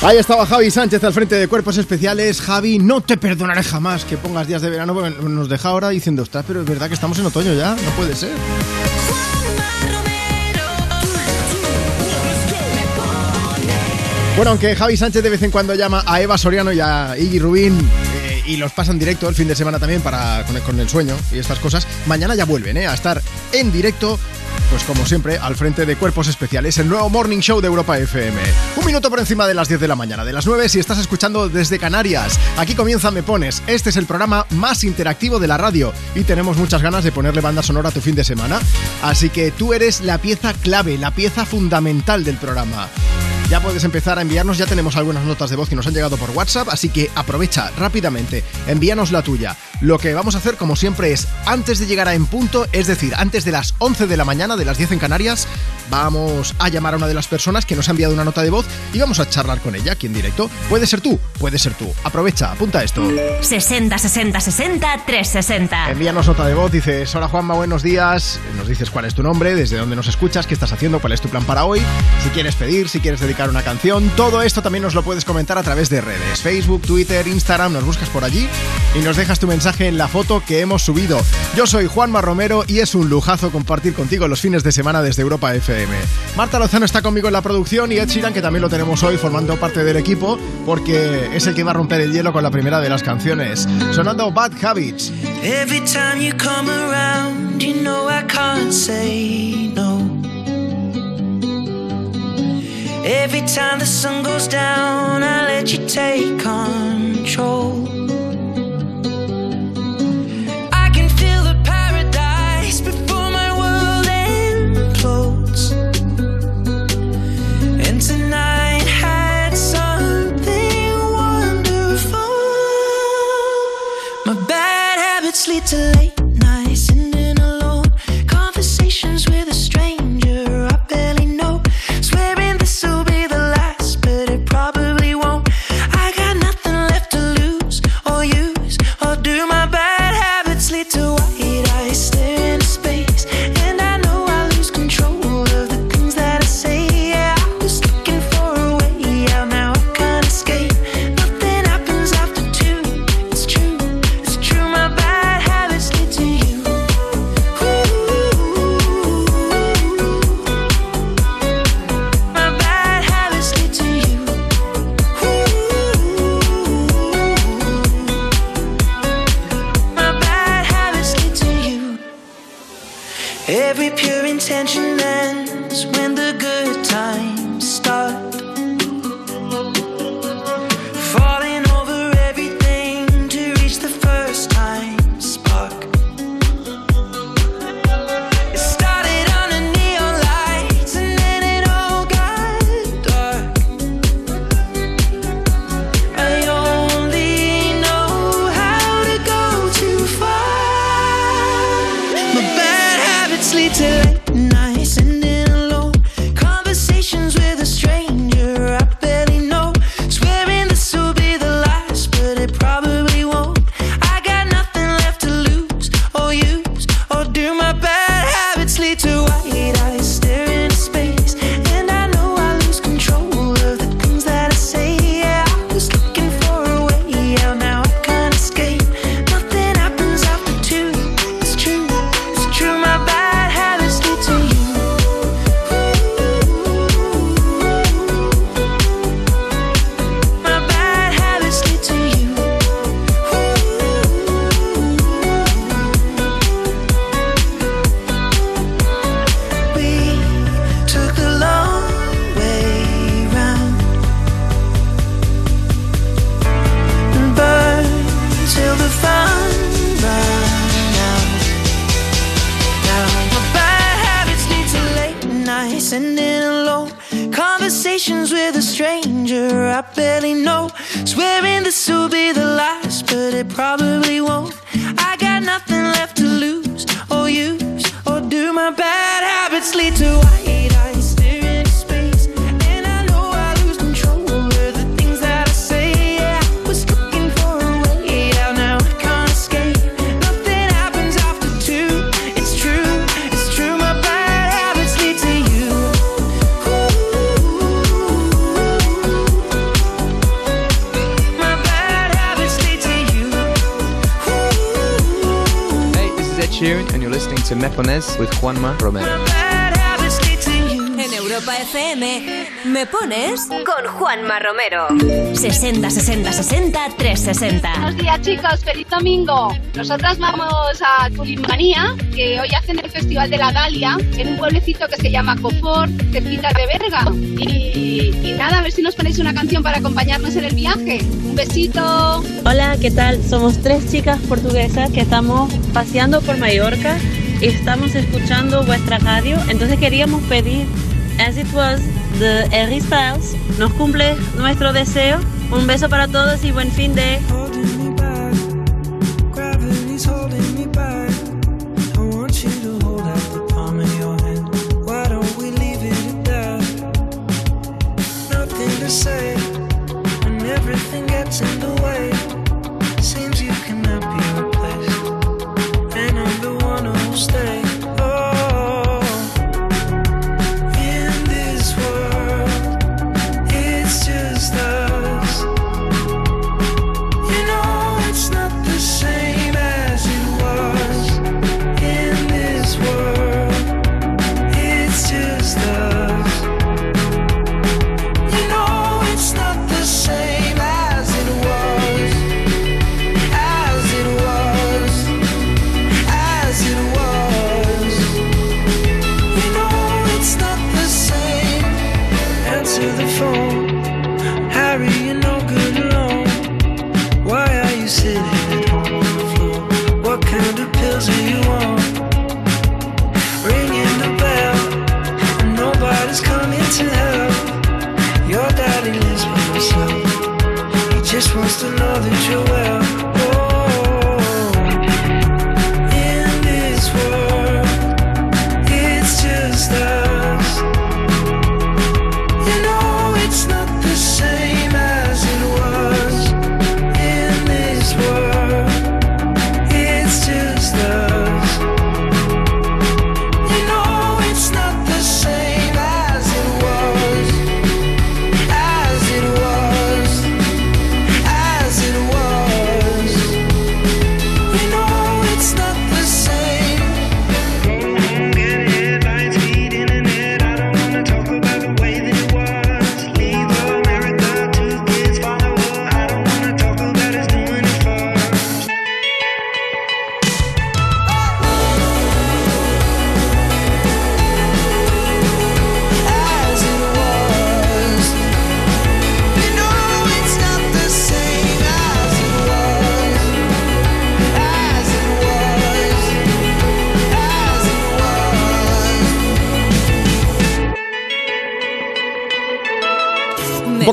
Ahí estaba Javi Sánchez al frente de Cuerpos Especiales. Javi, no te perdonaré jamás que pongas días de verano porque nos deja ahora diciendo, ostras, pero es verdad que estamos en otoño ya, no puede ser. Bueno, aunque Javi Sánchez de vez en cuando llama a Eva Soriano y a Iggy Rubín eh, y los pasan directo el fin de semana también para con el, sueño y estas cosas, mañana ya vuelven eh, a estar en directo pues como siempre, al frente de Cuerpos Especiales, el nuevo Morning Show de Europa FM. Un minuto por encima de las 10 de la mañana, de las 9 si estás escuchando desde Canarias. Aquí comienza Me Pones. Este es el programa más interactivo de la radio y tenemos muchas ganas de ponerle banda sonora a tu fin de semana. Así que tú eres la pieza clave, la pieza fundamental del programa. Ya puedes empezar a enviarnos, ya tenemos algunas notas de voz que nos han llegado por WhatsApp, así que aprovecha rápidamente, envíanos la tuya. Lo que vamos a hacer, como siempre, es antes de llegar a en punto, es decir, antes de las 11 de la mañana, de las 10 en Canarias, vamos a llamar a una de las personas que nos ha enviado una nota de voz y vamos a charlar con ella aquí en directo. Puede ser tú, puede ser tú. Aprovecha, apunta esto. 60 60 60 360. Envíanos nota de voz, dices, hola Juanma, buenos días. Nos dices cuál es tu nombre, desde dónde nos escuchas, qué estás haciendo, cuál es tu plan para hoy. Si quieres pedir, si quieres dedicar una canción, todo esto también nos lo puedes comentar a través de redes. Facebook, Twitter, Instagram, nos buscas por allí y nos dejas tu mensaje en la foto que hemos subido. Yo soy Juanma Romero y es un lujazo compartir contigo los fines de semana desde Europa FM. Marta Lozano está conmigo en la producción y Ed Sheeran, que también lo tenemos hoy formando parte del equipo, porque es el que va a romper el hielo con la primera de las canciones, sonando Bad Habits. Every time you come around, you know I can't say no. Every time the sun goes down, I let you take control. Juanma Romero. En Europa FM, ¿me pones? Con Juanma Romero. 60 60 60 360. Buenos días chicos, feliz domingo. Nosotras vamos a Tulimanía, que hoy hacen el Festival de la Galia, en un pueblecito que se llama Copor, cerquita de Berga. Y, y nada, a ver si nos ponéis una canción para acompañarnos en el viaje. Un besito. Hola, ¿qué tal? Somos tres chicas portuguesas que estamos paseando por Mallorca estamos escuchando vuestra radio. Entonces queríamos pedir As It Was de Harry Styles. Nos cumple nuestro deseo. Un beso para todos y buen fin de...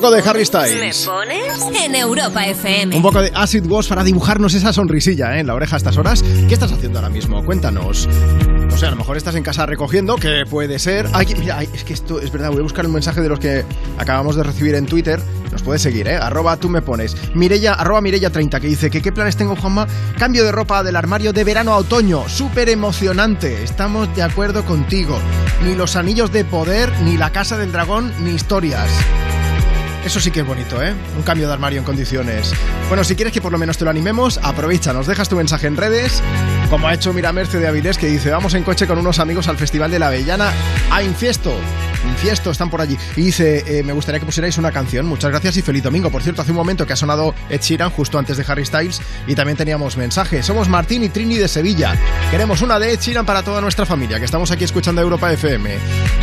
poco de Harry ¿Me Styles. pones? En Europa FM. Un poco de Acid Was para dibujarnos esa sonrisilla ¿eh? en la oreja a estas horas. ¿Qué estás haciendo ahora mismo? Cuéntanos. O sea, a lo mejor estás en casa recogiendo, que puede ser. Ay, mira, ay, es que esto es verdad. Voy a buscar un mensaje de los que acabamos de recibir en Twitter. Nos puedes seguir, ¿eh? Arroba tú me pones. Mirella, arroba Mirella30, que dice que qué planes tengo, Juanma. Cambio de ropa del armario de verano a otoño. Súper emocionante. Estamos de acuerdo contigo. Ni los anillos de poder, ni la casa del dragón, ni historias. Eso sí que es bonito, ¿eh? Un cambio de armario en condiciones. Bueno, si quieres que por lo menos te lo animemos, aprovecha, nos dejas tu mensaje en redes, como ha hecho Mira Merce de Avilés, que dice, vamos en coche con unos amigos al Festival de la Avellana a Infiesto. Infiesto, están por allí. Y dice, eh, me gustaría que pusierais una canción. Muchas gracias y feliz domingo. Por cierto, hace un momento que ha sonado Ed Sheeran justo antes de Harry Styles y también teníamos mensaje. Somos Martín y Trini de Sevilla. Queremos una de Ed Sheeran para toda nuestra familia, que estamos aquí escuchando Europa FM.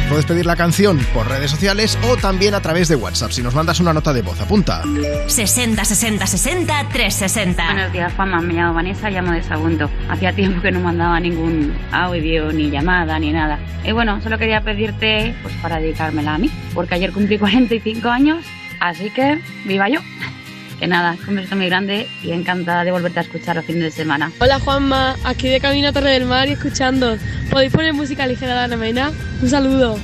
Puedes pedir la canción por redes sociales o también a través de WhatsApp. Si nos mandas una nota de voz, apunta. 60 60 60 360. Buenos días, Juanma. Me llamo Vanessa, llamo de Sagunto. Hacía tiempo que no mandaba ningún audio, ni llamada, ni nada. Y bueno, solo quería pedirte, pues para dedicármela a mí, porque ayer cumplí 45 años, así que viva yo. Que nada, un beso muy grande y encantada de volverte a escuchar los fines de semana. Hola Juanma, aquí de camino a Torre del Mar y escuchando. ¿Podéis poner música ligera de Ana Mena? Un saludo.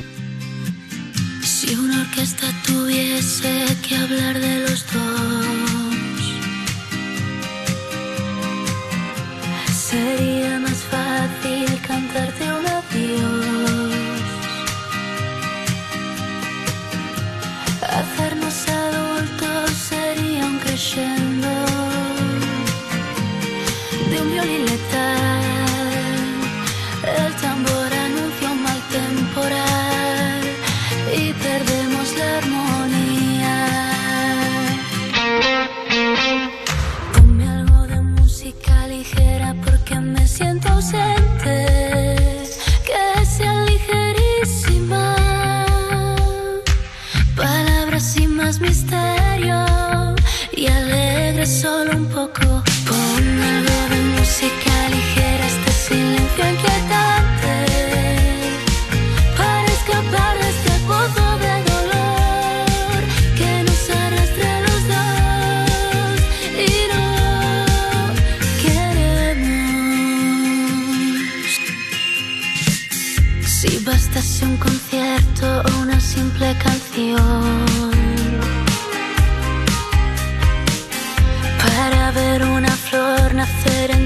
Si una orquesta tuviese que hablar de los dos, sería más fácil cantarte un adiós. Hacernos adultos sería un crescendo de un violín letal. misterio y alegre solo un poco. Pon algo de música ligera, este silencio inquietante. Para escapar de este pozo de dolor que nos arrastra los dos y no queremos. Si bastase un concierto o una simple canción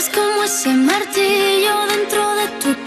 Es como ese martillo dentro de tu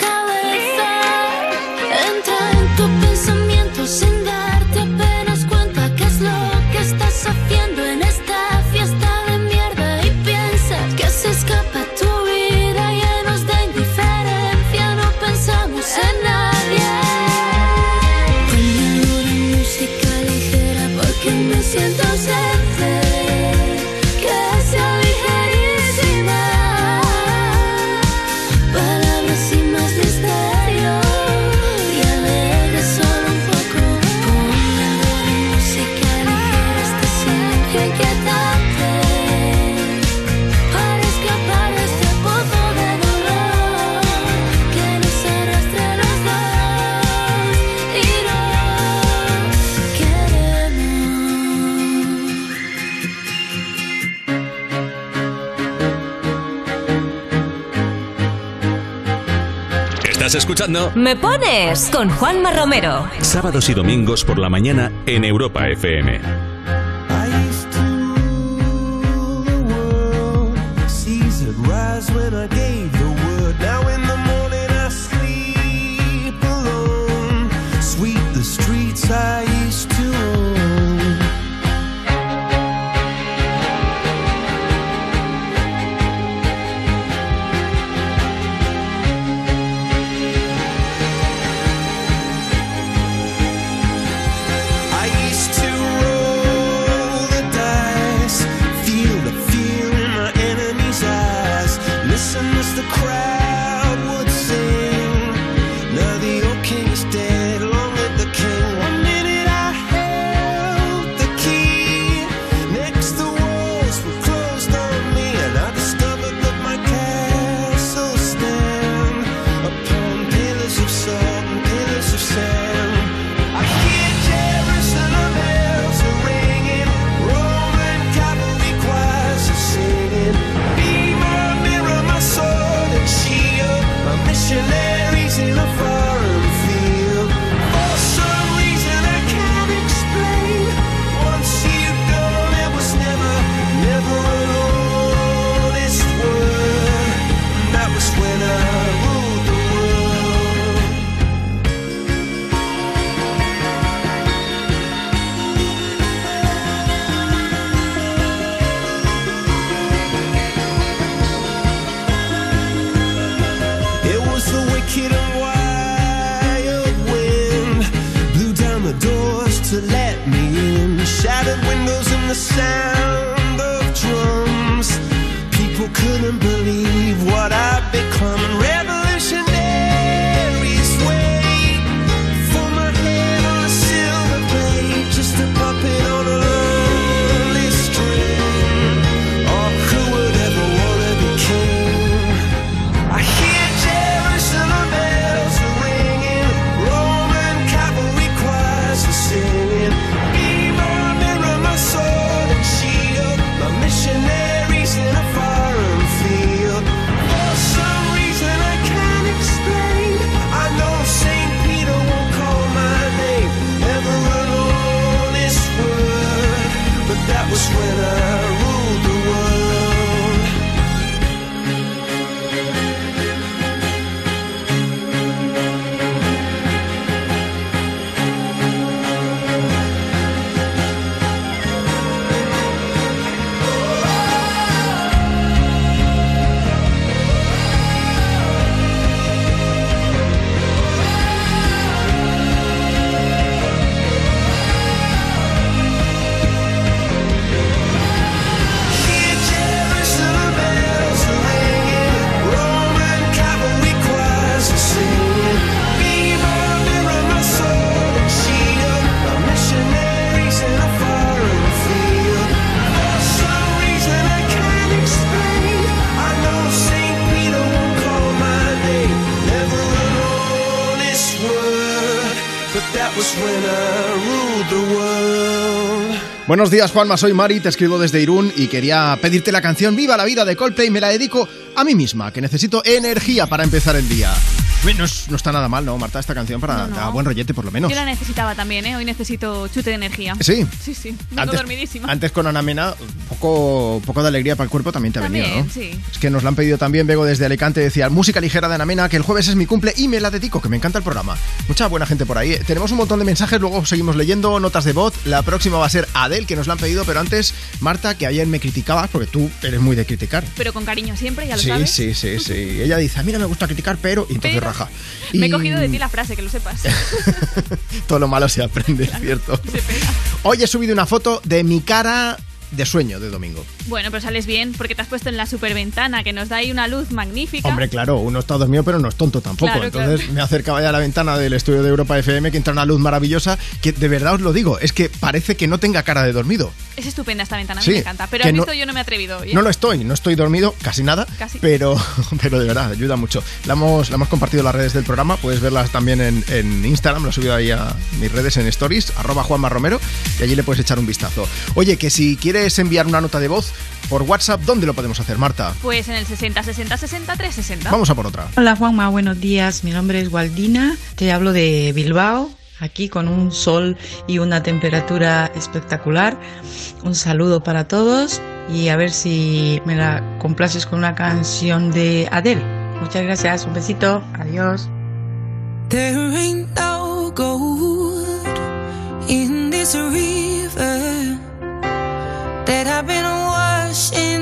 escuchando Me Pones con Juanma Romero. Sábados y domingos por la mañana en Europa FM. sound Buenos días, Juanma. Soy Mari, te escribo desde Irún y quería pedirte la canción Viva la vida de Coldplay. Me la dedico a mí misma, que necesito energía para empezar el día. No, es- no está nada mal, ¿no, Marta? Esta canción para No, no. da buen rollete, por lo menos. Yo la necesitaba también, ¿eh? Hoy necesito chute de energía. Sí. Sí, sí. Vengo dormidísima. antes con Ana Mena, poco, poco de alegría para el cuerpo también te ha venido, ¿no? sí. Es que nos la han pedido también, Vego desde Alicante, decía, música ligera de Ana Mena, que el jueves es mi cumple y me la dedico, que me encanta el programa. Mucha buena gente por ahí. Tenemos un montón de mensajes, luego seguimos leyendo, notas de voz. La próxima va a ser Adel, que nos la han pedido, pero antes, Marta, que ayer me criticabas, porque tú eres muy de criticar. Pero con cariño siempre, ya lo Sí, sabes. sí, sí, sí. Ella dice, a mí no me gusta criticar, pero... Y entonces Pero- Me he cogido de ti la frase, que lo sepas. Todo lo malo se aprende, ¿cierto? Hoy he subido una foto de mi cara de sueño de domingo. bueno, pero sales bien porque te has puesto en la superventana que nos da ahí una luz magnífica. Hombre, claro, uno está dormido, pero no es tonto tampoco. Claro, Entonces claro. me acercaba ya a la ventana del estudio de Europa FM, que entra una luz maravillosa, que de verdad os lo digo, es que parece que no tenga cara de dormido. Es estupenda esta ventana, a mí Sí, me encanta. Pero no- yo no me he atrevido. ¿eh? No lo estoy, no estoy dormido, casi nada, Casi. Pero, pero de verdad, ayuda mucho. La hemos, la hemos compartido en las redes del programa, puedes verlas también en, en Instagram, lo he subido ahí a mis redes en stories, arroba Juanma Romero, y allí le puedes echar un vistazo. Oye, que si quieres enviar una nota de voz por WhatsApp, ¿dónde lo podemos hacer, Marta? Pues en el 60 60 60 360. Vamos a por otra. Hola Juanma, buenos días. Mi nombre es Waldina. Te hablo de Bilbao, aquí con un sol y una temperatura espectacular. Un saludo para todos y a ver si me la complaces con una canción de Adele. Muchas gracias, un besito, adiós. There ain't no gold in this river that I've been washing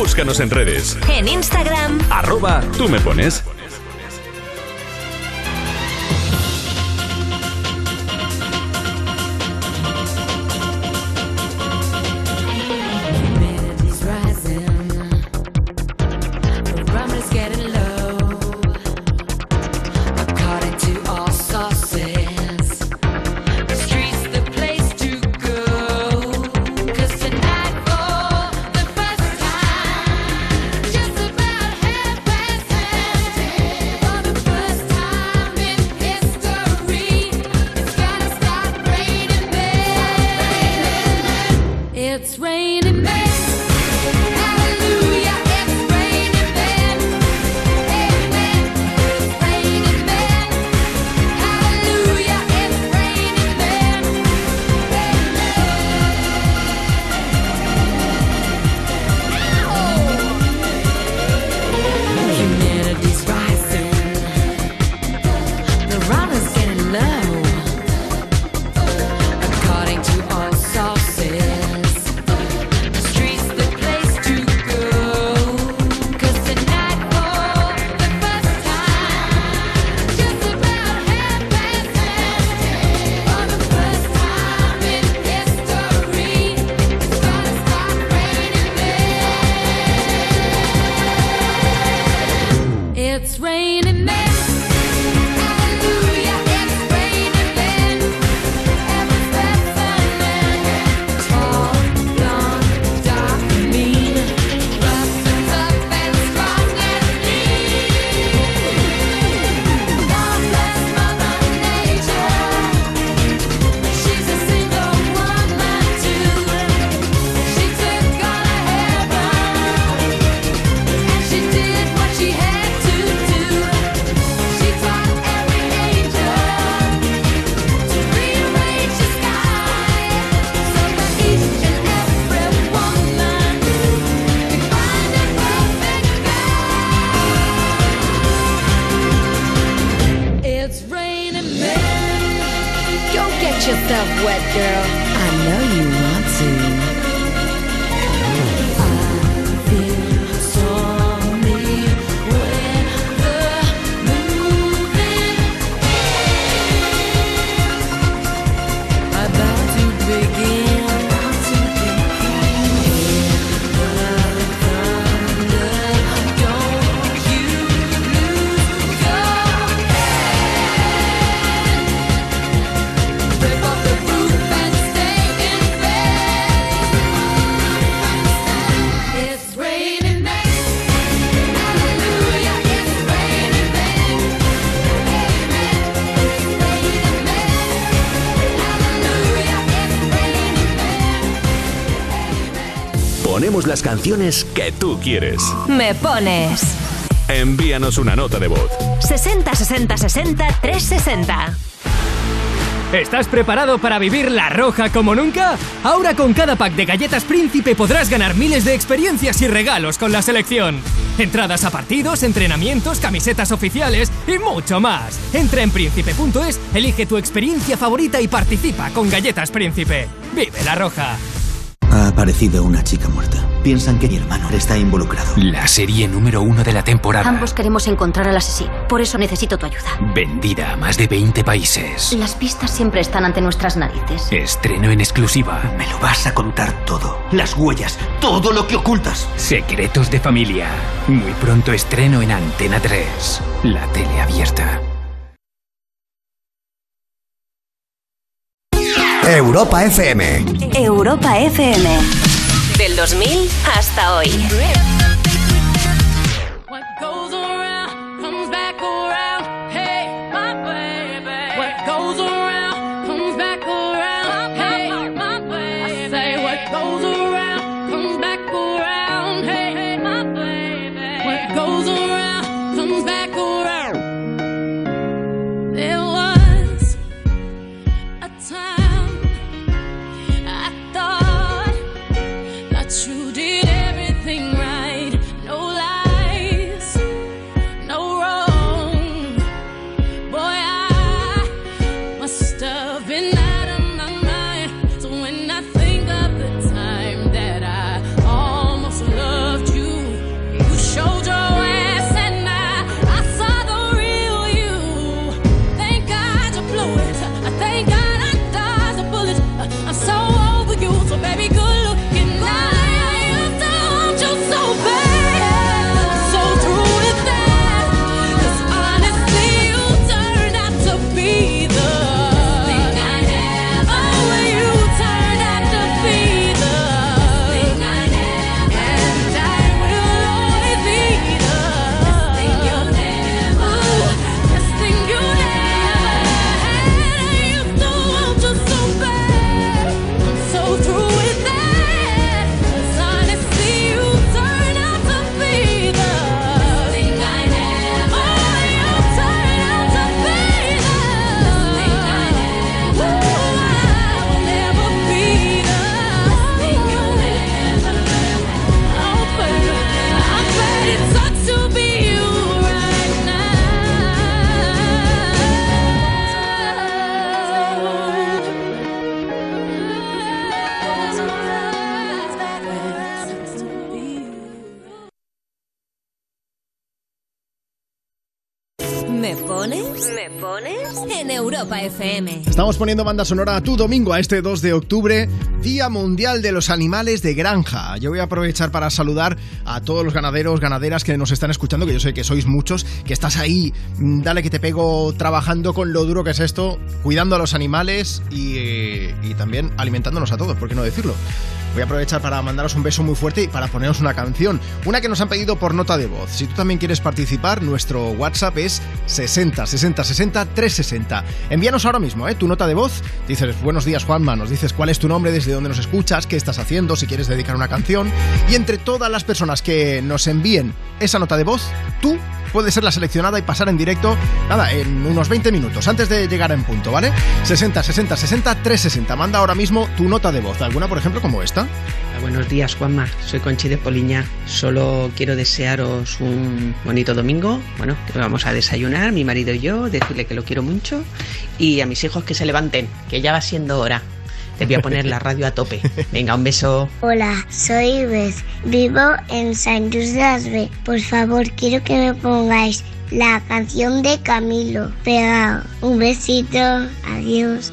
Búscanos en redes. En Instagram, Arroba tú me pones. Las canciones que tú quieres. me pones. Envíanos una nota de voz. 60 60 60 360. ¿Estás preparado para vivir la roja como nunca? Ahora con cada pack de galletas Príncipe podrás ganar miles de experiencias y regalos con la selección. Entradas a partidos, entrenamientos, camisetas oficiales y mucho más. Entra en príncipe.es, elige tu experiencia favorita y participa con Galletas Príncipe. Vive la roja. Ha aparecido una chica muerta. Piensan que mi hermano está involucrado. La serie número uno de la temporada. Ambos queremos encontrar al asesino. Por eso necesito tu ayuda. Vendida a más de 20 países. Las pistas siempre están ante nuestras narices. Estreno en exclusiva. Me lo vas a contar todo. Las huellas, todo lo que ocultas. Secretos de familia. Muy pronto estreno en Antena 3. La tele abierta. Europa FM. Europa FM. Del 2000 hasta hoy. Estamos poniendo banda sonora a tu domingo, a este 2 de octubre, Día Mundial de los Animales de Granja. Yo voy a aprovechar para saludar a todos los ganaderos, ganaderas que nos están escuchando, que yo sé que sois muchos, que estás ahí, mm, dale que te pego, trabajando con lo duro que es esto, cuidando a los animales y, eh, y también alimentándonos a todos, ¿por qué no decirlo? Voy a aprovechar para mandaros un beso muy fuerte y para poneros una canción, una que nos han pedido por nota de voz. Si tú también quieres participar, nuestro WhatsApp es 60 60 60 360. Envíanos ahora mismo ¿eh? tu nota de voz. Dices, buenos días Juanma, nos dices cuál es tu nombre, desde dónde nos escuchas, qué estás haciendo, si quieres dedicar una canción. Y entre todas las personas que nos envíen esa nota de voz, tú puedes ser la seleccionada y pasar en directo, nada, en unos 20 minutos, antes de llegar en punto, ¿vale? 60 60 60 360. Manda ahora mismo tu nota de voz. ¿Alguna, por ejemplo, como esta? Buenos días, Juanma. Soy Conchi de Poliña. Solo quiero desearos un bonito domingo. Bueno, que vamos a desayunar, mi marido y yo, decirle que lo quiero mucho. Y a mis hijos que se levanten, que ya va siendo hora. Te voy a poner la radio a tope. Venga, un beso. Hola, soy Beth. Vivo en San Just de Asbe. Por favor, quiero que me pongáis la canción de Camilo. Pegado. Un besito. Adiós.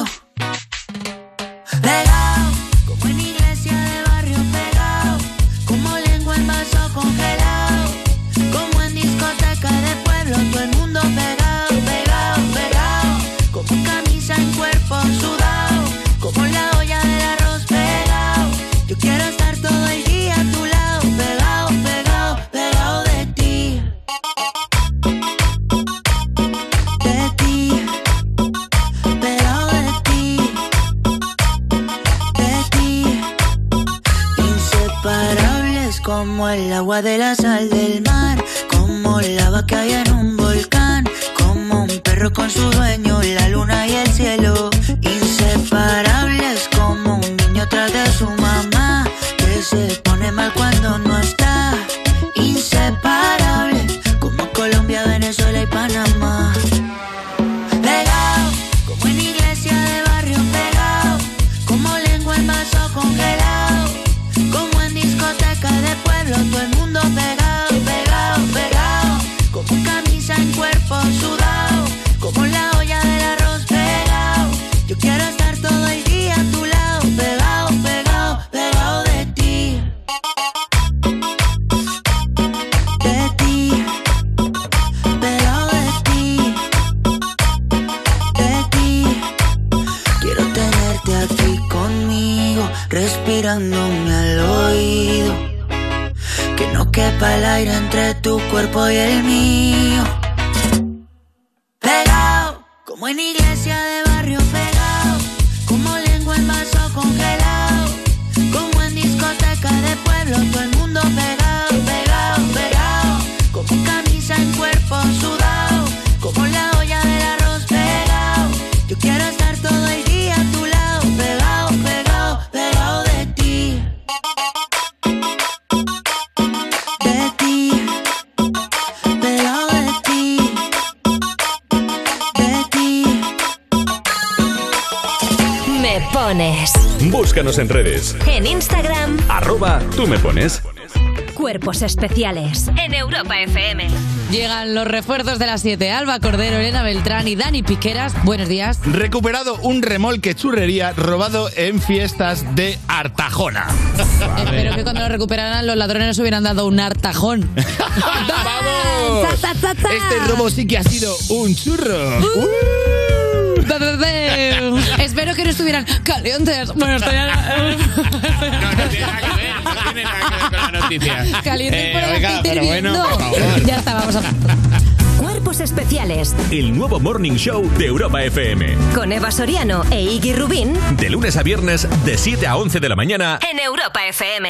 Cuerpos Especiales. En Europa FM. Llegan los refuerzos de las 7. Alba Cordero, Elena Beltrán y Dani Piqueras. Buenos días. Recuperado un remolque churrería robado en fiestas de Artajona. Espero que cuando lo recuperaran los ladrones nos hubieran dado un hartajón. ¡Vamos! Este robo sí que ha sido un churro. Uh. Espero que no estuvieran calientes. Bueno, estoy Calientes Eh, por el oiga, aceite pero bueno, hirviendo. por favor. Ya está, vamos a Cuerpos Especiales. El nuevo Morning Show de Europa FM. Con Eva Soriano e Iggy Rubín. De lunes a viernes, de 7 a 11 de la mañana. En Europa FM.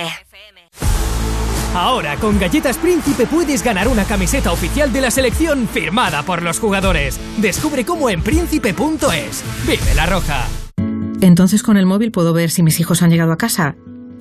Ahora con Galletas Príncipe puedes ganar una camiseta oficial de la selección firmada por los jugadores. Descubre cómo en príncipe.es. Vive la roja. Entonces con el móvil puedo ver si mis hijos han llegado a casa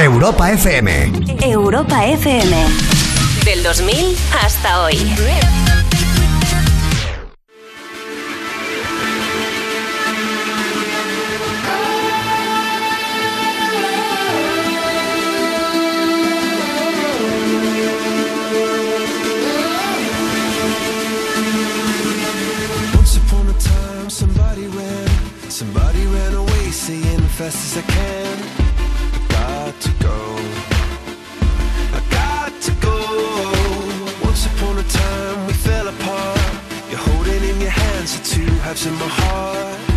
Europa FM. Europa FM. Del 2000 hasta hoy. Once upon a time, somebody ran, somebody ran away, saying fast as I can. The two halves of my heart.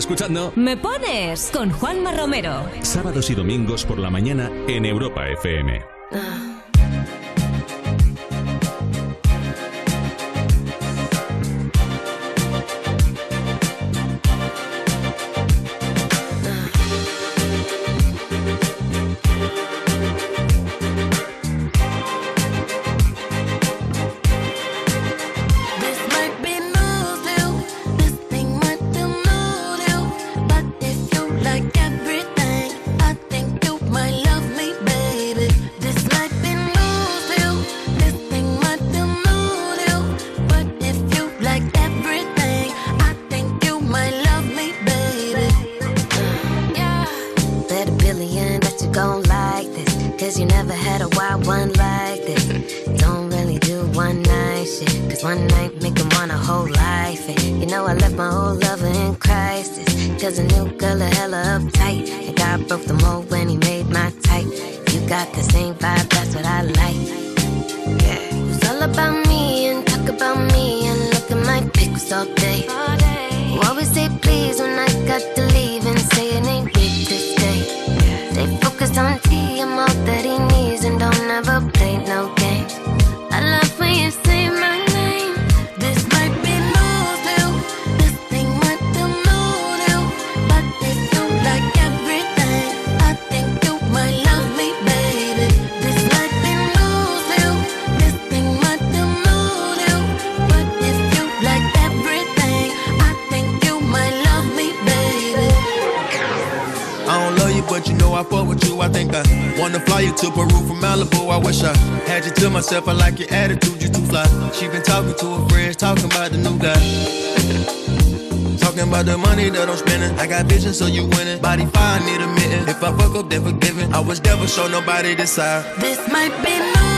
Escuchando Me pones con Juanma Romero. sábados y domingos por la mañana en Europa FM. El A roof from Malibu. I wish I had you to myself. I like your attitude, you too fly. She been talking to her friends, talking about the new guy. talking about the money that I'm spending. I got vision, so you winning. Body fine, need a minute. If I fuck up, then forgiving. I was never show nobody decide. side. This might be my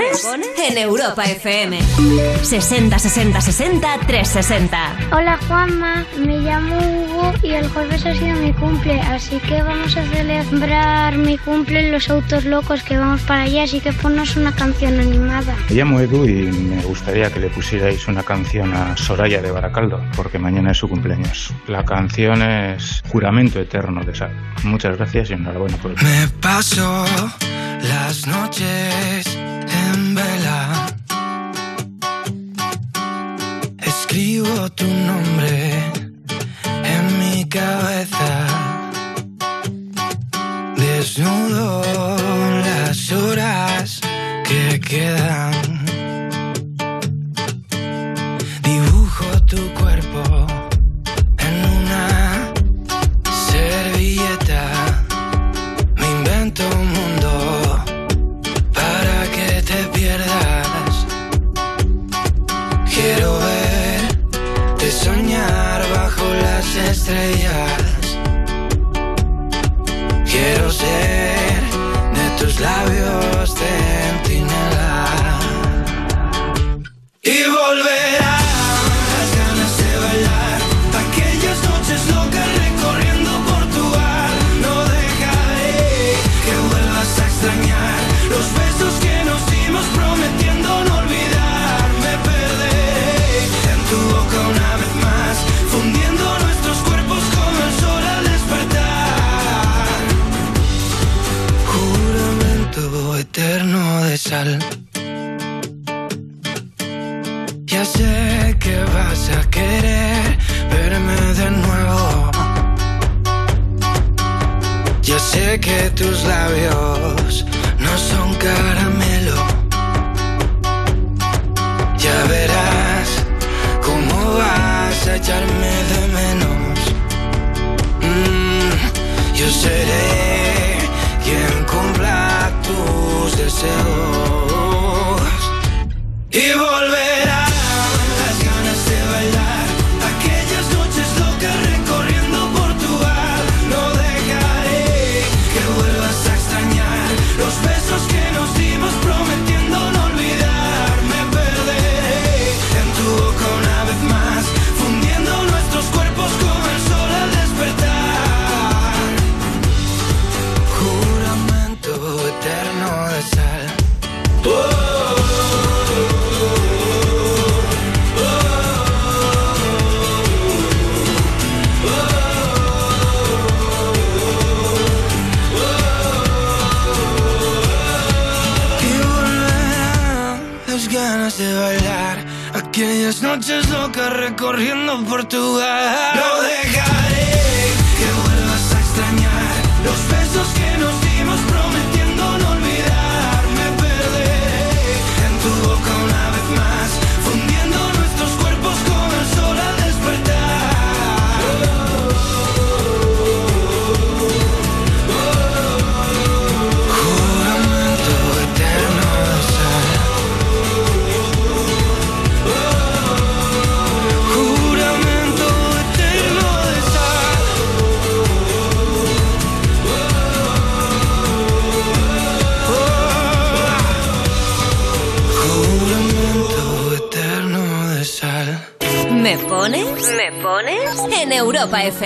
en Europa FM. 60 60 60 360. Hola Juanma, me llamo Hugo y el jueves ha sido mi cumple, así que vamos a celebrar mi cumple en los autos locos que vamos para allá, así que ponnos una canción animada. Me llamo Edu y me gustaría que le pusierais una canción a Soraya de Baracaldo, porque mañana es su cumpleaños. La canción es Juramento Eterno de Sal. Muchas gracias y enhorabuena por el Me paso las noches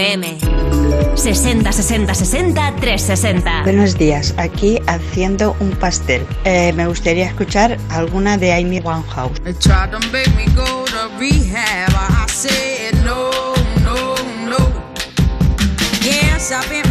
FM. 60 60 60 360. Buenos días, aquí haciendo un pastel. Eh, me gustaría escuchar alguna de Amy Winehouse. Yes, I've been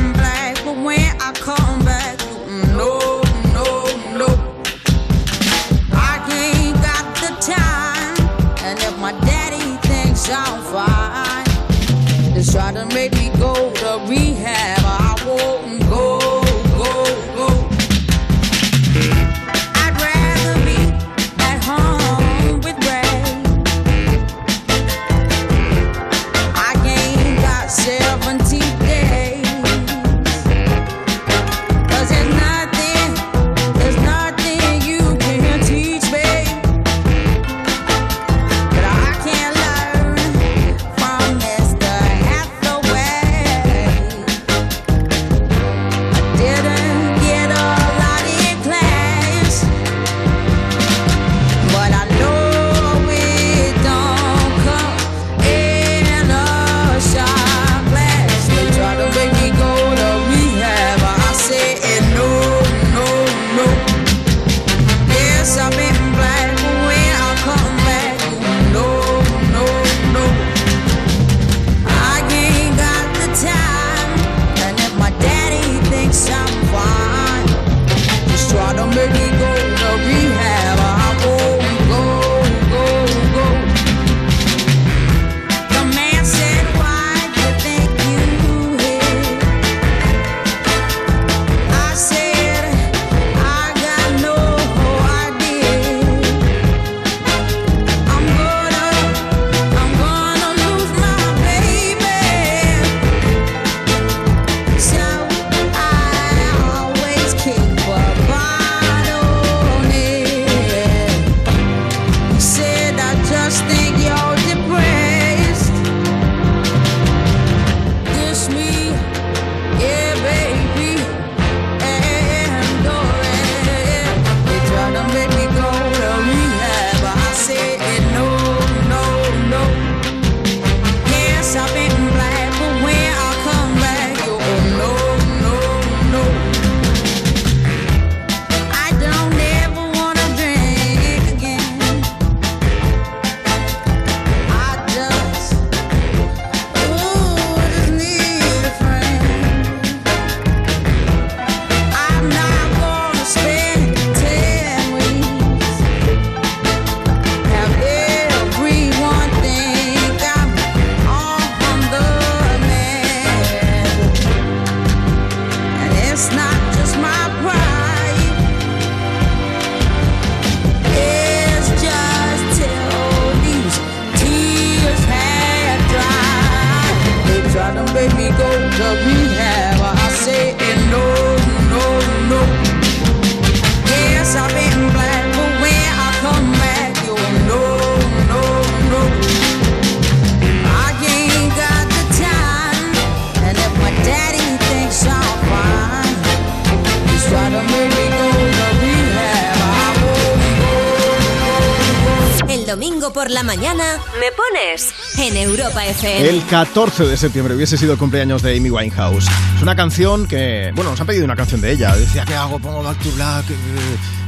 El 14 de septiembre hubiese sido el cumpleaños de Amy Winehouse. Es una canción que, bueno, nos han pedido una canción de ella. Decía, ¿qué hago? Pongo Back to Black, eh,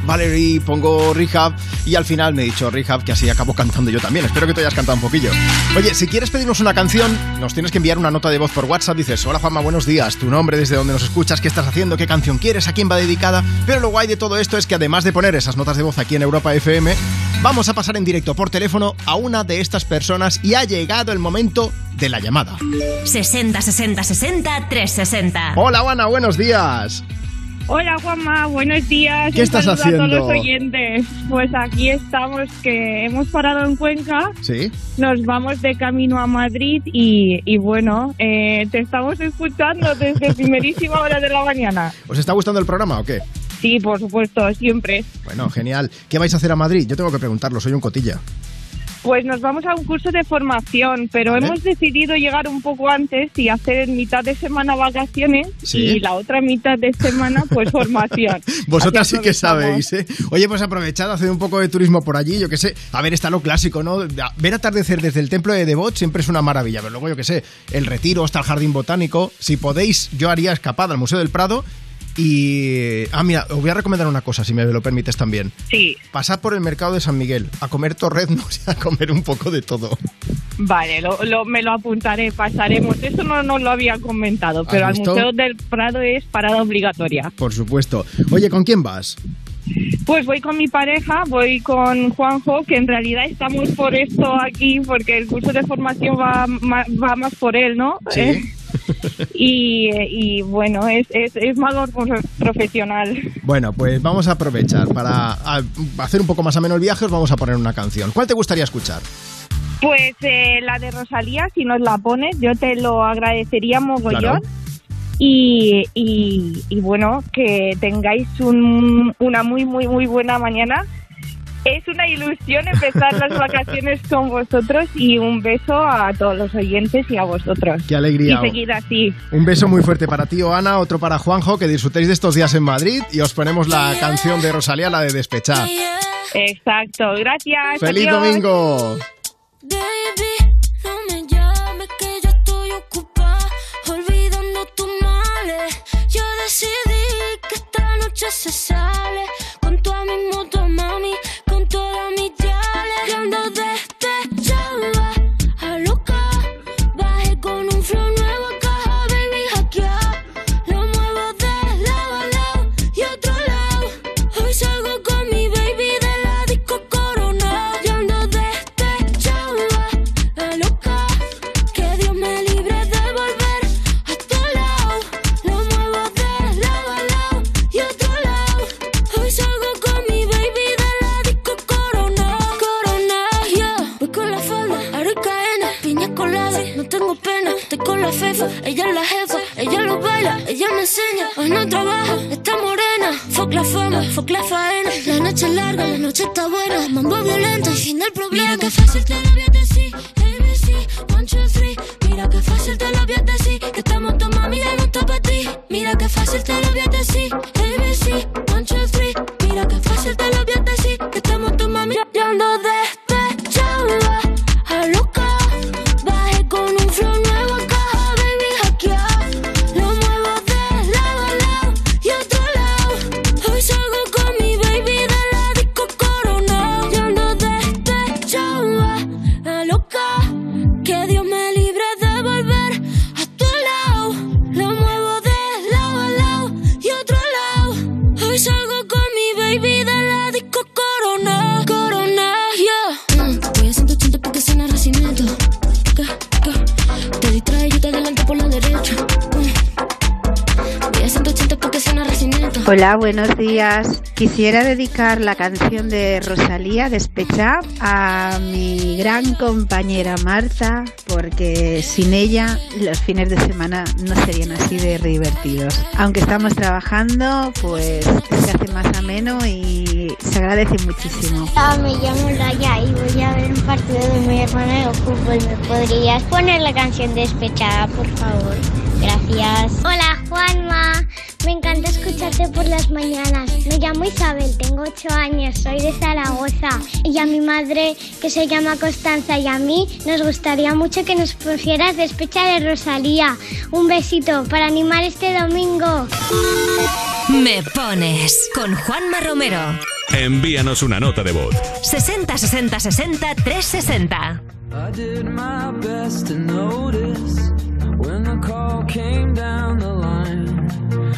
Valerie, pongo Rehab. Y al final me he dicho Rehab, que así acabo cantando yo también. Espero que tú hayas cantado un poquillo. Oye, si quieres pedirnos una canción, nos tienes que enviar una nota de voz por WhatsApp. Dices, hola Juanma, buenos días. Tu nombre, desde dónde nos escuchas, qué estás haciendo, qué canción quieres, a quién va dedicada. Pero lo guay de todo esto es que además de poner esas notas de voz aquí en Europa FM, vamos a pasar en directo por teléfono a una de estas personas y ha llegado el momento de la llamada. 60 60 60 360. Hola, Ana, buenos días. Hola Juanma, buenos días. ¿Qué Un estás haciendo? A todos los oyentes. Pues aquí estamos, que hemos parado en Cuenca. Sí. Nos vamos de camino a Madrid y, y bueno, eh, te estamos escuchando desde primerísima hora de la mañana. ¿Os está gustando el programa o qué? Sí, por supuesto, siempre. Bueno, genial. ¿Qué vais a hacer a Madrid? Yo tengo que preguntarlo, soy un cotilla. Pues nos vamos a un curso de formación, pero Vale. hemos decidido llegar un poco antes y hacer en mitad de semana vacaciones Sí. y la otra mitad de semana pues formación. Vosotras sí que sabéis, ¿eh? Oye, pues aprovechad, haced un poco de turismo por allí, yo qué sé. A ver, está lo clásico, ¿no? Ver atardecer desde el templo de Devot siempre es una maravilla, pero luego yo qué sé, el retiro hasta el jardín botánico. Si podéis, yo haría escapada al Museo del Prado y... Ah, mira, os voy a recomendar una cosa, si me lo permites también. Sí. Pasad por el mercado de San Miguel a comer torreznos y a comer un poco de todo. Vale, lo, lo- me lo apuntaré, pasaremos. Eso no nos lo había comentado, pero al? Museo del Prado es parada obligatoria. Por supuesto. Oye, ¿con quién vas? Pues voy con mi pareja, voy con Juanjo, que en realidad estamos por esto aquí, porque el curso de formación va, más por él, ¿no? Sí. Eh, y, y bueno, es, es, es más profesional. Bueno, pues vamos a aprovechar para hacer un poco más ameno el viaje, os vamos a poner una canción. ¿Cuál te gustaría escuchar? Pues eh, la de Rosalía, si nos la pones, yo te lo agradecería mogollón. Claro. Y, y, y bueno, que tengáis un- una muy, muy, muy buena mañana. Es una ilusión empezar las vacaciones con vosotros y un beso a todos los oyentes y a vosotros. Qué alegría. Y seguir así. Un beso muy fuerte para ti, Ana, otro para Juanjo, que disfrutéis de estos días en Madrid y os ponemos la canción de Rosalía, la de Despechar. Exacto, gracias. ¡Feliz adiós. domingo! Decidí que esta noche se sale. Con toda mi moto, mami, fefa. Ella es la jefa, ella lo baila, ella me enseña. Hoy no trabaja, está morena. Fuck la fama, fuck la faena. La noche es larga, la noche está buena. Mambo violento y fin del problema. Mira que fácil te lo voy a decir. ABC, one, two, three. Mira que fácil te lo voy a decir. Que estamos tu mami, ya no está para ti. Mira que fácil te lo voy a decir. ABC, one, two, three. Mira que fácil te lo voy a decir. Que estamos tu mami, ando despechada. Hola, buenos días. Quisiera dedicar la canción de Rosalía, Despecha, a mi gran compañera Marta, porque sin ella los fines de semana no serían así de divertidos. Aunque estamos trabajando, pues se hace más ameno y se agradece muchísimo. Hola, me llamo Laia y voy a ver un partido de mi hermano de fútbol. ¿Me podrías poner la canción despechada, por favor? Gracias. Hola, Juanma. Me encanta escucharte por las mañanas. Me llamo Isabel, tengo 8 años, soy de Zaragoza. Y a mi madre que se llama Constanza y a mí nos gustaría mucho que nos pusieras despecha de Rosalía. Un besito para animar este domingo. Me pones con Juanma Romero. Envíanos una nota de voz. 60 60 60 360. I did my best to notice when the call came down the line.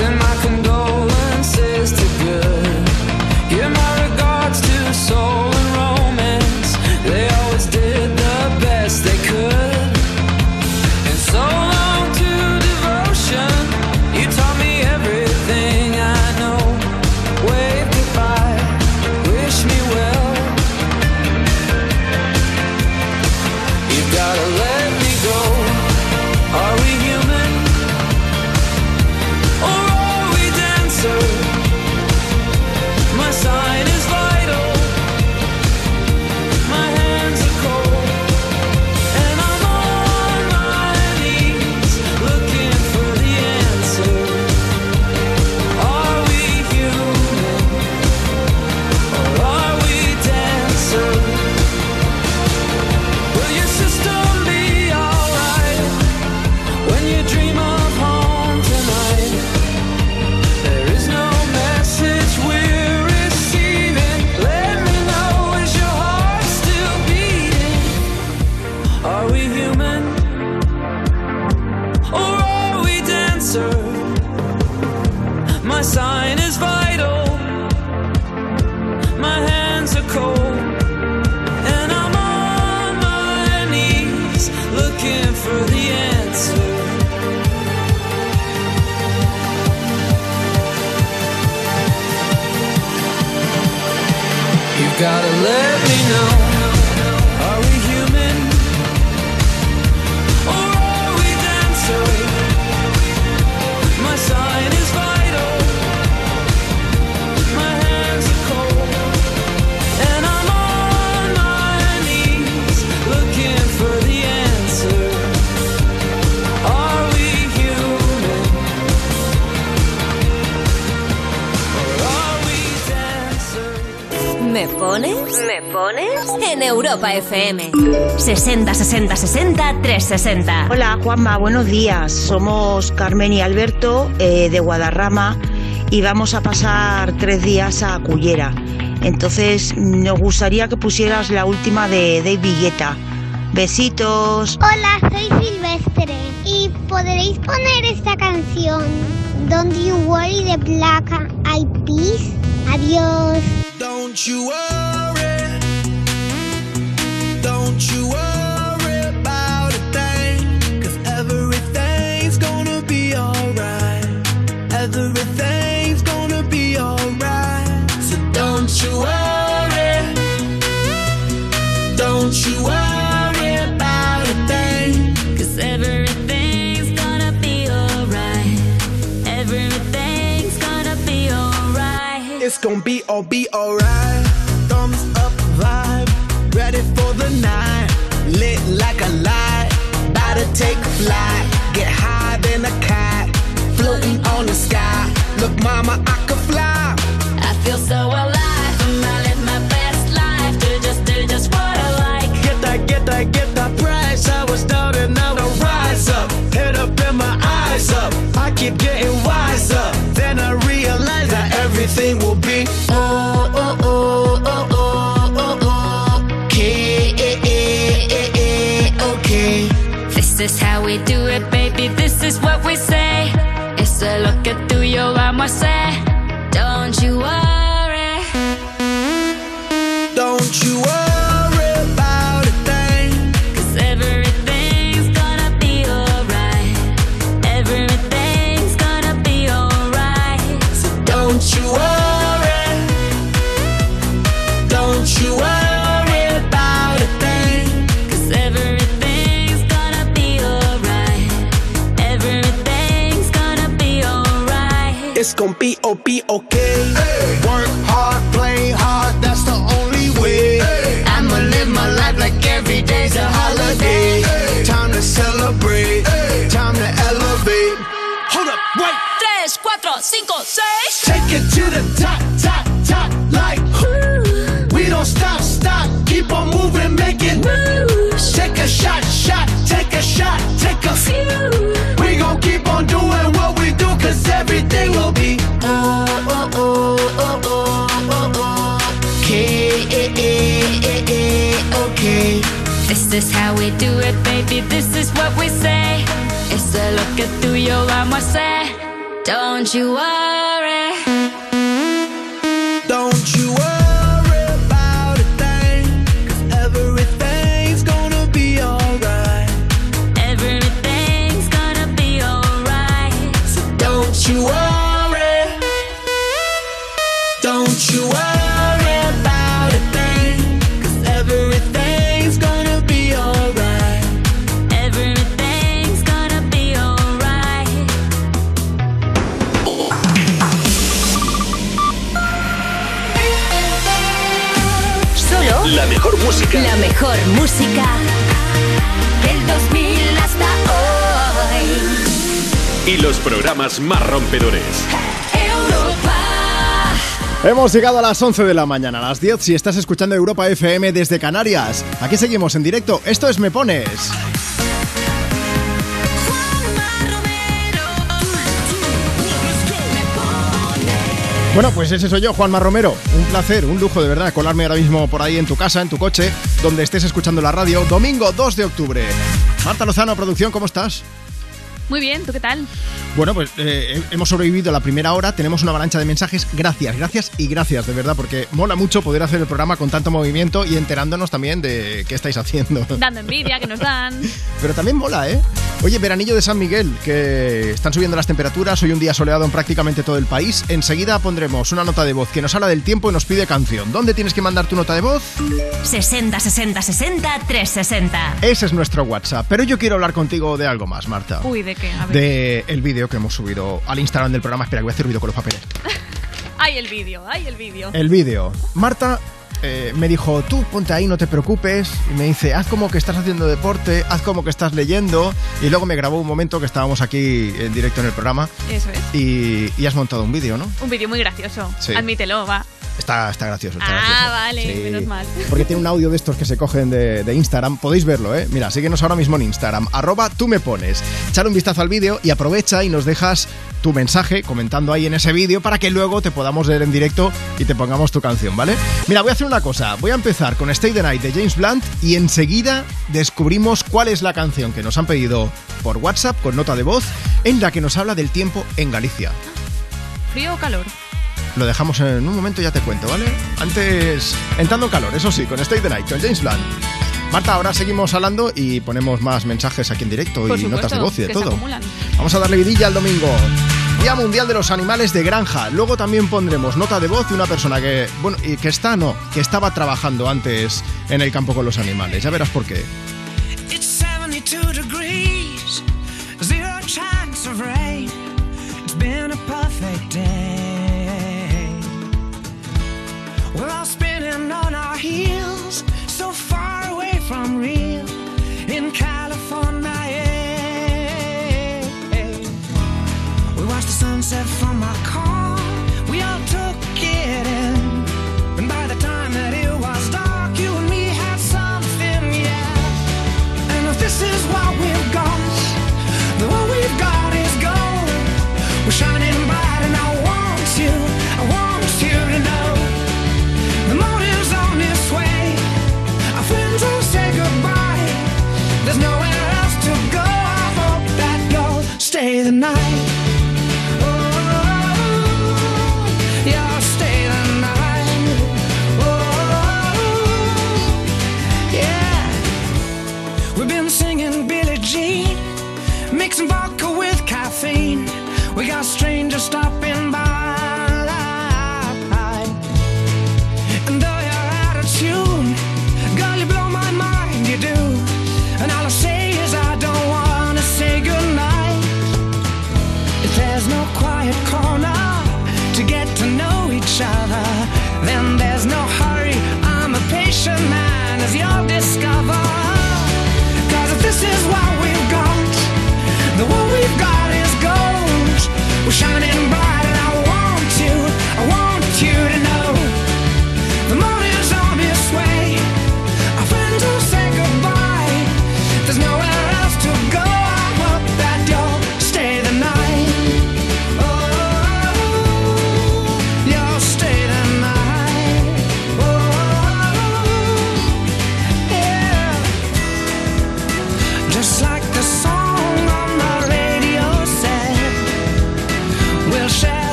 Send my Europa FM. 60 60 60 360. Hola Juanma, buenos días. Somos Carmen y Alberto eh, de Guadarrama y vamos a pasar tres días a Cullera. Entonces nos gustaría que pusieras la última de David Guetta. Besitos. Hola, soy Silvestre y podréis poner esta canción Don't You Worry de Black Eyed Peas. Adiós. Don't you worry. Gonna be all be alright. Thumbs up vibe. Ready for the night. Lit like a light. About to take a flight. Get higher than a cat. Floating on the sky. Look, mama, I could fly. I feel so alive. I live my best life. Do just, do just what I like. Get that, get that, get that price. I was now I rise up. Head up and my eyes up. I keep getting everything will be oh oh oh oh oh oh oh. Okay, okay. This is how we do it, baby. This is what we say. It's a look at tuyo, vamos a hacer. Take a shot, shot, take a shot, take a few. We gon' keep on doing what we do, cause everything will be oh oh oh oh oh oh oh. Okay, okay. This is how we do it, baby. This is what we say. It's a look at tuyo, vamos a hacer. Don't you worry. Música. la mejor música del 2000 hasta hoy. Y los programas más rompedores. Europa. Hemos llegado a las 11 de la mañana, a las 10 si estás escuchando Europa FM desde Canarias. Aquí seguimos en directo. Esto es Me Pones. Bueno, pues ese soy yo, Juanma Romero. Un placer, un lujo de verdad colarme ahora mismo por ahí en tu casa, en tu coche, donde estés escuchando la radio. Domingo 2 de octubre. Marta Lozano, producción, ¿cómo estás? Muy bien, ¿tú qué tal? Bueno, pues eh, hemos sobrevivido la primera hora, tenemos una avalancha de mensajes. Gracias, gracias y gracias, de verdad, porque mola mucho poder hacer el programa con tanto movimiento y enterándonos también de qué estáis haciendo. Dando envidia, que nos dan. Pero también mola, ¿eh? Oye, veranillo de San Miguel, que están subiendo las temperaturas, hoy un día soleado en prácticamente todo el país. Enseguida pondremos una nota de voz que nos habla del tiempo y nos pide canción. ¿Dónde tienes que mandar tu nota de voz? 60 60 60 360. Ese es nuestro WhatsApp. Pero yo quiero hablar contigo de algo más, Marta. Uy, ¿de qué? A ver. De el vídeo que hemos subido al Instagram del programa. Espera, que voy a hacer ruido con los papeles. Ay, el vídeo, ay, el vídeo. El vídeo. Marta eh, me dijo, tú ponte ahí, no te preocupes. Y me dice, haz como que estás haciendo deporte, haz como que estás leyendo. Y luego me grabó un momento que estábamos aquí en directo en el programa. Eso es. Y, y has montado un vídeo, ¿no? Un vídeo muy gracioso. Sí. Admítelo, va. Está, está gracioso. Está Ah, gracioso. vale, Sí. menos mal. Porque tiene un audio de estos que se cogen de, de Instagram. Podéis verlo, ¿eh? Mira, síguenos ahora mismo en Instagram. Arroba tú me pones. Echar un vistazo al vídeo y aprovecha y nos dejas tu mensaje comentando ahí en ese vídeo para que luego te podamos leer en directo y te pongamos tu canción, ¿vale? Mira, voy a hacer una cosa. Voy a empezar con Stay the Night de James Blunt y enseguida descubrimos cuál es la canción que nos han pedido por WhatsApp con nota de voz en la que nos habla del tiempo en Galicia. ¿Frío o calor? Lo dejamos en un momento, ya te cuento, ¿vale? Antes, entrando en calor, eso sí, con Stay the Night, con James Blunt. Marta, ahora seguimos hablando y ponemos más mensajes aquí en directo Por y supuesto, notas de voz y de todo. Vamos a darle vidilla al domingo. Día Mundial de los Animales de Granja. Luego también pondremos nota de voz de una persona que, bueno, y que está, no, que estaba trabajando antes en el campo con los animales. Ya verás por qué. It's 72 degrees, zero chance of rain. It's been a perfect day. We're all spinning on our heels, far away from real in California. We watched the sunset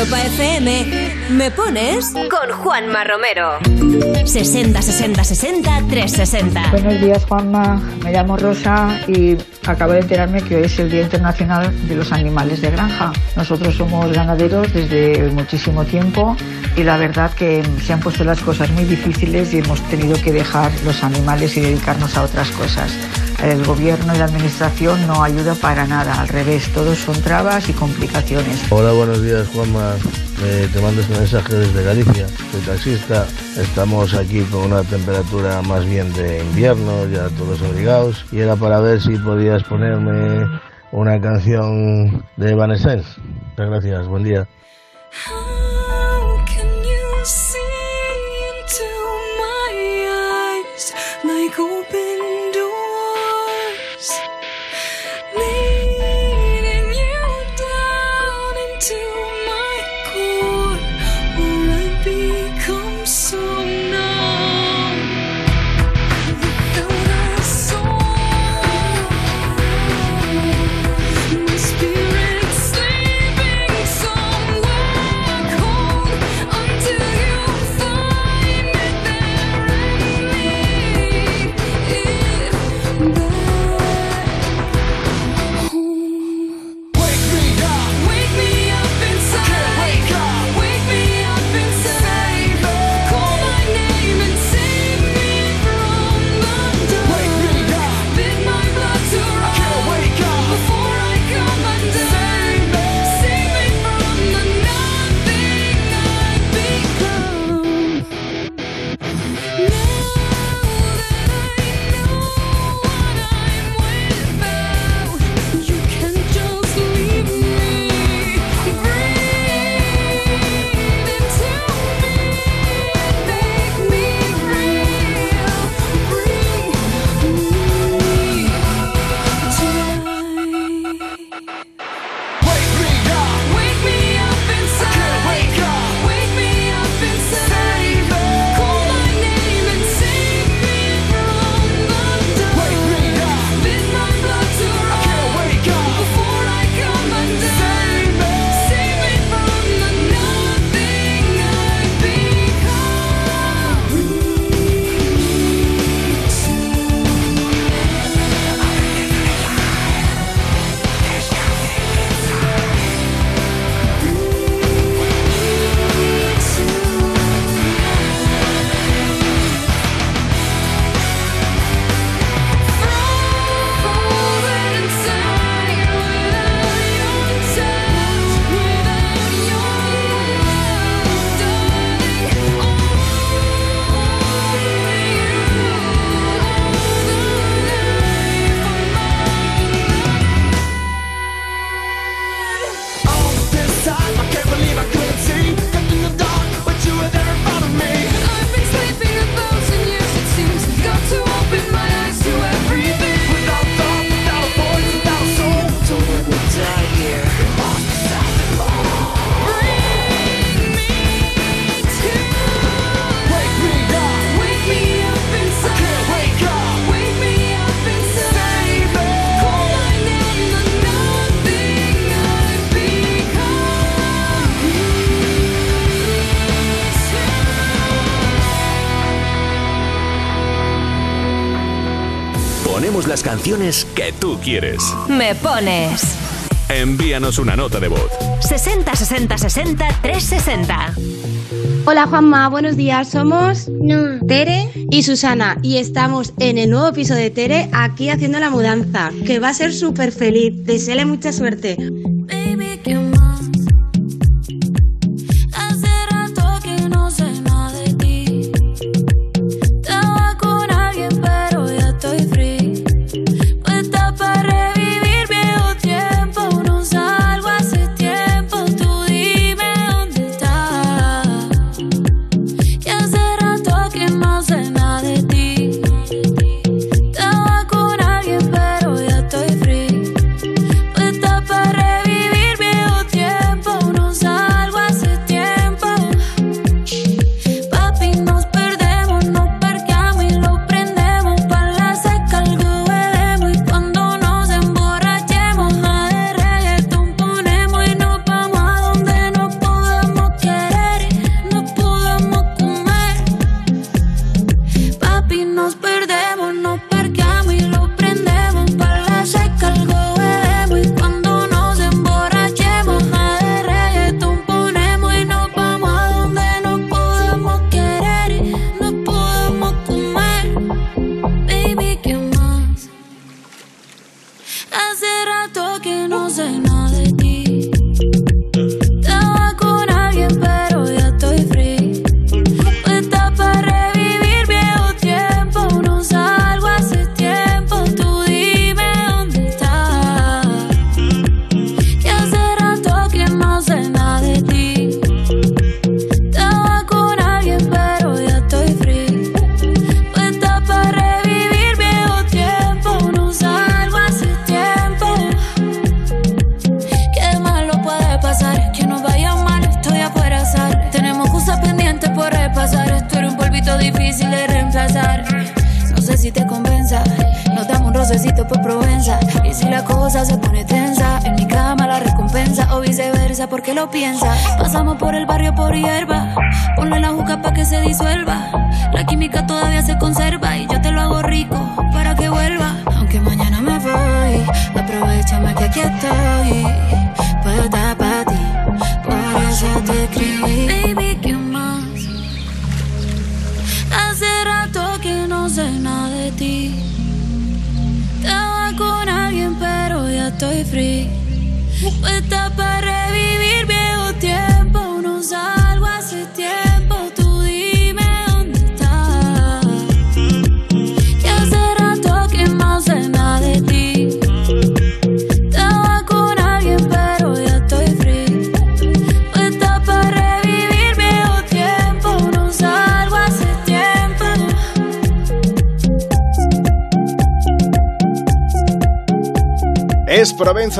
Europa FM. ¿Me pones? Con Juanma Romero. 60 60 60 360. Buenos días, Juanma. Me llamo Rosa y acabo de enterarme que hoy es el Día Internacional de los Animales de Granja. Nosotros somos ganaderos desde muchísimo tiempo y la verdad que se han puesto las cosas muy difíciles y hemos tenido que dejar los animales y dedicarnos a otras cosas el gobierno y la administración no ayuda para nada, al revés, todos son trabas y complicaciones. Hola, buenos días, Juanma. Eh, te mando este mensaje desde Galicia. Soy taxista, estamos aquí con una temperatura más bien de invierno, ya todos abrigados, y era para ver si podías ponerme una canción de Evanescence. Muchas gracias, buen día. Canciones que tú quieres. Me pones. Envíanos una nota de voz. 60 60 60 360. Hola Juanma, buenos días. Somos Tere y Susana y estamos en el nuevo piso de Tere aquí haciendo la mudanza, que va a ser súper feliz. Deseale mucha suerte.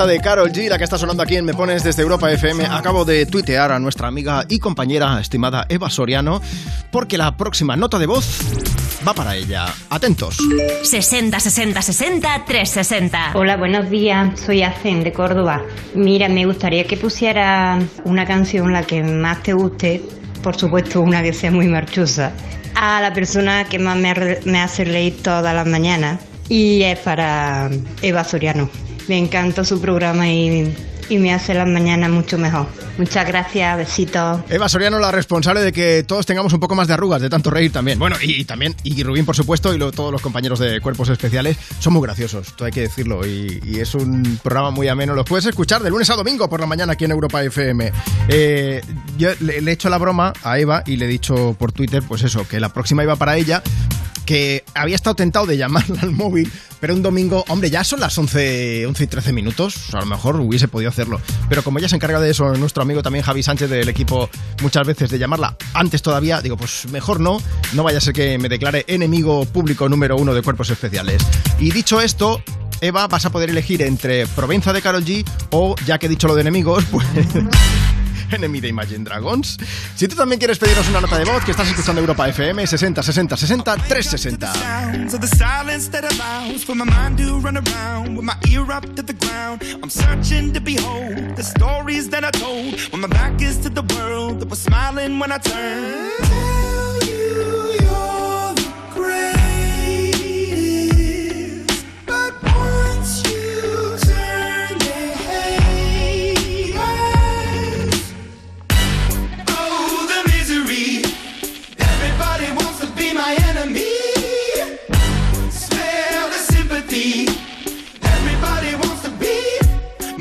De Carol G, la que está sonando aquí en Me Pones desde Europa FM. Acabo de tuitear a nuestra amiga y compañera estimada Eva Soriano, porque la próxima nota de voz va para ella. Atentos. 60 60 60 360. Hola, buenos días. Soy Azen de Córdoba. Mira, me gustaría que pusiera una canción la que más te guste, por supuesto una que sea muy marchosa, a la persona que más me, me hace reír todas las mañanas y es para Eva Soriano. Me encanta su programa y, y me hace las mañanas mucho mejor. Muchas gracias, besitos. Eva Soriano, la responsable de que todos tengamos un poco más de arrugas, de tanto reír también. Bueno, y, también, y Rubín, por supuesto, y lo- todos los compañeros de Cuerpos Especiales son muy graciosos, todo hay que decirlo. Y, y es un programa muy ameno. Los puedes escuchar de lunes a domingo por la mañana aquí en Europa FM. Eh, yo le, le he hecho la broma a Eva y le he dicho por Twitter, pues eso, que la próxima iba para ella que había estado tentado de llamarla al móvil, pero un domingo, hombre, ya son las 11, 11 y 13 minutos, a lo mejor hubiese podido hacerlo. Pero como ella se encarga de eso, nuestro amigo también Javi Sánchez del equipo, muchas veces de llamarla antes todavía, digo, pues mejor no, no vaya a ser que me declare enemigo público número uno de cuerpos especiales. Y dicho esto, Eva, vas a poder elegir entre Provenza de Carol G o, ya que he dicho lo de enemigos, pues... Enemy de Imagine Dragons. Si tú también quieres pedirnos una nota de voz, que estás escuchando Europa FM 60 60 60 360. sounds of the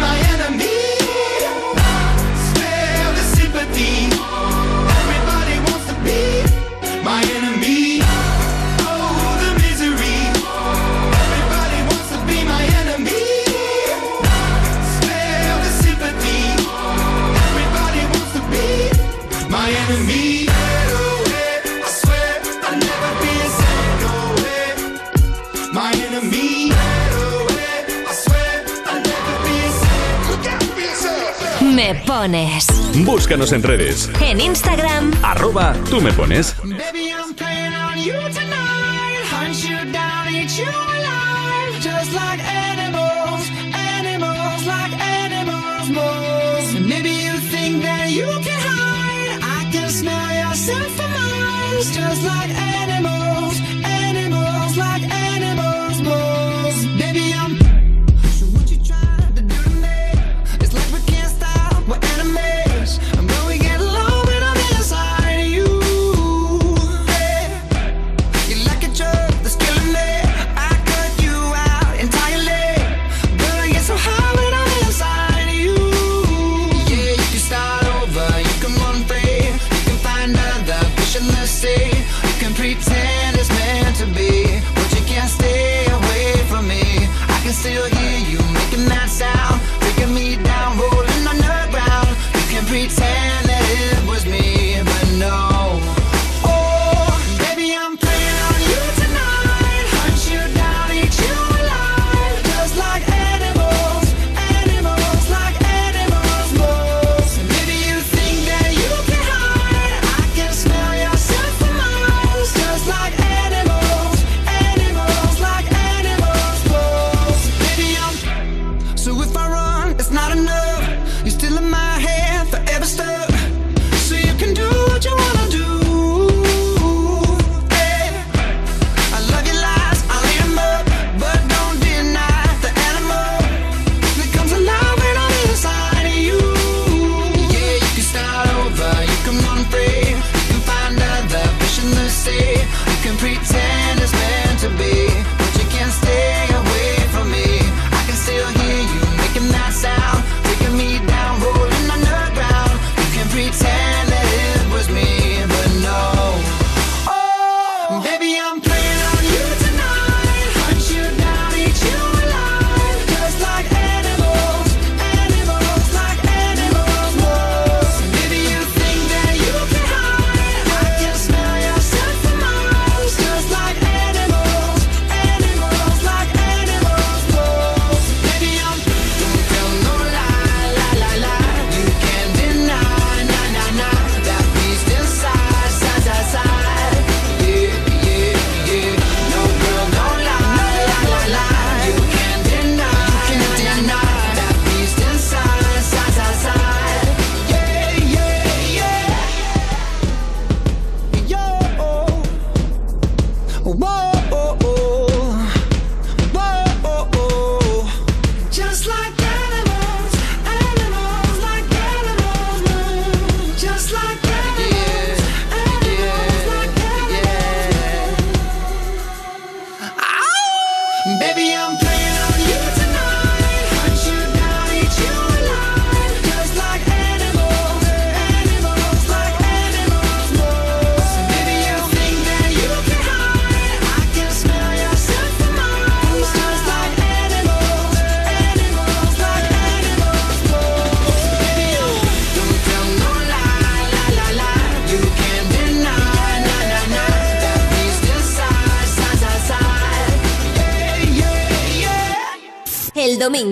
in my. pones. Búscanos en redes. En Instagram. Arroba tú me pones. Baby, I'm playing on you tonight. Hunt you down, eat you alive. Just like animals, animals, like animals, moles. Maybe you think that you can hide. I can smell yourself for miles. Just like animals.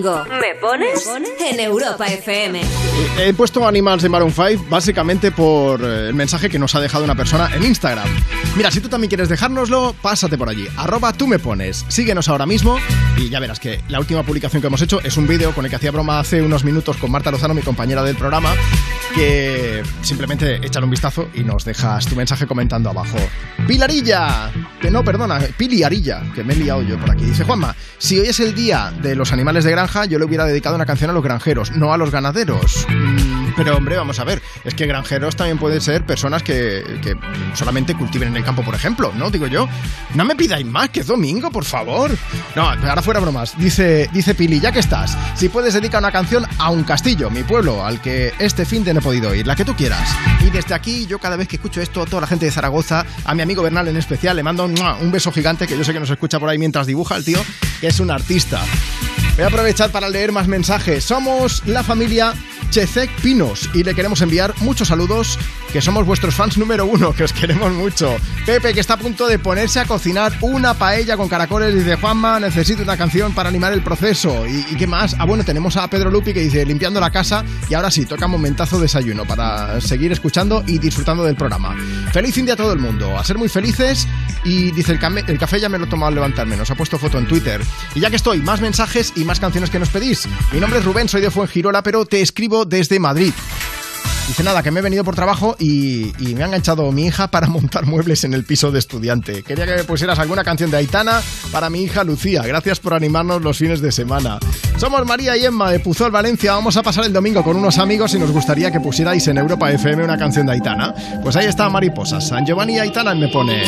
Domingo. ¿Me pones? En Europa FM. He puesto Animals de Maroon 5 básicamente por eh, el mensaje que nos ha dejado una persona en Instagram. Mira, si tú también quieres dejárnoslo, pásate por allí. Arroba tú me pones. Síguenos ahora mismo y ya verás que la última publicación que hemos hecho es un vídeo con el que hacía broma hace unos minutos con Marta Lozano, mi compañera del programa, que simplemente échale un vistazo y nos dejas tu mensaje comentando abajo. Pilarilla, que no, perdona, Piliarilla, que me he liado yo por aquí. Dice Juanma, si hoy es el día de los animales de granja, yo le hubiera dedicado una canción a los granjeros, no a los ganaderos. Mm, pero hombre, vamos a ver, es que granjeros también pueden ser personas que, que solamente cultiven en el campo, por ejemplo, ¿no? Digo yo, no me pidáis más, que es domingo, por favor. No, ahora fuera bromas. Dice, dice Pili, ya que estás, si puedes dedicar una canción a un castillo, mi pueblo, al que este fin de no he podido ir, la que tú quieras. Y desde aquí, yo cada vez que escucho esto, toda la gente de Zaragoza, a mi amigo Bernal en especial, le mando un, beso gigante, que yo sé que nos escucha por ahí mientras dibuja el tío, que es un artista. Voy a aprovechar para leer más mensajes. Somos la familia Checek Pinos y le queremos enviar muchos saludos, que somos vuestros fans número uno, que os queremos mucho. Pepe, que está a punto de ponerse a cocinar una paella con caracoles, dice Juanma, necesito una canción para animar el proceso. ¿Y, qué más? Ah, bueno, tenemos a Pedro Lupi que dice limpiando la casa y ahora sí, toca momentazo desayuno para seguir escuchando y disfrutando del programa. Feliz de a todo el mundo, a ser muy felices y dice el, el café ya me lo he tomado al levantarme, nos ha puesto foto en Twitter. Y ya que estoy, más mensajes y más canciones que nos pedís. Mi nombre es Rubén, soy de Fuengirola, pero te escribo desde Madrid. Dice nada, que me he venido por trabajo y, me ha enganchado mi hija para montar muebles en el piso de estudiante. Quería que me pusieras alguna canción de Aitana para mi hija Lucía. Gracias por animarnos los fines de semana. Somos María y Emma de Puzol, Valencia. Vamos a pasar el domingo con unos amigos y nos gustaría que pusierais en Europa FM una canción de Aitana. Pues ahí está Mariposas. San Giovanni y Aitana me pones.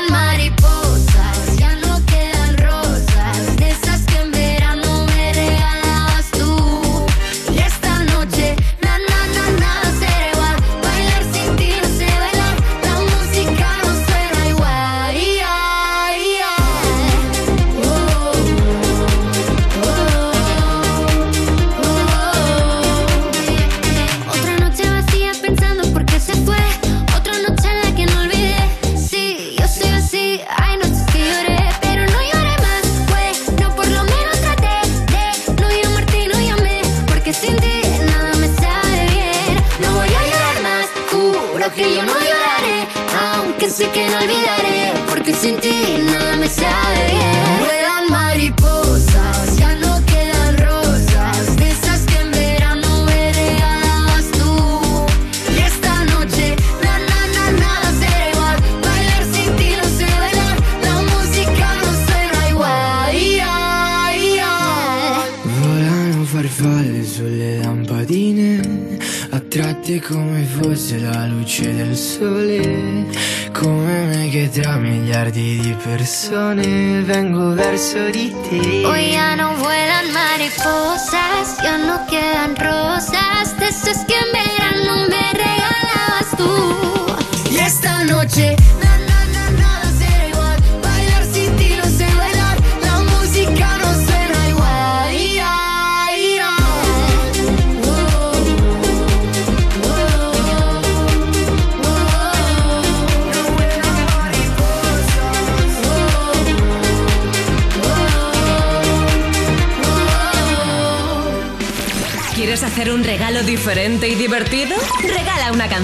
mariposas,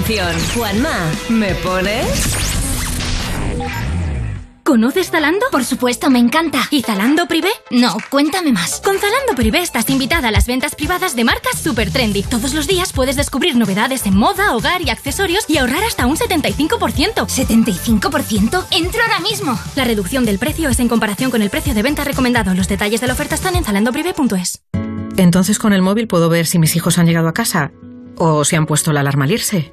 canción. Juanma, ¿me pones? ¿Conoces Zalando? Por supuesto, me encanta. ¿Y Zalando Privé? No, cuéntame más. Con Zalando Privé estás invitada a las ventas privadas de marcas super trendy. Todos los días puedes descubrir novedades en moda, hogar y accesorios y ahorrar hasta un 75%. ¿75%? ¡Entro ahora mismo! La reducción del precio es en comparación con el precio de venta recomendado. Los detalles de la oferta están en zalandoprivé.es. Entonces con el móvil puedo ver si mis hijos han llegado a casa o si han puesto la alarma al irse.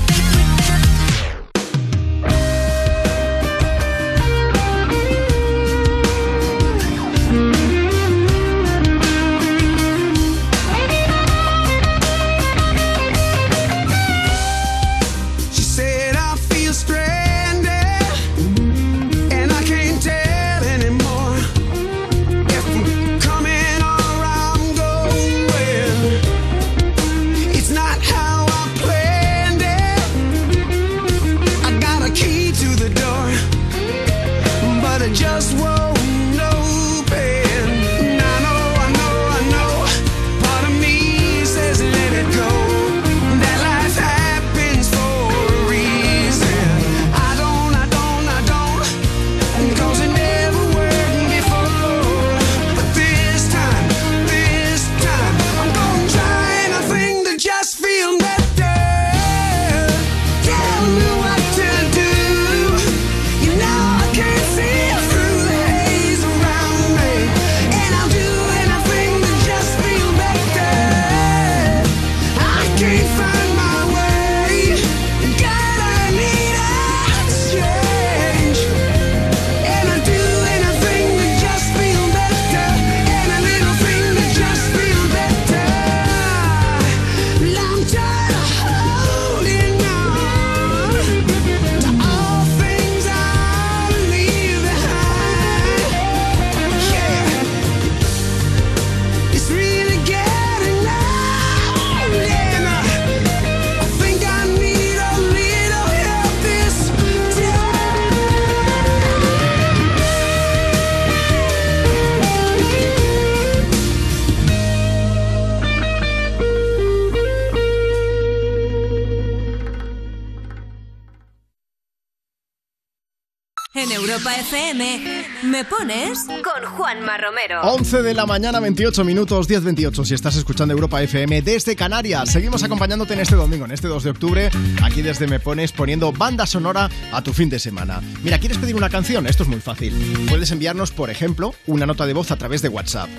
Europa FM, ¿me pones? Con Juanma Romero. 11 de la mañana, 28 minutos, 10.28 si estás escuchando Europa FM desde Canarias. Seguimos acompañándote en este domingo, en este 2 de octubre, aquí desde Me Pones, poniendo banda sonora a tu fin de semana. Mira, ¿quieres pedir una canción? Esto es muy fácil. Puedes enviarnos, por ejemplo, una nota de voz a través de WhatsApp.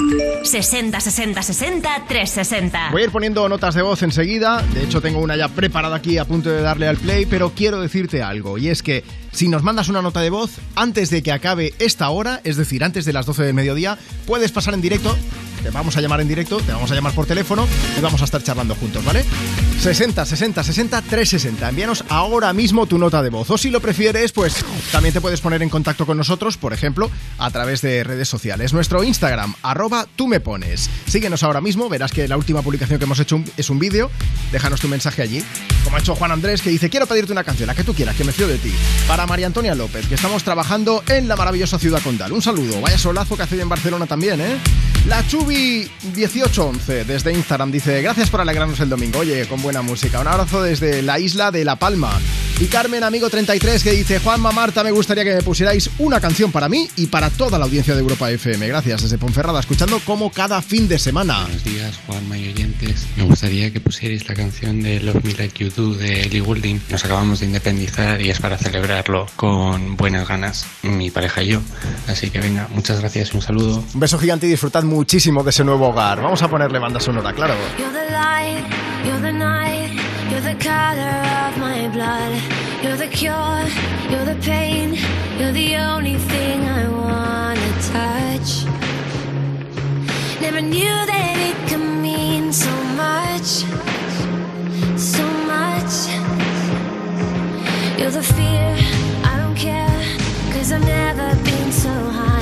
60 60 60 360. Voy a ir poniendo notas de voz enseguida. De hecho, tengo una ya preparada aquí a punto de darle al play, pero quiero decirte algo. Y es que si nos mandas una nota de voz antes de que acabe esta hora, es decir, antes de las 12 del mediodía, puedes pasar en directo. Te vamos a llamar en directo, te vamos a llamar por teléfono y vamos a estar charlando juntos, ¿vale? 60 60 60 360. Envíanos ahora mismo tu nota de voz. O si lo prefieres, pues también te puedes poner en contacto con nosotros, por ejemplo, a través de redes sociales. Nuestro Instagram, arroba tú me pones. Síguenos ahora mismo, verás que la última publicación que hemos hecho es un vídeo. Déjanos tu mensaje allí. Como ha hecho Juan Andrés, que dice, quiero pedirte una canción, la que tú quieras, que me fío de ti. Para María Antonia López, que estamos trabajando en la maravillosa ciudad condal. Un saludo. Vaya solazo que hace en Barcelona también, ¿eh? La Chubi 1811 desde Instagram dice, gracias por alegrarnos el domingo. Oye, con buena música. Un abrazo desde la isla de La Palma. Y Carmen Amigo 33 que dice, Juanma Marta, me gustaría que me pusierais una canción para mí y para toda la audiencia de Europa FM. Gracias, desde Ponferrada, escuchando como cada fin de semana. Buenos días, Juanma y oyentes. Me gustaría que pusierais la canción de Love Me Like You Do de Ellie Goulding. Nos acabamos de independizar y es para celebrarlo con buenas ganas, mi pareja y yo. Así que venga, muchas gracias y un saludo. Un beso gigante y disfrutad muchísimo de ese nuevo hogar. Vamos a ponerle banda sonora, claro. You're the fear, I don't care, cause I've never been so high.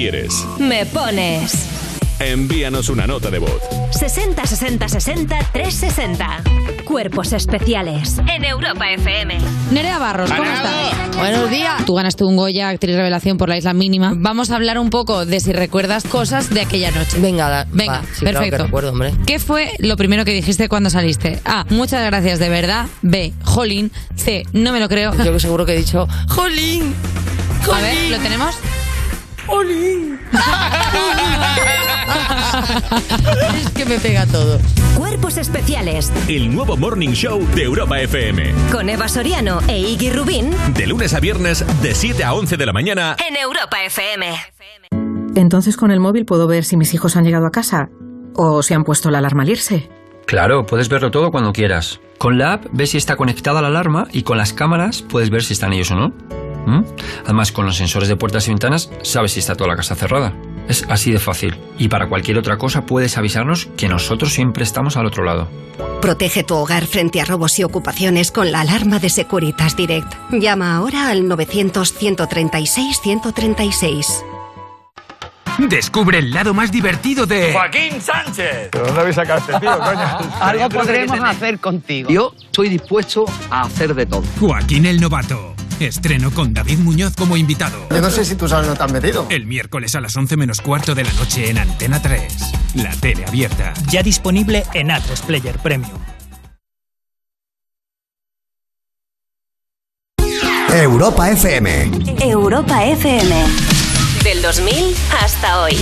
quieres. Me pones. Envíanos una nota de voz. 60 60 60 360. Cuerpos especiales. En Europa FM. Nerea Barros, ¿cómo estás? Buenos días. Tú ganaste un Goya, actriz revelación por la isla mínima. Vamos a hablar un poco de si recuerdas cosas de aquella noche. Venga, da- Venga, va, sí, claro perfecto. que recuerdo, hombre. ¿Qué fue lo primero que dijiste cuando saliste? A. Muchas gracias de verdad. B. Jolín. C. No me lo creo. Yo que seguro que he dicho Jolín. A ver, ¿lo tenemos? Jolín. es que me pega todo. Cuerpos especiales. El nuevo Morning Show de Europa FM. Con Eva Soriano e Iggy Rubín. De lunes a viernes, de 7 a 11 de la mañana. En Europa FM. Entonces con el móvil puedo ver si mis hijos han llegado a casa o si han puesto la alarma al irse. Claro, puedes verlo todo cuando quieras. Con la app ves si está conectada la alarma y con las cámaras puedes ver si están ellos o no. ¿Mm? Además, con los sensores de puertas y ventanas sabes si está toda la casa cerrada. Es así de fácil. Y para cualquier otra cosa puedes avisarnos que nosotros siempre estamos al otro lado. Protege tu hogar frente a robos y ocupaciones con la alarma de Securitas Direct. Llama ahora al 900-136-136. Descubre el lado más divertido de. Joaquín Sánchez. ¿De dónde habéis sacado este tío, coño? Algo podremos hacer contigo. Yo estoy dispuesto a hacer de todo. Joaquín el Novato. Estreno con David Muñoz como invitado. Yo no sé si tú sabes dónde te has metido. El miércoles a las 11 menos cuarto de la noche en Antena 3. La tele abierta. Ya disponible en Atresplayer Player Premium. Europa FM. Europa FM. Del 2000 hasta hoy.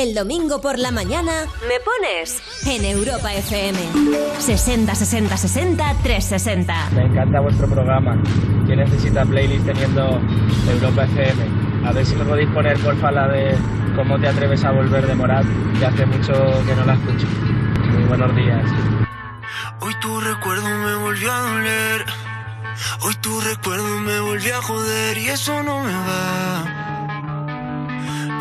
El domingo por la mañana me pones en Europa FM. 60 60 60 360. Me encanta vuestro programa. ¿Quién necesita playlist teniendo Europa FM? A ver si me podéis poner porfa la de cómo te atreves a volver de Morat, que hace mucho que no la escucho. Muy buenos días. Hoy tu recuerdo me volvió a doler. Hoy tu recuerdo me volvió a joder y eso no me va.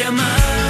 llamar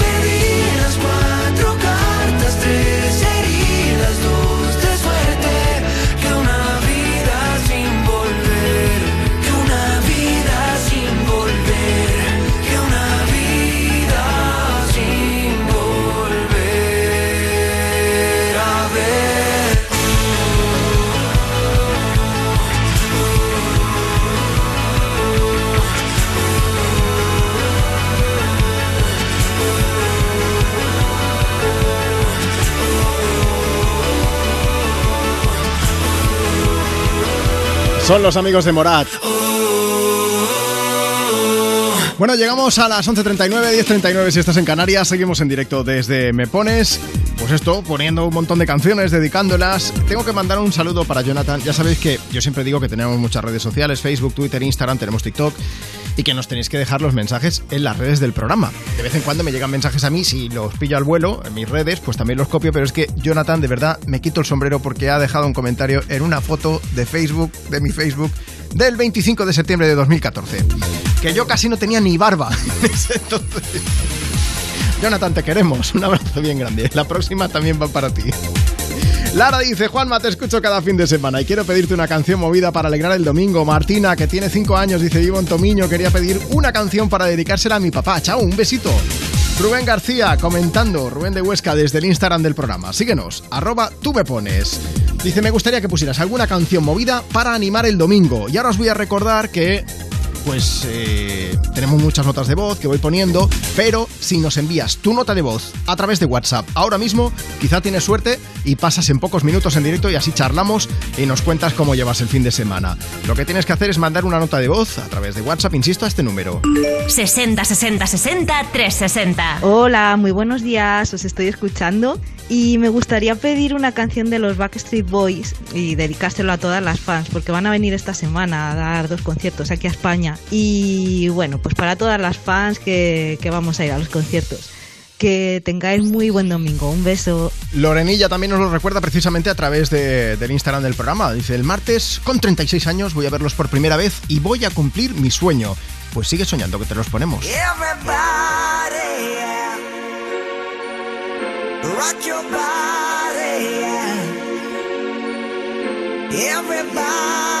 Son los amigos de Morat. Bueno, llegamos a las 11.39, 10.39 si estás en Canarias. Seguimos en directo desde Me Pones. Pues esto, poniendo un montón de canciones, dedicándolas. Tengo que mandar un saludo para Jonathan. Ya sabéis que yo siempre digo que tenemos muchas redes sociales, Facebook, Twitter, Instagram, tenemos TikTok. Y que nos tenéis que dejar los mensajes en las redes del programa. De vez en cuando me llegan mensajes a mí, si los pillo al vuelo en mis redes, pues también los copio. Pero es que Jonathan, de verdad, me quito el sombrero porque ha dejado un comentario en una foto de Facebook, de mi Facebook, del 25 de septiembre de 2014. Que yo casi no tenía ni barba. Jonathan, te queremos. Un abrazo bien grande. La próxima también va para ti. Lara dice, Juanma, te escucho cada fin de semana y quiero pedirte una canción movida para alegrar el domingo. Martina, que tiene 5 años, dice, vivo en Tomiño, quería pedir una canción para dedicársela a mi papá. Chao, un besito. Rubén García comentando, Rubén de Huesca desde el Instagram del programa. Síguenos, arroba tú me pones. Dice, me gustaría que pusieras alguna canción movida para animar el domingo. Y ahora os voy a recordar que pues eh, tenemos muchas notas de voz que voy poniendo, pero si nos envías tu nota de voz a través de WhatsApp ahora mismo, quizá tienes suerte y pasas en pocos minutos en directo y así charlamos y nos cuentas cómo llevas el fin de semana. Lo que tienes que hacer es mandar una nota de voz a través de WhatsApp, insisto, a este número. 60 60 60 360. Hola, muy buenos días, os estoy escuchando y me gustaría pedir una canción de los Backstreet Boys y dedicárselo a todas las fans porque van a venir esta semana a dar dos conciertos aquí a España y bueno, pues para todas las fans que, que vamos a ir a los conciertos. Que tengáis muy buen domingo. Un beso. Lorenilla también nos lo recuerda precisamente a través de- del Instagram del programa. Dice, el martes, con 36 años, voy a verlos por primera vez y voy a cumplir mi sueño. Pues sigue soñando que te los ponemos. Everybody, yeah. rock your body, yeah. Everybody,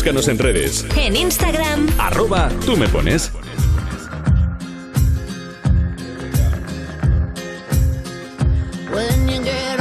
Búscanos en redes. En Instagram, Arroba tú me pones. When you get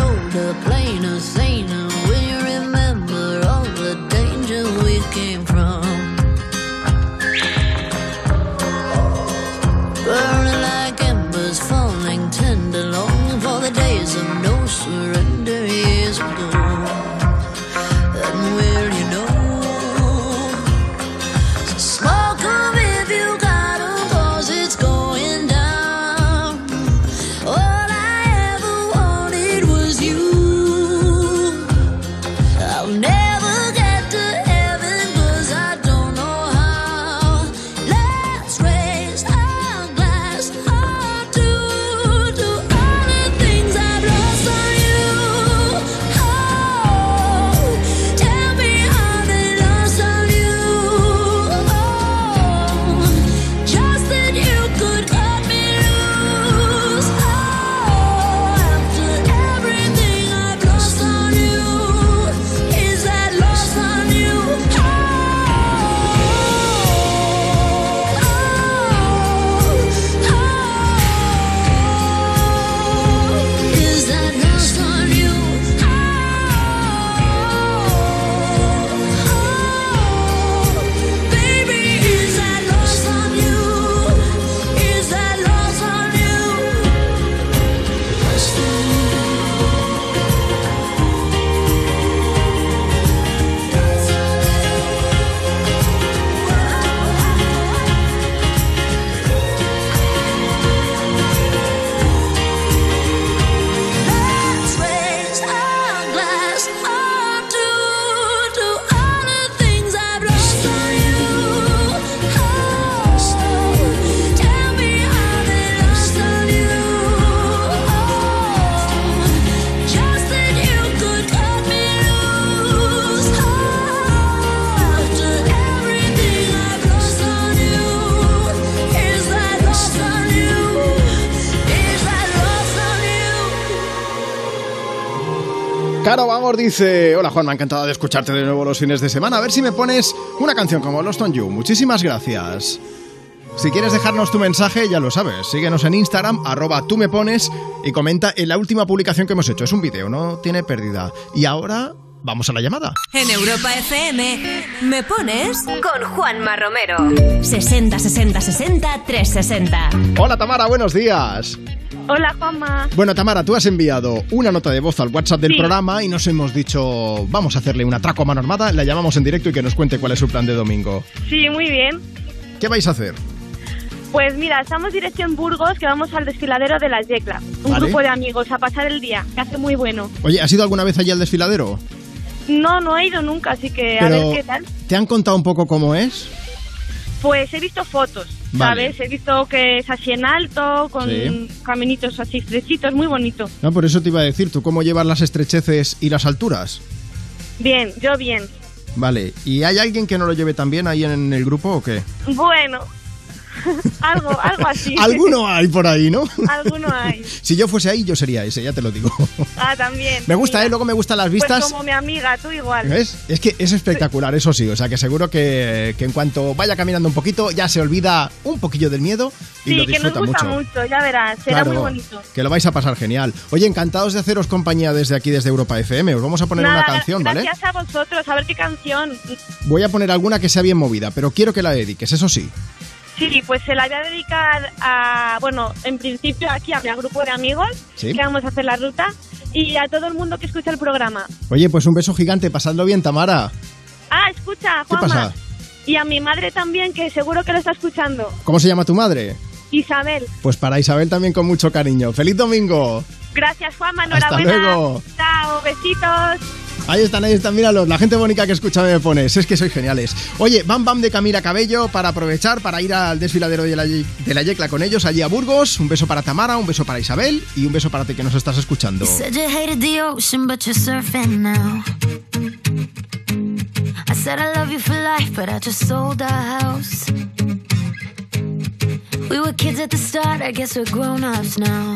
Hola Juan, me ha encantado de escucharte de nuevo los fines de semana. A ver si me pones una canción como Lost on You. Muchísimas gracias. Si quieres dejarnos tu mensaje, ya lo sabes. Síguenos en Instagram, arroba tú me pones y comenta en la última publicación que hemos hecho. Es un vídeo, no tiene pérdida. Y ahora, vamos a la llamada. en Europa FM, me pones con Juanma Romero. 60 60 60 360. Hola Tamara, buenos días. Hola, Juanma. Bueno, Tamara, tú has enviado una nota de voz al WhatsApp del Sí. programa y nos hemos dicho, vamos a hacerle un atraco a mano armada, la llamamos en directo y que nos cuente cuál es su plan de domingo. Sí, muy bien. ¿Qué vais a hacer? Pues mira, estamos dirección Burgos, que vamos al desfiladero de la Yecla. Un Vale. grupo de amigos a pasar el día, que hace muy bueno. Oye, ¿has ido alguna vez allí al desfiladero? No, no he ido nunca, así que a ver qué tal. ¿Te han contado un poco cómo es? Pues he visto fotos, Vale. ¿sabes? He visto que es así en alto, con Sí. caminitos así estrechitos, muy bonito. No, por eso te iba a decir, ¿tú cómo llevas las estrecheces y las alturas? Bien, yo bien. Vale, ¿y hay alguien que no lo lleve tan bien ahí en el grupo o qué? Bueno, algo, algo así. Alguno hay por ahí, ¿no? Alguno hay. Si yo fuese ahí, yo sería ese, ya te lo digo. Ah, también. Me gusta, ¿eh? Luego me gustan las vistas. Pues como mi amiga, tú igual. ¿Ves? Es que es espectacular, eso sí. O sea, que seguro que, que en cuanto vaya caminando un poquito, ya se olvida un poquillo del miedo y Sí, lo que nos gusta mucho. mucho. ya verás. Será Claro, muy bonito. Que lo vais a pasar genial. Oye, encantados de haceros compañía desde aquí, desde Europa FM. Os vamos a poner Nada, una canción, ¿vale? Gracias a vosotros. A ver qué canción. Voy a poner alguna que sea bien movida, pero quiero que la dediques, eso sí. Sí, pues se la voy a dedicar a, bueno, en principio aquí a mi grupo de amigos Sí. que vamos a hacer la ruta y a todo el mundo que escucha el programa. Oye, pues un beso gigante, pasadlo bien, Tamara. Ah, escucha, ¿Qué Juanma. pasa? Y a mi madre también, que seguro que lo está escuchando. ¿Cómo se llama tu madre? Isabel. Pues para Isabel también con mucho cariño. ¡Feliz domingo! Gracias, Juanma. Hasta Enhorabuena. luego. Chao, besitos. Ahí están, ahí están, míralos. La gente bonita que escucha me pones. Es que sois geniales. Oye, Bam Bam de Camila Cabello para aprovechar, para ir al desfiladero de la, de la Yecla con ellos allí a Burgos. Un beso para Tamara, un beso para Isabel y un beso para ti que nos estás escuchando. We were kids at the start, I guess we're grown ups now.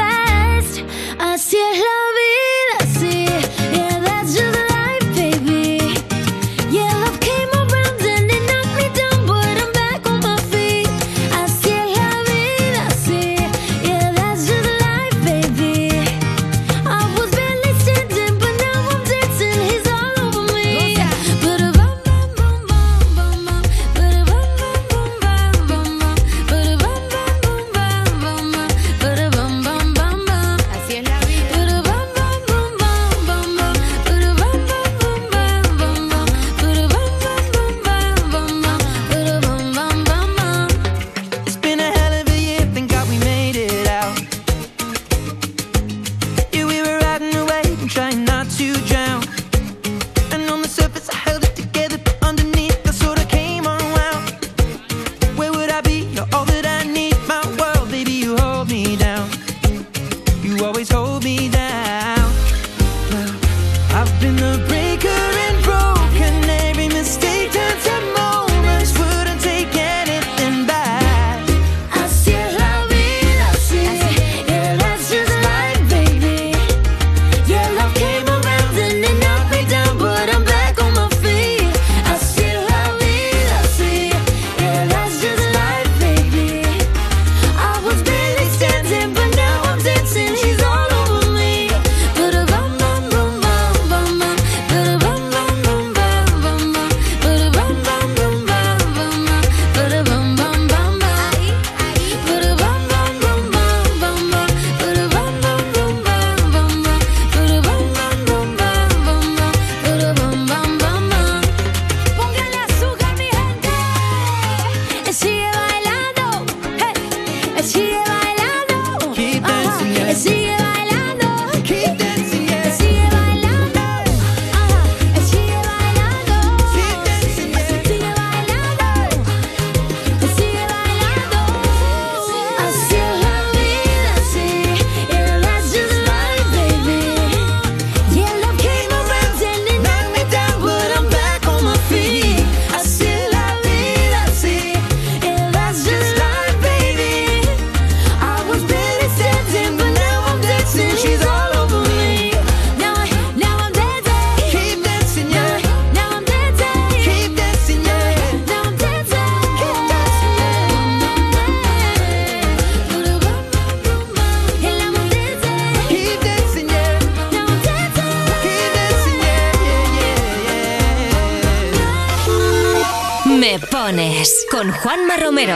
Me pones con Juanma Romero.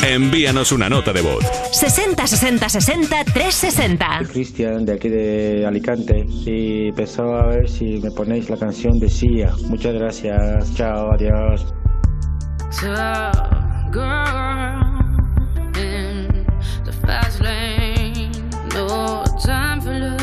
Envíanos una nota de voz. 60 60 60 360. Cristian de aquí de Alicante y pensaba a ver si me ponéis la canción de Sia. Muchas gracias. Chao, adiós. Girl in the fast lane. No time for love,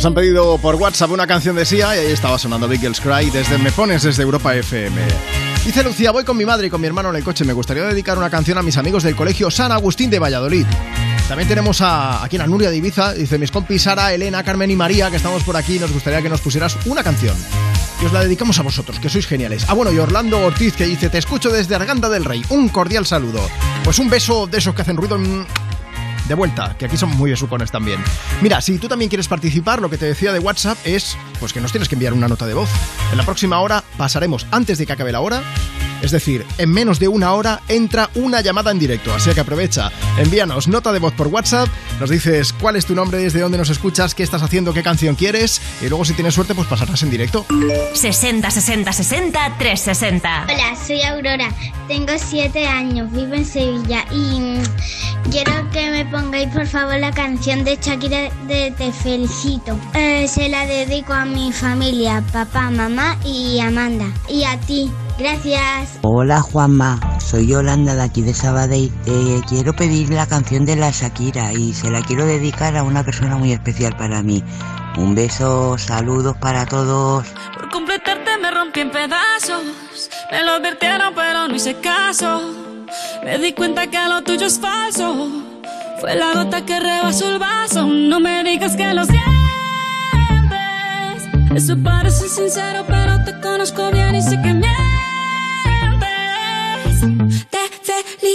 Nos han pedido por WhatsApp una canción de Sia y ahí estaba sonando Big Girls Cry desde Me Pones desde Europa FM. Dice Lucía, voy con mi madre y con mi hermano en el coche. Me gustaría dedicar una canción a mis amigos del colegio San Agustín de Valladolid. También tenemos a, aquí a Nuria de Ibiza. Dice, mis compis Sara, Elena, Carmen y María, que estamos por aquí, nos gustaría que nos pusieras una canción. Y os la dedicamos a vosotros, que sois geniales. Ah, bueno, y Orlando Ortiz, que dice, te escucho desde Arganda del Rey. Un cordial saludo. Pues un beso de esos que hacen ruido en- de vuelta, que aquí son muy besucones también. Mira, si tú también quieres participar, lo que te decía de WhatsApp es pues que nos tienes que enviar una nota de voz. En la próxima hora pasaremos antes de que acabe la hora. Es decir, en menos de una hora entra una llamada en directo, así que aprovecha, envíanos nota de voz por WhatsApp, nos dices cuál es tu nombre, desde dónde nos escuchas, qué estás haciendo, qué canción quieres, y luego si tienes suerte pues pasarás en directo. 60 60 60 360. Hola, soy Aurora, tengo 7 años, vivo en Sevilla y quiero que me pongáis por favor la canción de Shakira de Te Felicito. Eh, se la dedico a mi familia, papá, mamá y Amanda. Y a ti, gracias. Hola Juanma, soy Yolanda de aquí de Sabadell. Eh, quiero pedir la canción de la Shakira y se la quiero dedicar a una persona muy especial para mí. Un beso, saludos para todos. Por completarte me rompí en pedazos. Me lo advirtieron, pero no hice caso. Me di cuenta que lo tuyo es falso. Fue la gota que rebasó el vaso. No me digas que lo sientes. Eso parece sincero, pero te conozco bien y sé que mientes.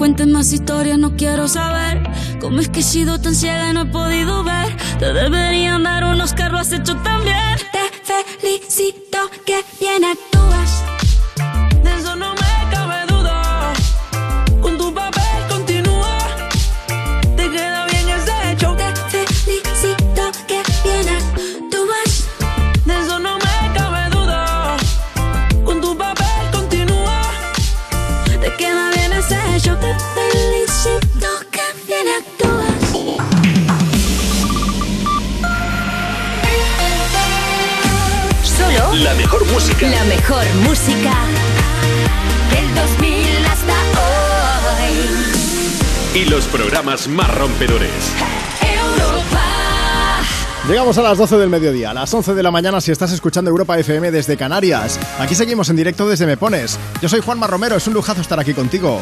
cuentes más historias, no quiero saber. Cómo es que he sido tan ciega y no he podido ver. Te deberían dar unos carros has hecho también. Te felicito que bien actúas. Programas más rompedores. Europa. Llegamos a las 12 del mediodía, a las 11 de la mañana si estás escuchando Europa FM desde Canarias. Aquí seguimos en directo desde Me Pones. Yo soy Juanma Romero, es un lujazo estar aquí contigo.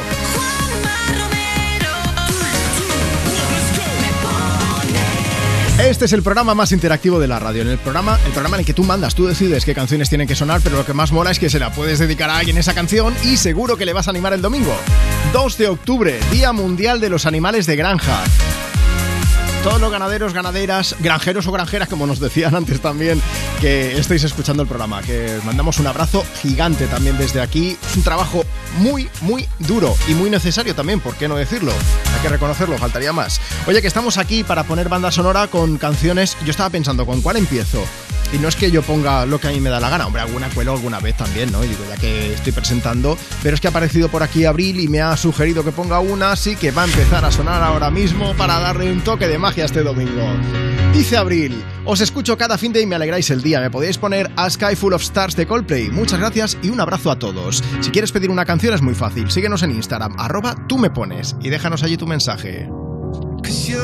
Este es el programa más interactivo de la radio. En el programa, el programa en el que tú mandas, tú decides qué canciones tienen que sonar, pero lo que más mola es que se la puedes dedicar a alguien esa canción y seguro que le vas a animar el domingo. 2 de octubre, Día Mundial de los Animales de Granja. Todos los ganaderos, ganaderas, granjeros o granjeras, como nos decían antes también, que estáis escuchando el programa, que os mandamos un abrazo gigante también desde aquí. Es un trabajo muy, muy duro y muy necesario también, ¿por qué no decirlo? Que reconocerlo, faltaría más. Oye, que estamos aquí para poner banda sonora con canciones. Yo estaba pensando, ¿con cuál empiezo? Y no es que yo ponga lo que a mí me da la gana, hombre, alguna cuelo alguna vez también, ¿no? Y digo, ya que estoy presentando, pero es que ha aparecido por aquí Abril y me ha sugerido que ponga una, así que va a empezar a sonar ahora mismo para darle un toque de magia este domingo. Dice Abril, os escucho cada fin de y me alegráis el día. Me podéis poner A Sky Full of Stars de Coldplay. Muchas gracias y un abrazo a todos. Si quieres pedir una canción es muy fácil. Síguenos en Instagram, arroba tú me pones y déjanos allí tu mensaje. Cause you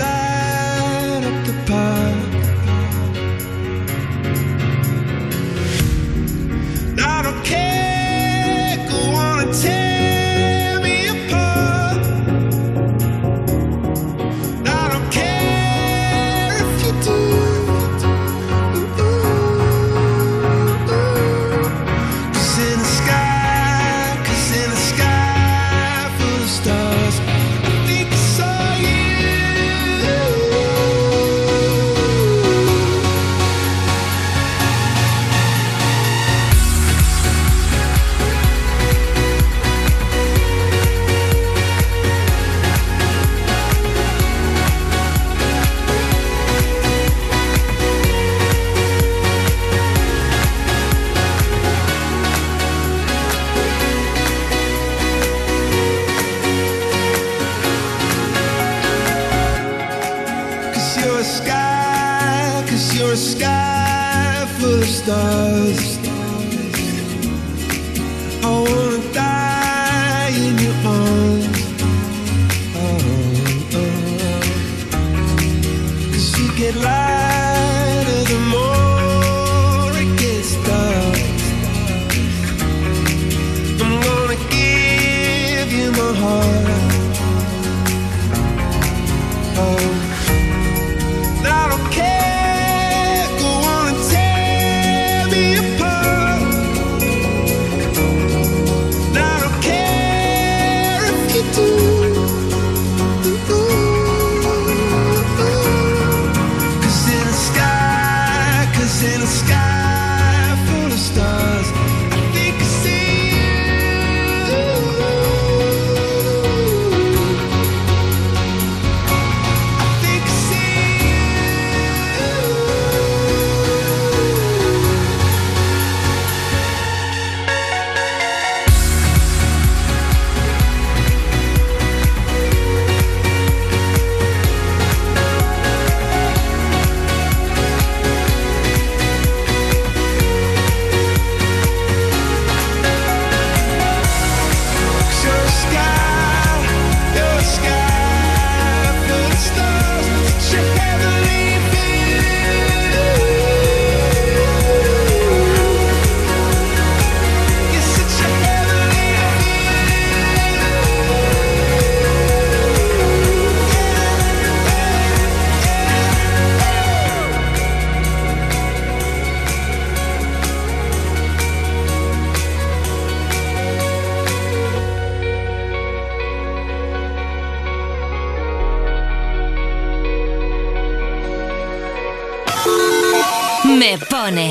a on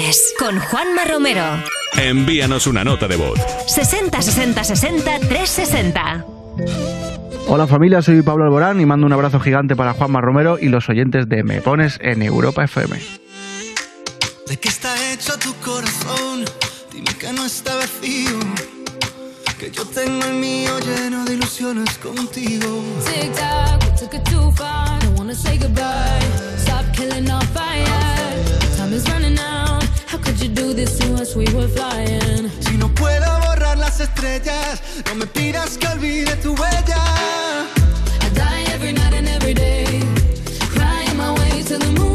pones con Juanma Romero. Envíanos una nota de voz. 60 60 60 360. Hola familia, soy Pablo Alborán y mando un abrazo gigante para Juanma Romero y los oyentes de Me Pones en Europa FM. ¿De qué está hecho tu corazón? Dime que no está vacío. Que yo tengo el mío lleno de ilusiones contigo. Tic tac, we took it too far. Don't wanna say goodbye. Stop killing our fire. Time is running out. You do this to us? We were flying. Si no puedo borrar las estrellas, no me pidas que olvide tu huella. I die every night and every day. Crying my way to the moon.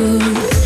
the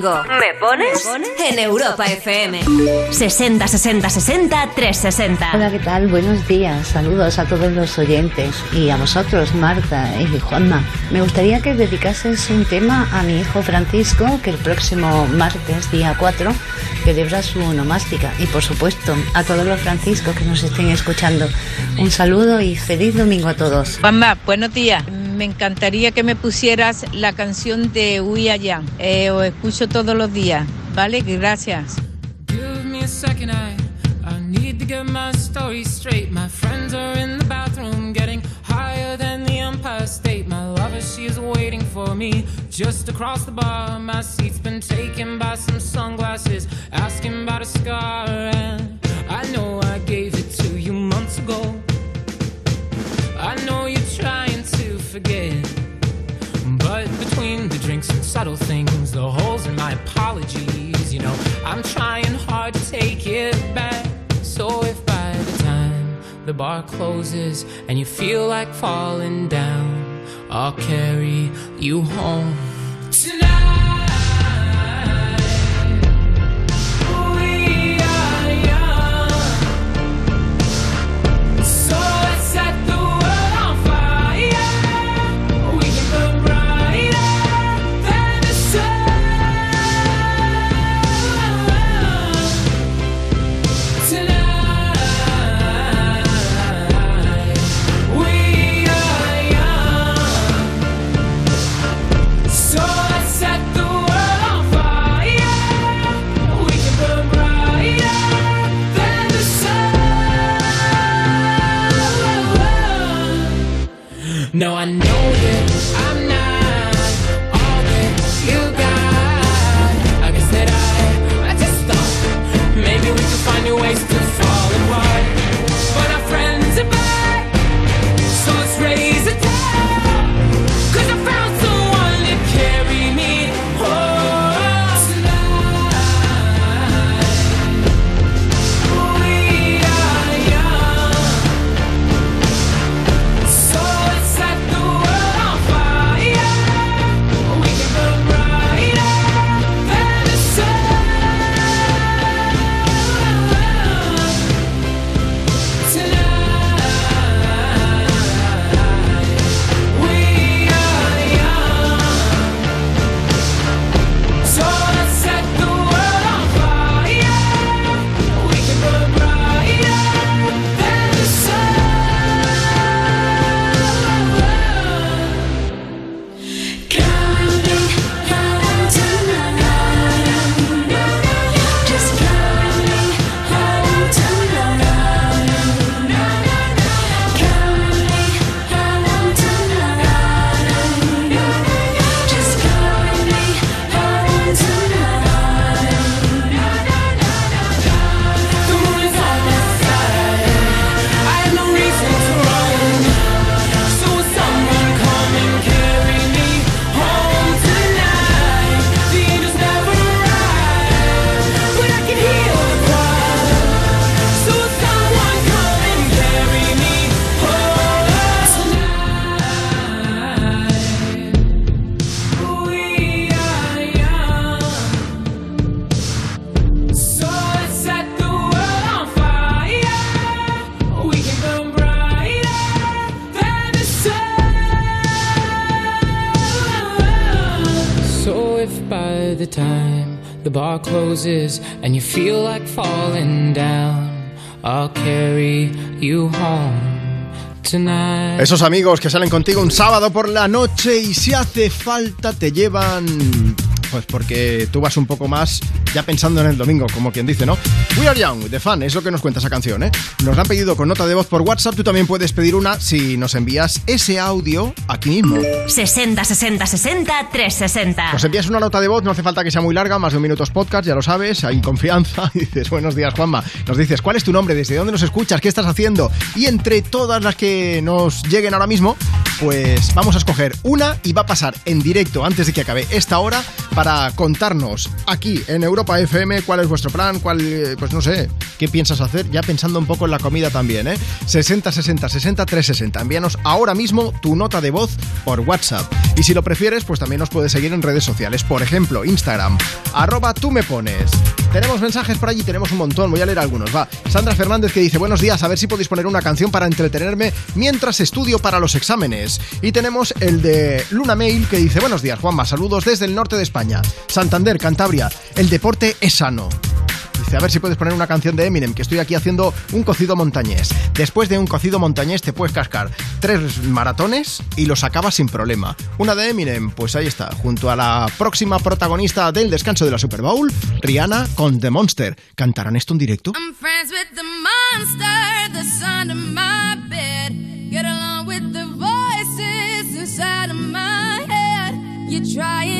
domingo. ¿Me pones? En Europa FM. 60 60 60 360. Hola, ¿qué tal? Buenos días. Saludos a todos los oyentes y a vosotros, Marta y Juanma. Me gustaría que dedicases un tema a mi hijo Francisco, que el próximo martes, día 4, celebra su onomástica. Y por supuesto, a todos los franciscos que nos estén escuchando. Un saludo y feliz domingo a todos. Juanma, buenos días. Me encantaría que me pusieras la canción de Uy Allá. Eh, os escucho todos los días. ¿Vale? Gracias. Give me a second, I, I need to get my story straight. My friends are in the bathroom, getting higher than the Empire State. My lover, she is waiting for me just across the bar. My seat's been taken by some sunglasses, asking about a scar. And I know I gave it to you months ago. I know to forget. But between the drinks and subtle things, the holes in my apologies, you know, I'm trying hard to take it back. So if by the time the bar closes and you feel like falling down, I'll carry you home. The bar closes and you feel like falling down, I'll carry you home. Esos amigos que salen contigo un sábado por la noche y si hace falta te llevan... Pues porque tú vas un poco más ya pensando en el domingo, como quien dice, ¿no? We Are Young, The Fan, es lo que nos cuenta esa canción, ¿eh? Nos la han pedido con nota de voz por WhatsApp, tú también puedes pedir una si nos envías ese audio aquí mismo. 60 60 60 360. Nos envías una nota de voz, no hace falta que sea muy larga, más de un minutos podcast, ya lo sabes, hay confianza. Y dices, buenos días, Juanma. Nos dices, ¿cuál es tu nombre? ¿Desde dónde nos escuchas? ¿Qué estás haciendo? Y entre todas las que nos lleguen ahora mismo, pues vamos a escoger una y va a pasar en directo antes de que acabe esta hora para contarnos aquí en Europa FM cuál es vuestro plan, cuál, eh, pues no sé, qué piensas hacer, ya pensando un poco en la comida también, ¿eh? 60 60 60 360. Envíanos ahora mismo tu nota de voz por WhatsApp. Y si lo prefieres, pues también nos puedes seguir en redes sociales. Por ejemplo, Instagram, arroba tú me pones. Tenemos mensajes por allí, tenemos un montón. Voy a leer algunos. Va. Sandra Fernández que dice, buenos días, a ver si podéis poner una canción para entretenerme mientras estudio para los exámenes. Y tenemos el de Luna Mail que dice, buenos días, Juanma, saludos desde el norte de España. Santander, Cantabria, el deporte es sano. Dice, a ver si puedes poner una canción de Eminem, que estoy aquí haciendo un cocido montañés. Después de un cocido montañés te puedes cascar tres maratones y los acabas sin problema. Una de Eminem, pues ahí está, junto a la próxima protagonista del descanso de la Super Bowl, Rihanna con The Monster. ¿Cantarán esto en directo? I'm friends with the monster that's under my bed. Get along with the voices inside of my head. You're trying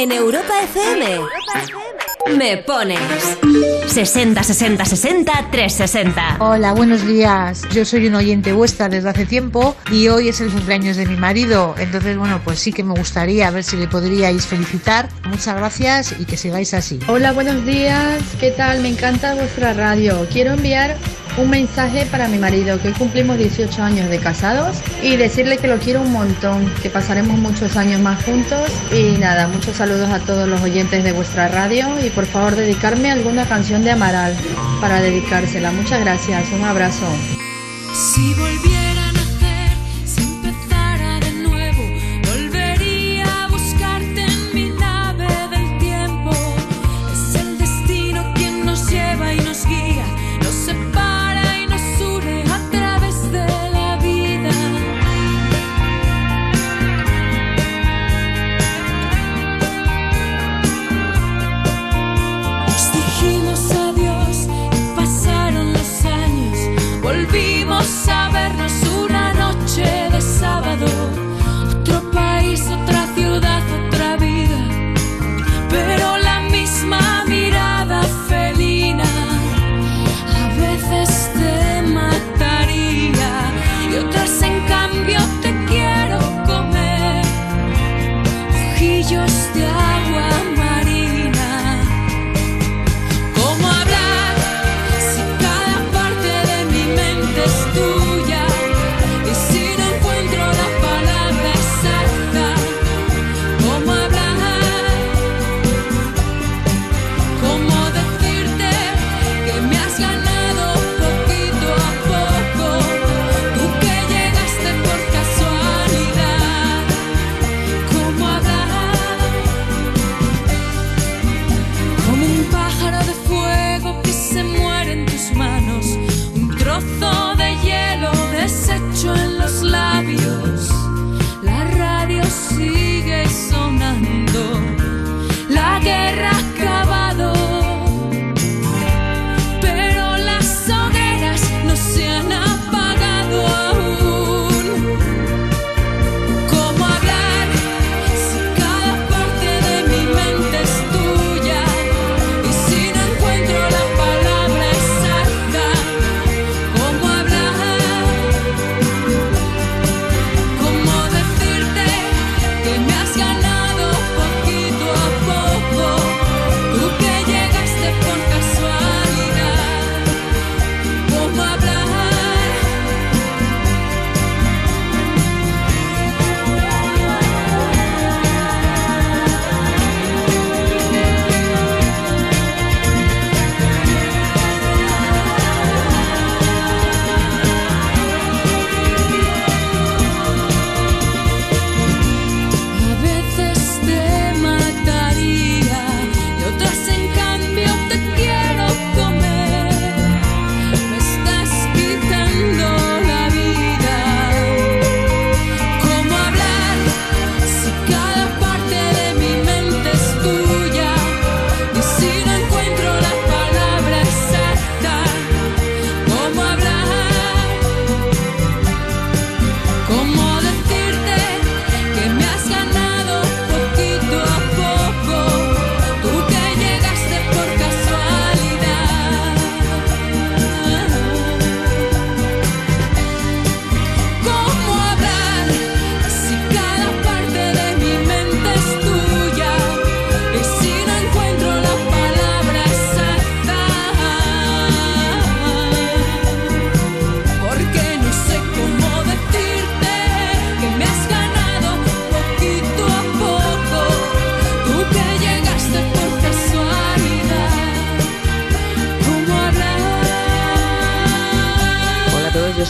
En Europa FM. Me pones 60 60 60 360. Hola, buenos días. Yo soy un oyente vuestra desde hace tiempo y hoy es el cumpleaños de mi marido. Entonces, bueno, pues sí que me gustaría ver si le podríais felicitar. Muchas gracias y que sigáis así. Hola, buenos días. ¿Qué tal? Me encanta vuestra radio. Quiero enviar un mensaje para mi marido, que hoy cumplimos 18 años de casados y decirle que lo quiero un montón, que pasaremos muchos años más juntos y nada, muchos saludos a todos los oyentes de vuestra radio y por favor dedicarme alguna canción de Amaral para dedicársela. Muchas gracias, un abrazo.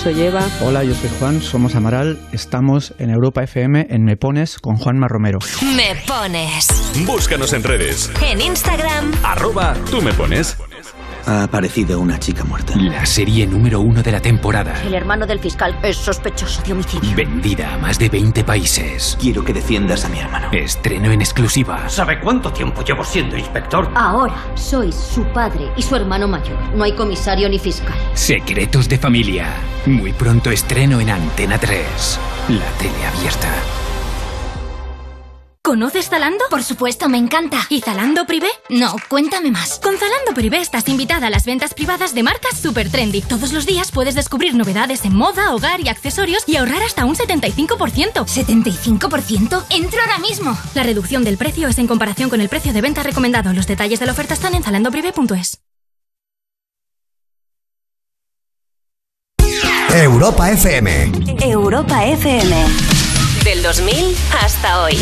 Soy Eva. Hola, yo soy Juan, somos Amaral, estamos en Europa FM en Me Pones con Juanma Romero. Me pones. Búscanos en redes. En Instagram, Arroba tú me pones. Ha aparecido una chica muerta. La serie número uno de la temporada. El hermano del fiscal es sospechoso de homicidio. Vendida a más de 20 países. Quiero que defiendas a mi hermano. Estreno en exclusiva. ¿Sabe cuánto tiempo llevo siendo inspector? Ahora sois su padre y su hermano mayor. No hay comisario ni fiscal. Secretos de familia. Muy pronto estreno en Antena 3. La tele abierta. ¿Conoces Zalando? Por supuesto, me encanta. ¿Y Zalando Privé? No, cuéntame más. Con Zalando Privé estás invitada a las ventas privadas de marcas super trendy. Todos los días puedes descubrir novedades en moda, hogar y accesorios y ahorrar hasta un 75%. ¿75%? ¡Entro ahora mismo! La reducción del precio es en comparación con el precio de venta recomendado. Los detalles de la oferta están en zalandoprivé.es. Europa FM. Europa FM. Del 2000 hasta hoy.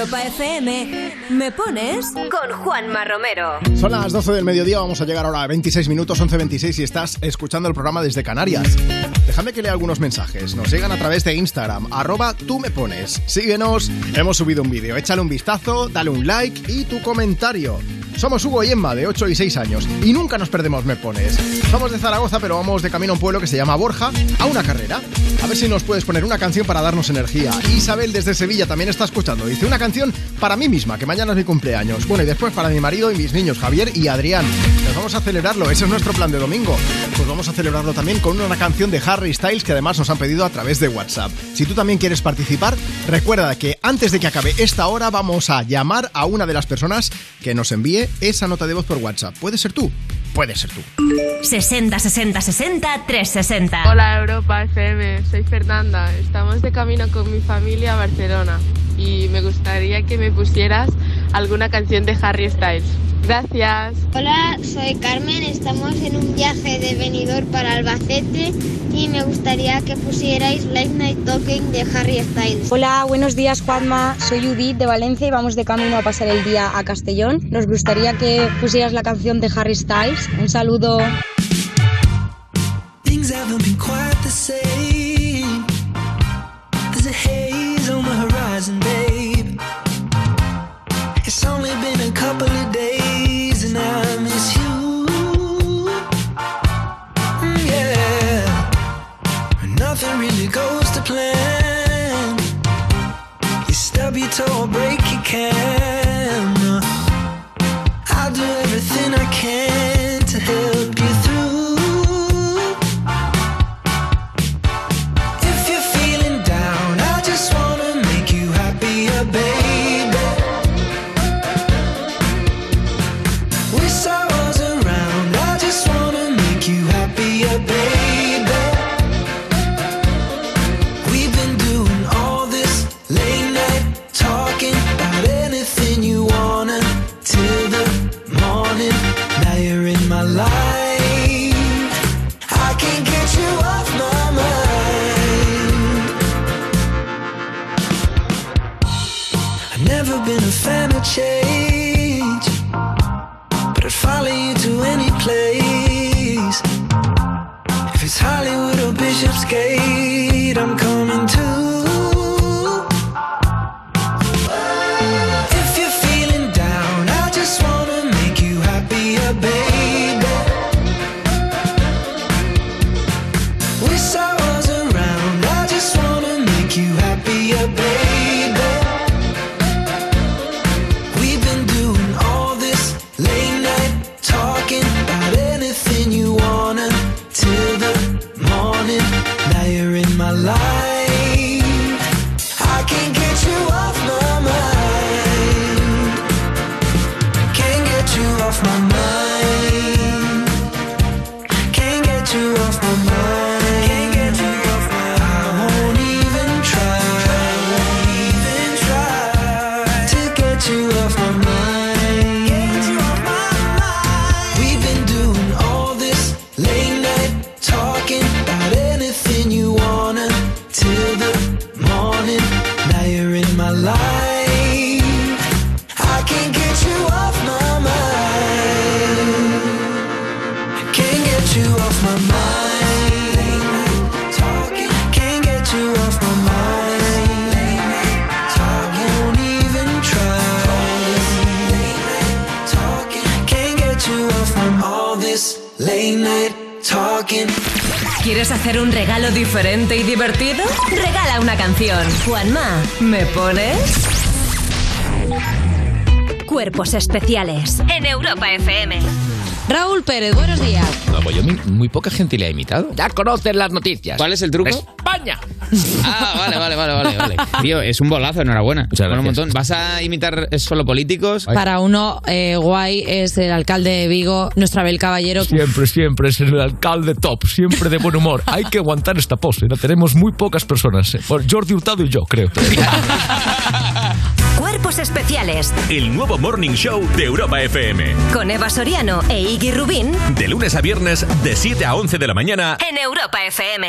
Europa FM, ¿me pones? Con Juanma Romero. Son las 12 del mediodía, vamos a llegar ahora a 26 minutos, 11.26 y estás escuchando el programa desde Canarias. Déjame que lea algunos mensajes, nos llegan a través de Instagram, arroba tú me pones. Síguenos, hemos subido un vídeo, échale un vistazo, dale un like y tu comentario. Somos Hugo y Emma, de 8 y 6 años, y nunca nos perdemos Me Pones. Somos de Zaragoza, pero vamos de camino a un pueblo que se llama Borja, a una carrera. A ver si nos puedes poner una canción para darnos energía. Isabel desde Sevilla también está escuchando. Dice una canción para mí misma, que mañana es mi cumpleaños. Bueno, y después para mi marido y mis niños, Javier y Adrián. Vamos a celebrarlo, ese es nuestro plan de domingo. Pues vamos a celebrarlo también con una canción de Harry Styles que además nos han pedido a través de WhatsApp. Si tú también quieres participar, recuerda que antes de que acabe esta hora vamos a llamar a una de las personas que nos envíe esa nota de voz por WhatsApp. ¿Puede ser tú? Puede ser tú. 60 60 60 360. Hola Europa FM, soy Fernanda. Estamos de camino con mi familia a Barcelona y me gustaría que me pusieras alguna canción de Harry Styles. Gracias. Hola, soy Carmen, estamos en un viaje de venidor para Albacete y me gustaría que pusierais Late Night Talking de Harry Styles. Hola, buenos días Juanma, soy Judith de Valencia y vamos de camino a pasar el día a Castellón. Nos gustaría que pusieras la canción de Harry Styles. Un saludo. Things haven't been quite especiales en Europa FM. Raúl Pérez, buenos días. No, pues yo muy, muy poca gente le ha imitado. Ya conocen las noticias. ¿Cuál es el truco? ¡España! Vale, vale, vale, vale, vale. Tío, es un bolazo, enhorabuena. Muchas Mola un montón. ¿Vas a imitar solo políticos? Para uno, eh, guay es el alcalde de Vigo, nuestro Abel Caballero. Siempre, siempre es el alcalde top, siempre de buen humor. Hay que aguantar esta pose, la tenemos muy pocas personas. eh. Bueno, Jordi Hurtado y yo, creo. Cuerpos especiales El nuevo Morning Show de Europa FM. con Eva Soriano e Iggy Rubín De lunes a viernes, de 7 a 11 de la mañana. en Europa FM.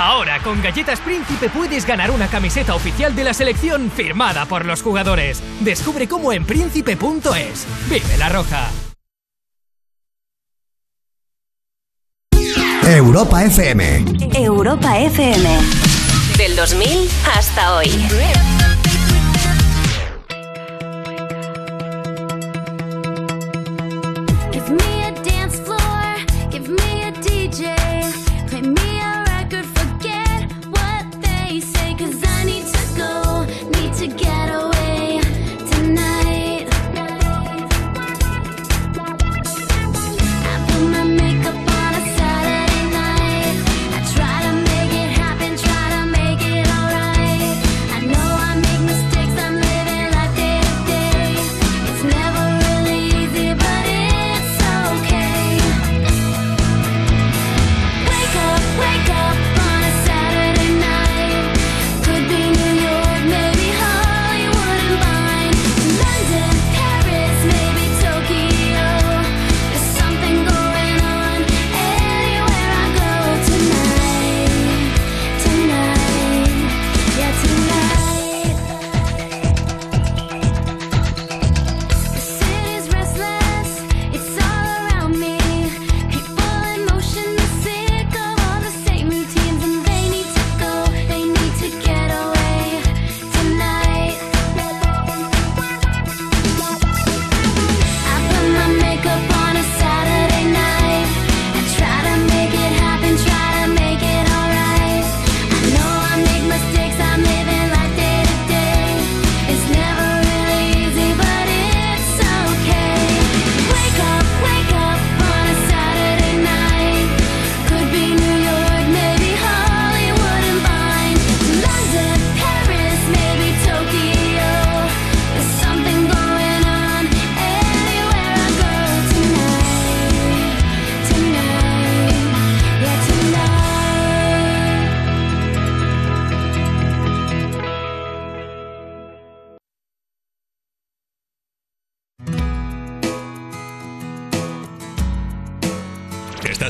Ahora con Galletas Príncipe puedes ganar una camiseta oficial de la selección firmada por los jugadores. Descubre cómo en príncipe.es. Vive la roja. Europa FM. Europa FM. Del 2000 hasta hoy.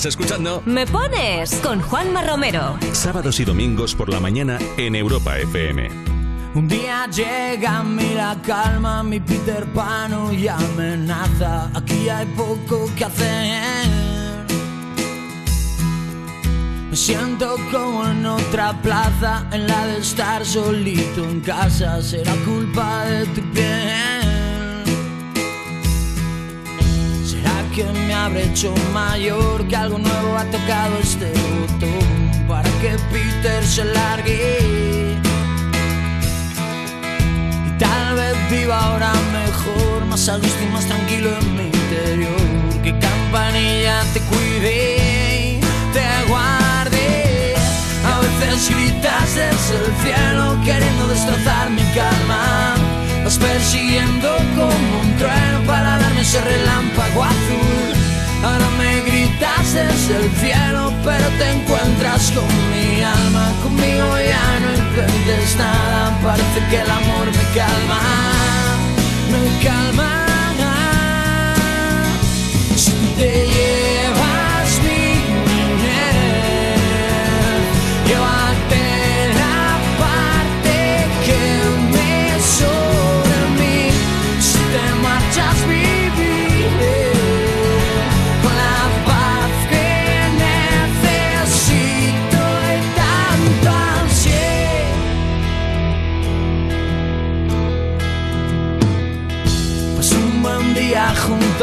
Estás escuchando ¿Me pones? Con Juanma Romero. sábados y domingos por la mañana en Europa FM. Un día llega a mí la calma, mi Peter Pan y amenaza. Aquí hay poco que hacer. Me siento como en otra plaza, en la de estar solito en casa. Será culpa de tu que me habré hecho mayor? Que algo nuevo ha tocado este botón para que Peter se largue. Y tal vez viva ahora mejor, más a gusto y más tranquilo en mi interior. Que campanilla te cuide, te guarde. A veces gritas desde el cielo queriendo destrozar mi calma. Persiguiendo como un trueno para darme ese relámpago azul. Ahora desde el cielo, pero te encuentras con mi alma. Conmigo ya no intentes nada, parece que el amor me calma, me calma. Si te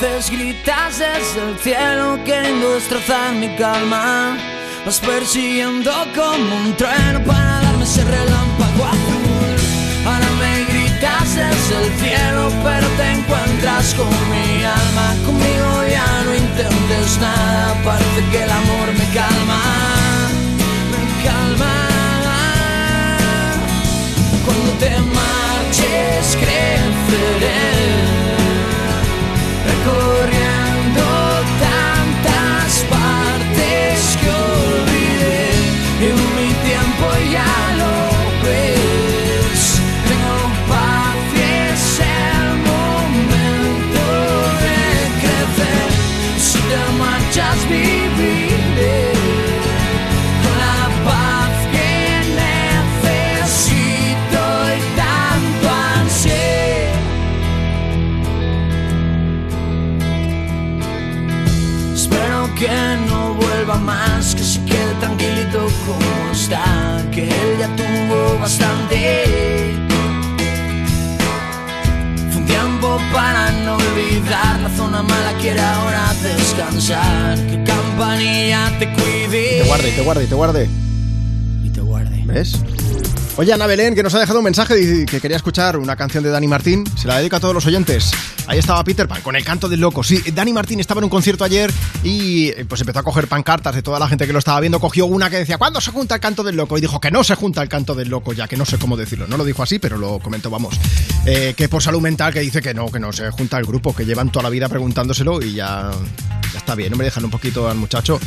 Veces gritas desde el cielo queriendo destrozar mi calma. Vas persiguiendo como un trueno para darme ese relámpago. Ahora me gritas desde el cielo, pero te encuentras con mi alma. Conmigo ya no intentes nada, parece que el amor me calma. Me calma. Cuando te marches, creceré recorriendo tantas partes tuvo bastante. Fue un tiempo para no olvidar, la zona mala quiere ahora descansar, que campanilla te cuide. Te guarde, te guarde, te guarde. Y te guarde. ¿Ves? Oye, Ana Belén, que nos ha dejado un mensaje y que quería escuchar una canción de Dani Martín. Se la dedica a todos los oyentes. Ahí estaba Peter Pan con el canto del loco. Sí, Dani Martín estaba en un concierto ayer y eh, pues empezó a coger pancartas de toda la gente que lo estaba viendo. Cogió una que decía, ¿cuándo se junta el canto del loco? Y dijo que no se junta el canto del loco, ya que no sé cómo decirlo. No lo dijo así, pero lo comentó, vamos. Eh, que por salud mental, que dice que no, que no se junta el grupo, que llevan toda la vida preguntándoselo y ya, está bien. No me dejan un poquito al muchacho.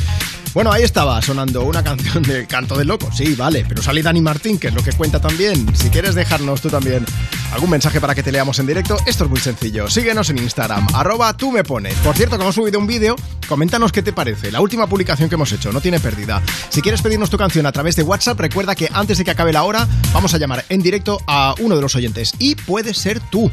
Bueno, ahí estaba sonando una canción del canto del loco. Sí, vale, pero sale Dani Martín, que es lo que cuenta también. Si quieres dejarnos tú también algún mensaje para que te leamos en directo, esto es muy sencillo. Síguenos en Instagram, arroba tú me pones. Por cierto, que hemos subido un vídeo, coméntanos qué te parece. La última publicación que hemos hecho, no tiene pérdida. Si quieres pedirnos tu canción a través de WhatsApp, recuerda que antes de que acabe la hora, vamos a llamar en directo a uno de los oyentes. Y puede ser tú.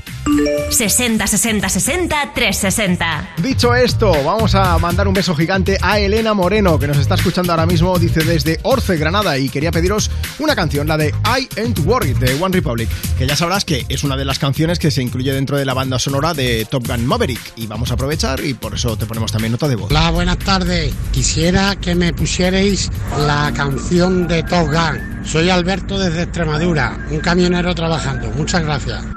60 60 60 360. Dicho esto, vamos a mandar un beso gigante a Elena Moreno, que nos está escuchando ahora mismo, dice desde Orce, Granada, y quería pediros una canción, la de I Ain't Worried, de One Republic, que ya sabrás que es una de las canciones que se incluye dentro de la banda sonora de Top Gun Maverick, y vamos a aprovechar y por eso te ponemos también nota de voz. Hola, buenas tardes. Quisiera que me pusierais la canción de Top Gun. Soy Alberto desde Extremadura, un camionero trabajando. Muchas gracias.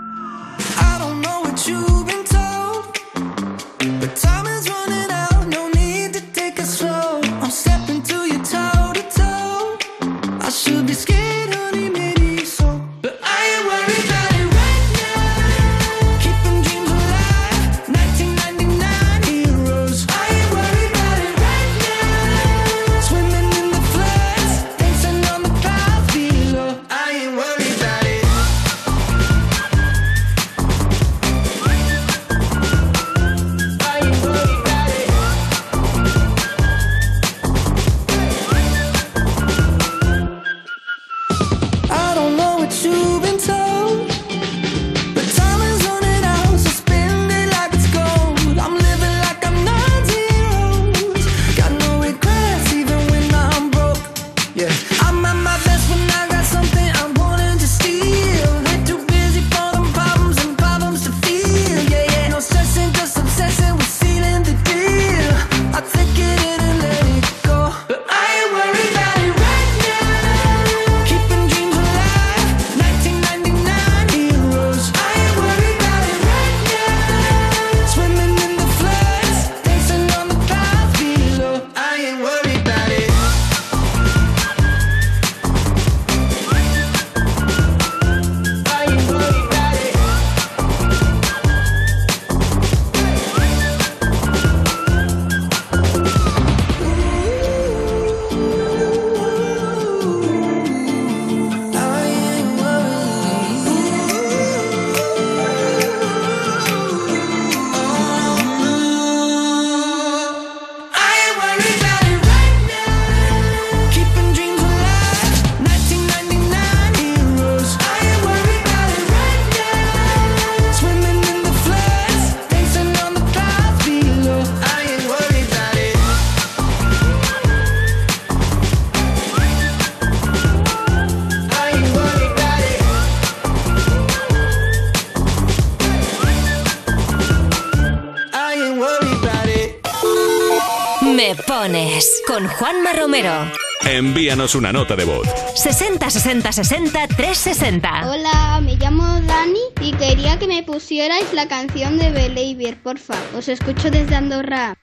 Romero. Envíanos una nota de voz. 60 60 60 360. Hola, me llamo Dani y quería que me pusierais la canción de Believer, porfa. Os escucho desde Andorra.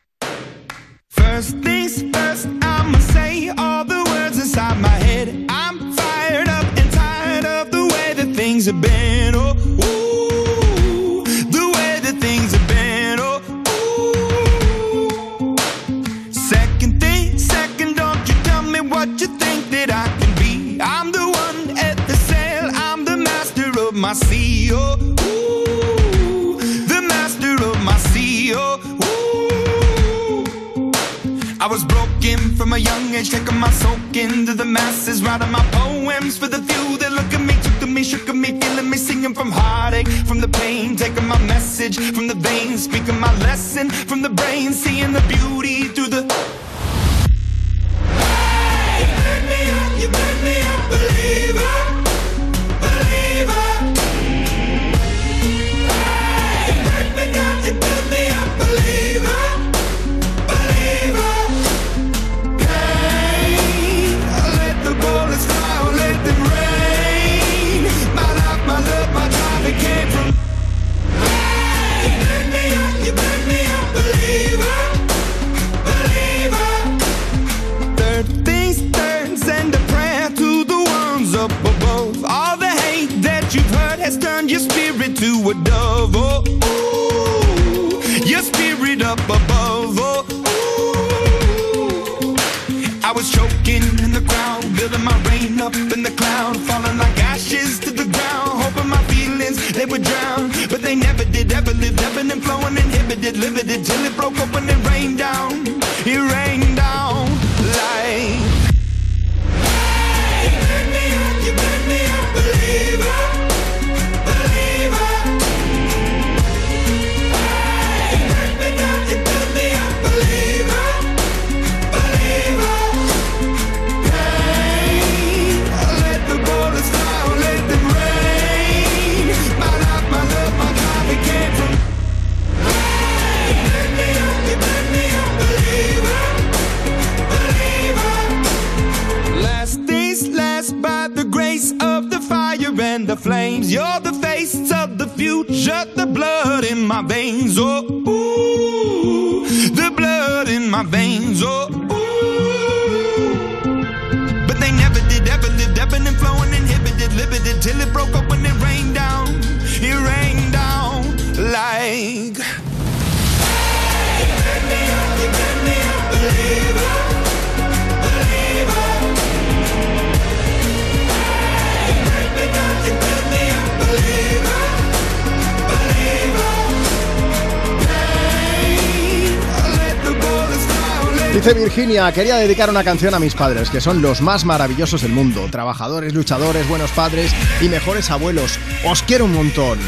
Quería dedicar una canción a mis padres, que son los más maravillosos del mundo. Trabajadores, luchadores, buenos padres y mejores abuelos. Os quiero un montón.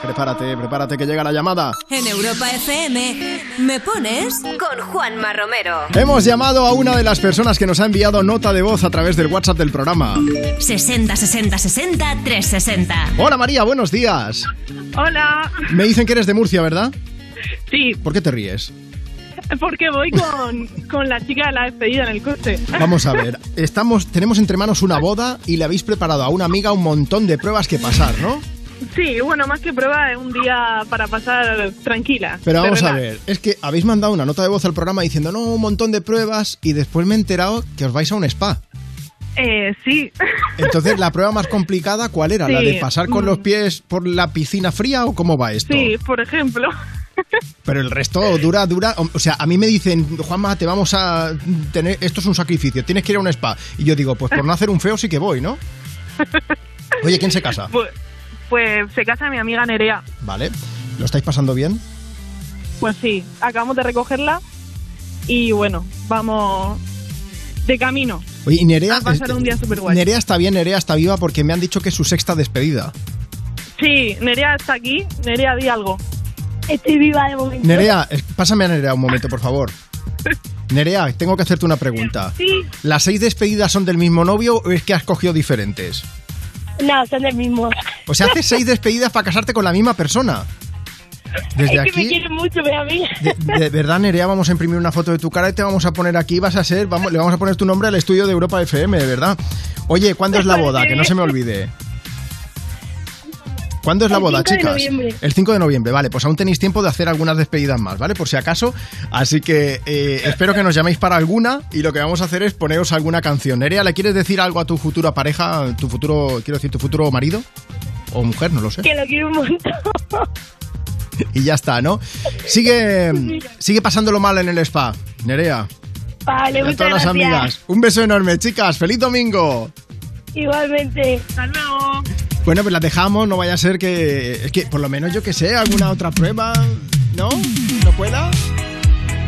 Prepárate, prepárate que llega la llamada. En Europa FM, ¿me pones? Con Juanma Romero. Hemos llamado a una de las personas que nos ha enviado nota de voz a través del WhatsApp del programa. 60 60 60 360. Hola María, buenos días. Hola. Me dicen que eres de Murcia, ¿verdad? Sí, ¿Por qué te ríes? porque voy con, con la chica de la despedida en el coche. Vamos a ver, estamos, tenemos entre manos una boda y le habéis preparado a una amiga un montón de pruebas que pasar, ¿no? Sí, bueno, más que prueba, es un día para pasar tranquila. Pero vamos a ver, es que habéis mandado una nota de voz al programa diciendo, no, un montón de pruebas y después me he enterado que os vais a un spa. Eh, sí. Entonces, ¿la prueba más complicada cuál era? ¿La de pasar con Mm. los pies por la piscina fría o cómo va esto? Sí, por ejemplo. Pero el resto dura, dura. O sea, a mí me dicen, Juanma, te vamos a tener. Esto es un sacrificio, tienes que ir a un spa. Y yo digo, pues por no hacer un feo sí que voy, ¿no? Oye, ¿quién se casa? Pues, pues se casa mi amiga Nerea. Vale. ¿Lo estáis pasando bien? Pues sí, acabamos de recogerla y bueno, vamos de camino. Oye, y Nerea. A pasar un día súper guay. Nerea está bien, Nerea está viva porque me han dicho que es su sexta despedida. Sí, Nerea está aquí. Nerea, di algo. Estoy viva de momento. Nerea, pásame a Nerea un momento, por favor. Nerea, tengo que hacerte una pregunta. Sí. ¿Las seis despedidas son del mismo novio o es que has cogido diferentes? No, son del mismo. O sea, haces seis despedidas para casarte con la misma persona. Desde es que aquí- me quieren mucho, mi amiga. De, de verdad, Nerea, vamos a imprimir una foto de tu cara y te vamos a poner aquí, vas a ser, vamos, le vamos a poner tu nombre al estudio de Europa FM, de verdad. Oye, ¿cuándo es la boda? Que no se me olvide. ¿Cuándo es la El boda, 5 de chicas? noviembre. El 5 de noviembre, vale, pues aún tenéis tiempo de hacer algunas despedidas más, ¿vale? Por si acaso. Así que eh, espero que nos llaméis para alguna y lo que vamos a hacer es poneros alguna canción. Nerea, ¿le quieres decir algo a tu futura pareja, tu futuro, quiero decir, tu futuro marido? O mujer, no lo sé. Que lo quiero un montón. Y ya está, ¿no? Sigue, sigue pasándolo mal en el spa, Nerea. Vale, Y a muchas todas las gracias. amigas. Un beso enorme, chicas. ¡Feliz domingo! Igualmente. Hasta luego. Bueno, pues las dejamos, no vaya a ser que. Es que por lo menos yo que sé, alguna otra prueba. ¿No? ¿No pueda?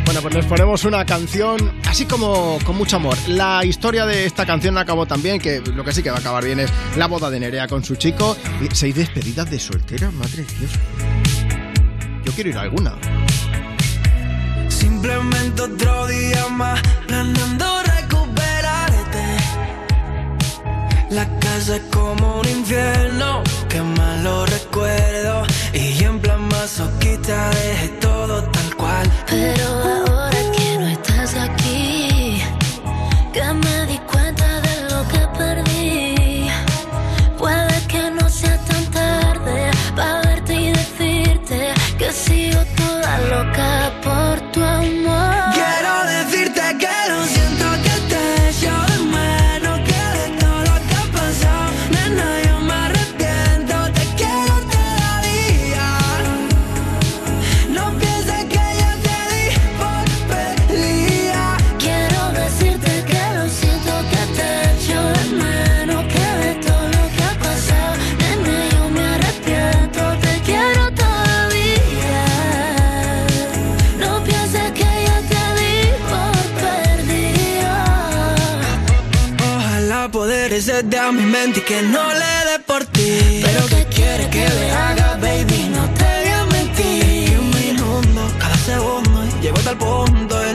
Bueno, pues les ponemos una canción así como con mucho amor. La historia de esta canción acabó también, que lo que sí que va a acabar bien es la boda de Nerea con su chico. Y seis despedidas de soltera, madre de Dios. Yo quiero ir a alguna. Simplemente otro día más planeando La casa es como un infierno, que malo recuerdo. Y en plan masoquista dejé todo tal cual. Pero ahora que no estás aquí, que me Hacerte a mi mente y que no le dé por ti. Pero que quieres que le haga, baby, no te voy a mentir. Que me inundo cada segundo y llego hasta el punto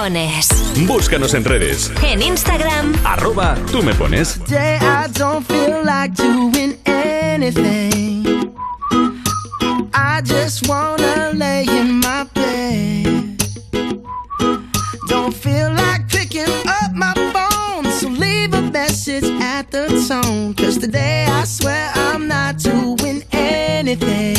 pones. Búscanos en redes. En Instagram. Arroba tú me pones. Today I don't feel like doing anything. I just wanna lay in my bed. Don't feel like picking up my phone, so leave a message at the tone. Cause today I swear I'm not doing anything.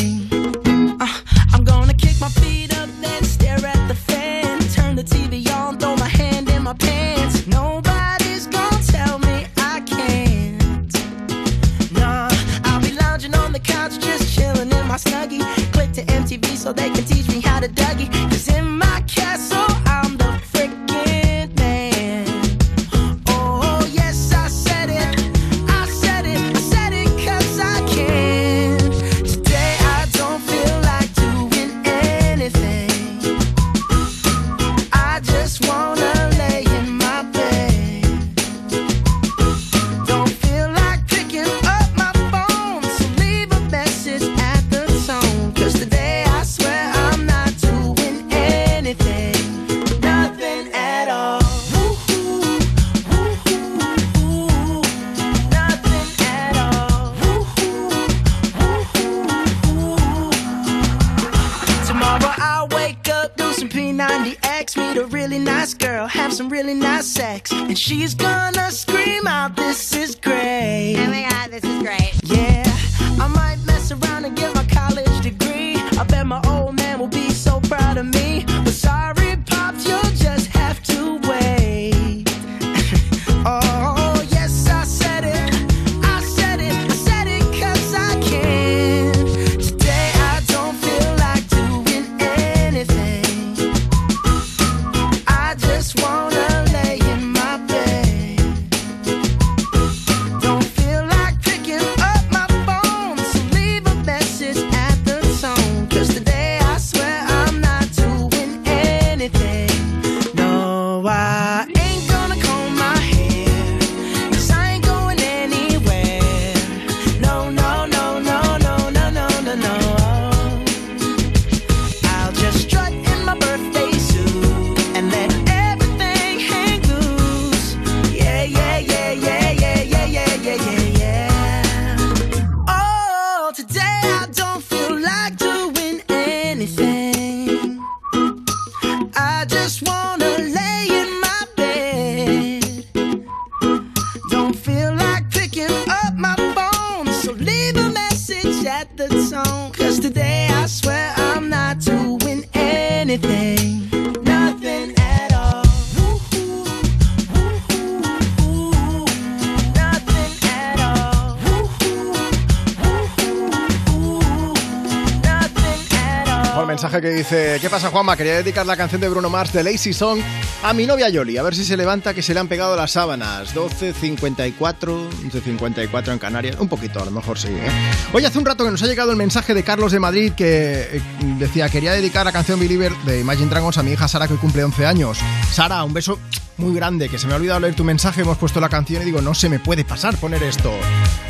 Pasa Juanma? Quería dedicar la canción de Bruno Mars de Lazy Song a mi novia Yoli, a ver si se levanta que se le han pegado las sábanas. 12.54, 11.54 en Canarias, un poquito a lo mejor sí. ¿eh? Oye, hace un rato que nos ha llegado el mensaje de Carlos de Madrid que eh, decía, quería dedicar la canción Believer de Imagine Dragons a mi hija Sara que hoy cumple 11 años. Sara, un beso muy grande, que se me ha olvidado leer tu mensaje, hemos puesto la canción y digo, no se me puede pasar poner esto.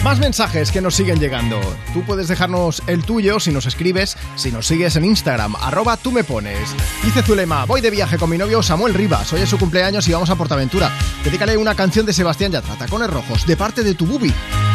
Más mensajes que nos siguen llegando. Tú puedes dejarnos el tuyo si nos escribes, si nos sigues en Instagram, arroba tú me pones. Dice Zulema, voy de viaje con mi novio Samuel Rivas, hoy es su cumpleaños y vamos a Portaventura. Dedícale una canción de Sebastián Yatra, Tacones Rojos, de parte de tu bubi.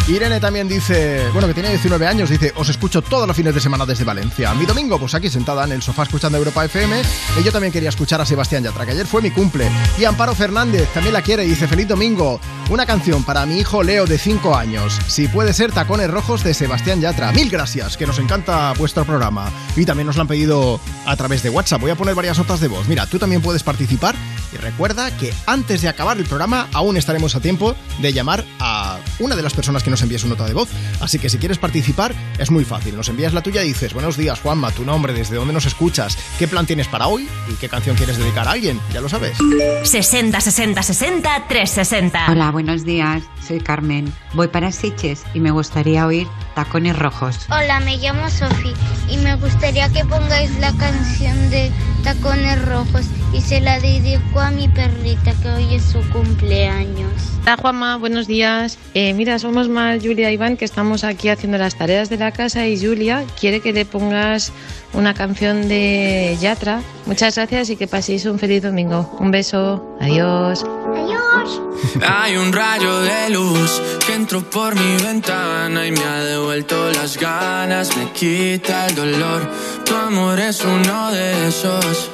Irene también dice, bueno, que tiene 19 años, dice, os escucho todos los fines de semana desde Valencia. Mi domingo, pues aquí sentada en el sofá escuchando Europa FM, y yo también quería escuchar a Sebastián Yatra, que ayer fue mi cumple. Y Amparo Fernández también la quiere, dice, feliz domingo. Una canción para mi hijo Leo de 5 años. Si puede ser Tacones Rojos de Sebastián Yatra. Mil gracias, que nos encanta vuestro programa. Y también nos lo han pedido a través de WhatsApp. Voy a poner varias notas de voz. Mira, tú también puedes participar y recuerda que antes de acabar el programa aún estaremos a tiempo de llamar a una de las personas que nos envíe su nota de voz. Así que si quieres participar es muy fácil. Nos envías la tuya y dices, buenos días Juanma, tu nombre, desde dónde nos escuchas, qué plan tienes para hoy y qué canción quieres dedicar a alguien. Ya lo sabes. 60 60 60 360. Hola, buenos días. Soy Carmen. Voy para Siches y me gustaría oír Tacones Rojos. Hola, me llamo Sofi y me gustaría que pongáis la canción de Tacones Rojos y se la dedico a mi perrita que hoy es su cumpleaños. Hola Juanma, buenos días. Eh, mira, somos más Julia Iván que estamos aquí haciendo las tareas de la casa y Julia quiere que le pongas una canción de Yatra. Muchas gracias y que paséis un feliz domingo. Un beso. Adiós. Adiós. Hay un rayo de luz que entró por mi ventana y me ha devuelto las ganas, me quita el dolor. Tu amor es uno de esos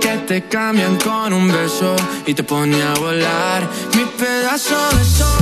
que te cambian con un beso y te pone a volar. Mi pedazo de sol,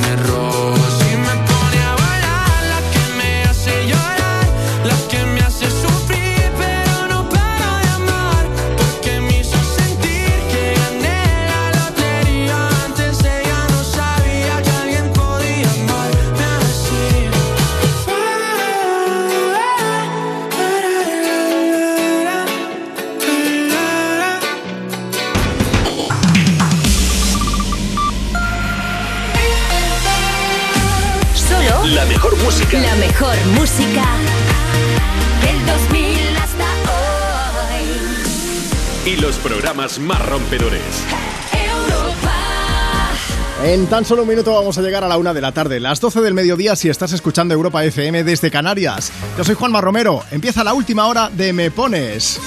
la mejor música del 2000 hasta hoy. Y los programas más rompedores. En tan solo un minuto vamos a llegar a la una de la tarde, las 12 del mediodía si estás escuchando Europa FM desde Canarias. Yo soy Juanma Romero, empieza la última hora de Me Pones.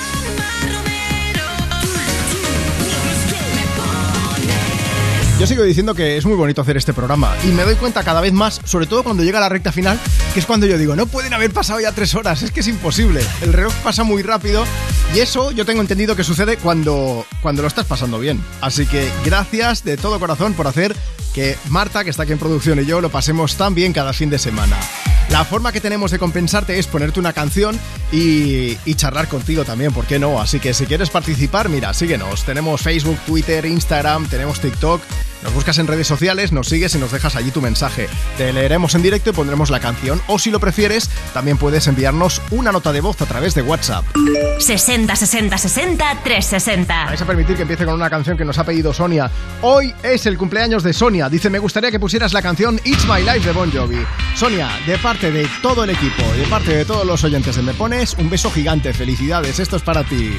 Yo sigo diciendo que es muy bonito hacer este programa y me doy cuenta cada vez más, sobre todo cuando llega la recta final, que es cuando yo digo, no pueden haber pasado ya tres horas, es que es imposible. El reloj pasa muy rápido y eso yo tengo entendido que sucede cuando, cuando lo estás pasando bien. Así que gracias de todo corazón por hacer que Marta, que está aquí en producción, y yo lo pasemos tan bien cada fin de semana. La forma que tenemos de compensarte es ponerte una canción y, y charlar contigo también, ¿por qué no? Así que si quieres participar, mira, síguenos. Tenemos Facebook, Twitter, Instagram, tenemos TikTok. Nos buscas en redes sociales, nos sigues y nos dejas allí tu mensaje. Te leeremos en directo y pondremos la canción. O si lo prefieres, también puedes enviarnos una nota de voz a través de WhatsApp. 60 60 60 360. Vais a permitir que empiece con una canción que nos ha pedido Sonia. Hoy es el cumpleaños de Sonia. Dice, me gustaría que pusieras la canción It's My Life de Bon Jovi. Sonia, de parte de todo el equipo, de parte de todos los oyentes de Me Pones, un beso gigante. Felicidades, esto es para ti.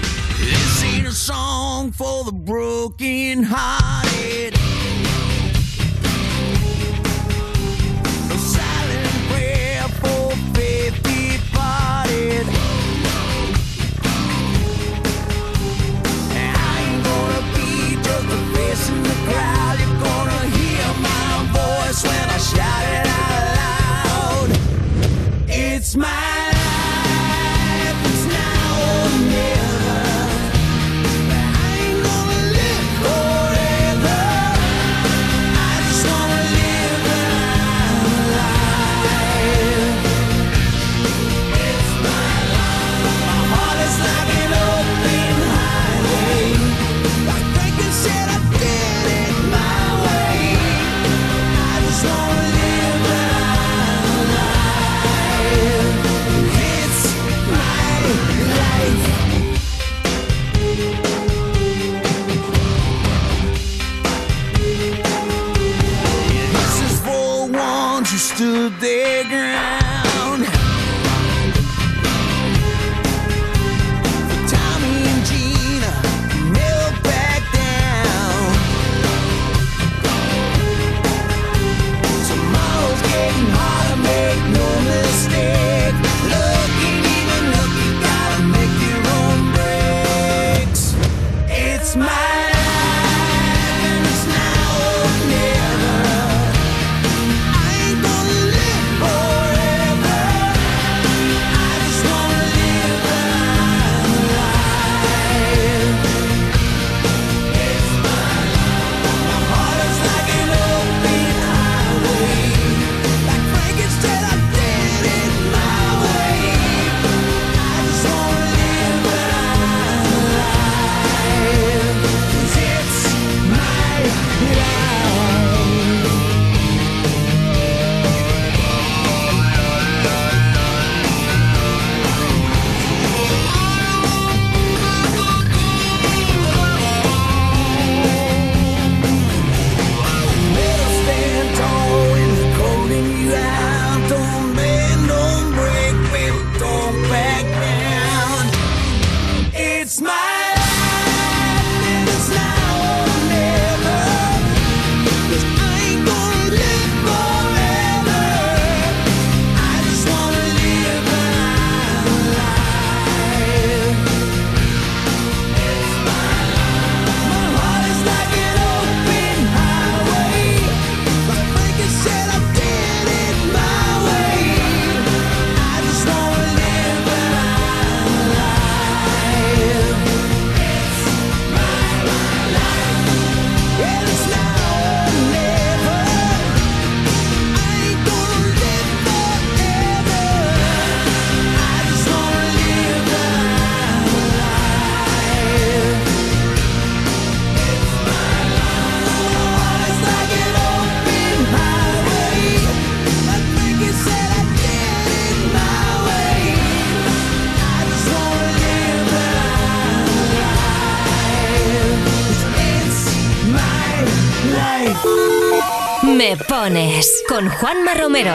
Juanma Romero.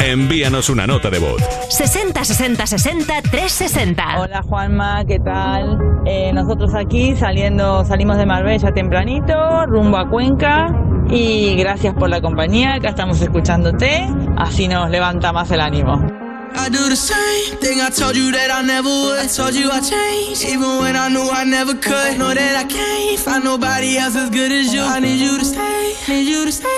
Envíanos una nota de voz. 60 60 60 360. Hola Juanma, ¿qué tal? Eh, nosotros aquí saliendo, salimos de Marbella tempranito, rumbo a Cuenca. Y gracias por la compañía, acá estamos escuchándote. Así nos levanta más el ánimo. I do the same thing I told you that I never would. I told you I changed, even when I knew I never could. Know that I can't find nobody else as good as you. I need you to stay, need you to stay.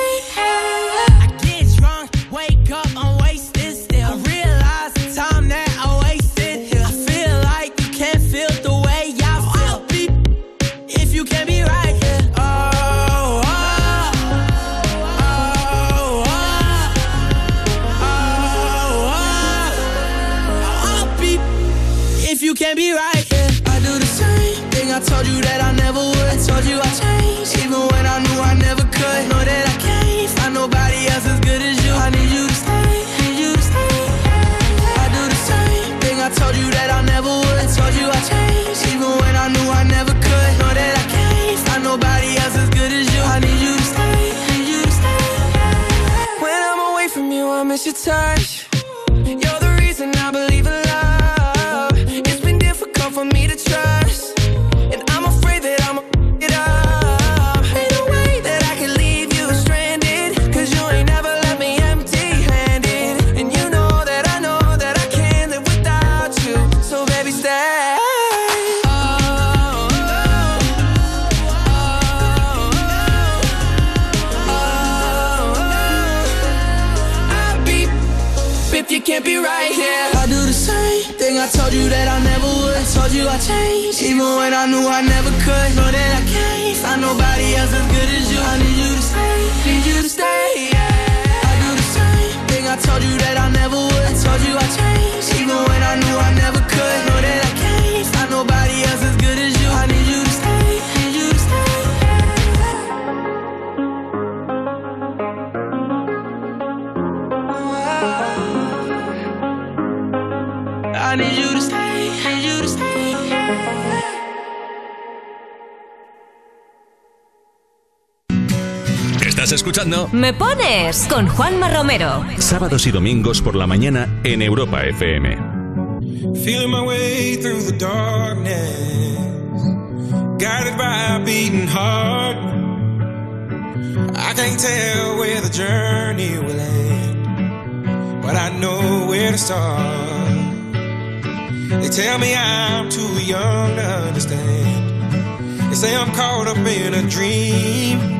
Me pones con Juanma Romero. Sábados y domingos por la mañana en Europa FM. Feeling my way through the darkness. Guided by a beating heart. I can't tell where the journey will end. But I know where to start. They tell me I'm too young to understand. They say I'm caught up in a dream.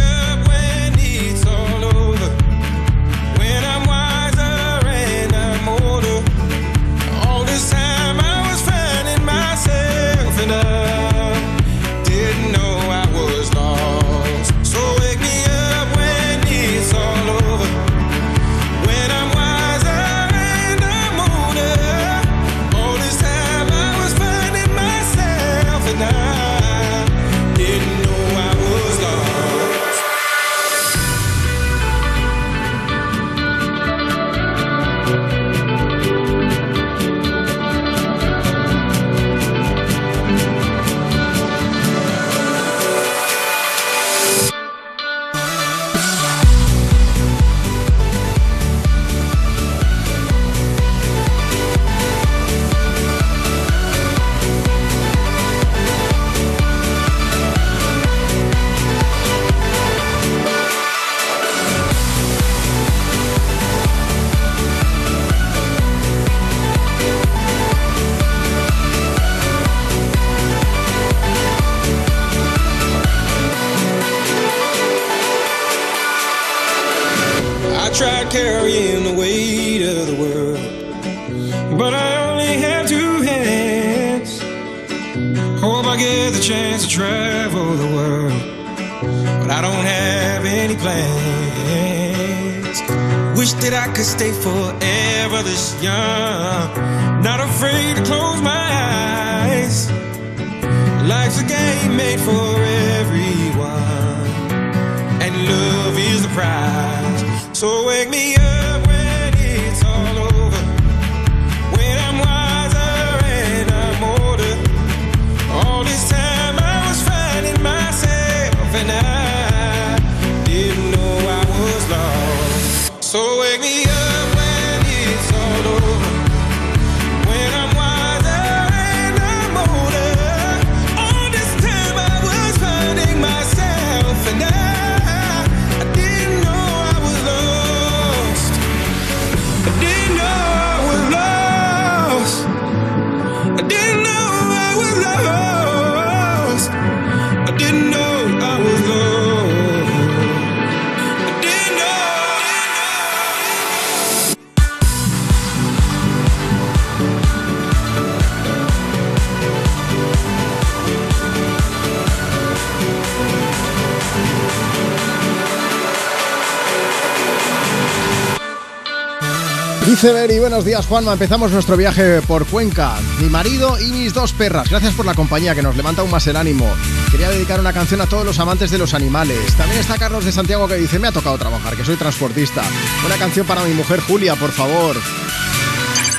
Beri, buenos días Juanma, empezamos nuestro viaje por Cuenca. Mi marido y mis dos perras, gracias por la compañía que nos levanta aún más el ánimo. Quería dedicar una canción a todos los amantes de los animales. También está Carlos de Santiago que dice, me ha tocado trabajar, que soy transportista. Una canción para mi mujer Julia, por favor.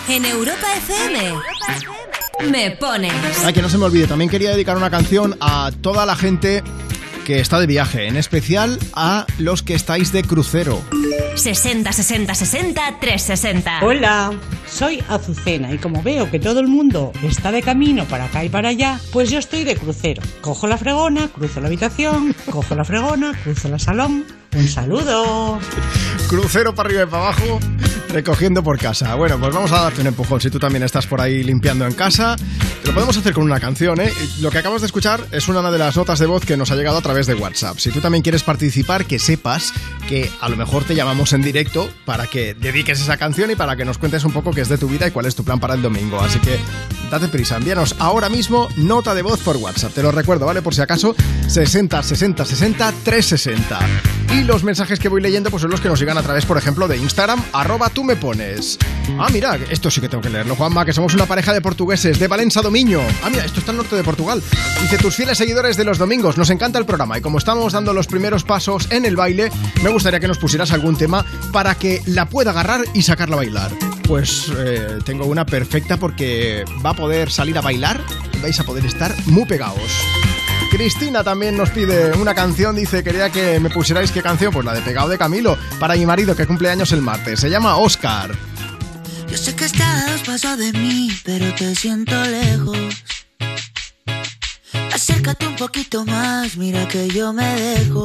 En Europa FM. Me pones. Ay, que no se me olvide, también quería dedicar una canción a toda la gente que está de viaje, en especial a los que estáis de crucero. 60 60 60 360. Hola, soy Azucena y como veo que todo el mundo está de camino para acá y para allá, pues yo estoy de crucero. Cojo la fregona, cruzo la habitación, cojo la fregona, cruzo la salón. Un saludo. Crucero para arriba y para abajo, recogiendo por casa. Bueno, pues vamos a darte un empujón. Si tú también estás por ahí limpiando en casa, lo podemos hacer con una canción, ¿eh? Lo que acabas de escuchar es una de las notas de voz que nos ha llegado a través de WhatsApp. Si tú también quieres participar, que sepas que a lo mejor te llamamos en directo para que dediques esa canción y para que nos cuentes un poco qué es de tu vida y cuál es tu plan para el domingo. Así que date prisa, envíanos ahora mismo nota de voz por WhatsApp. Te lo recuerdo, ¿vale? Por si acaso, 60 60 60 360. Y los mensajes que voy leyendo pues son los que nos llegan a través, por ejemplo, de Instagram, arroba tú me pones. Ah, mira, esto sí que tengo que leerlo, Juanma, que somos una pareja de portugueses de Valencia Domiño. Ah, mira, esto está al norte de Portugal. Dice, tus fieles seguidores de los domingos, nos encanta el programa y como estamos dando los primeros pasos en el baile, me gustaría que nos pusieras algún tema para que la pueda agarrar y sacarla a bailar. Pues eh, tengo una perfecta porque va a poder salir a bailar y vais a poder estar muy pegados. Cristina también nos pide una canción, dice, quería que me pusierais qué canción, pues la de Pegado de Camilo, para mi marido que cumple años el martes. Se llama Oscar. Yo sé que estás pasos de mí, pero te siento lejos. Acércate un poquito más, mira que yo me dejo.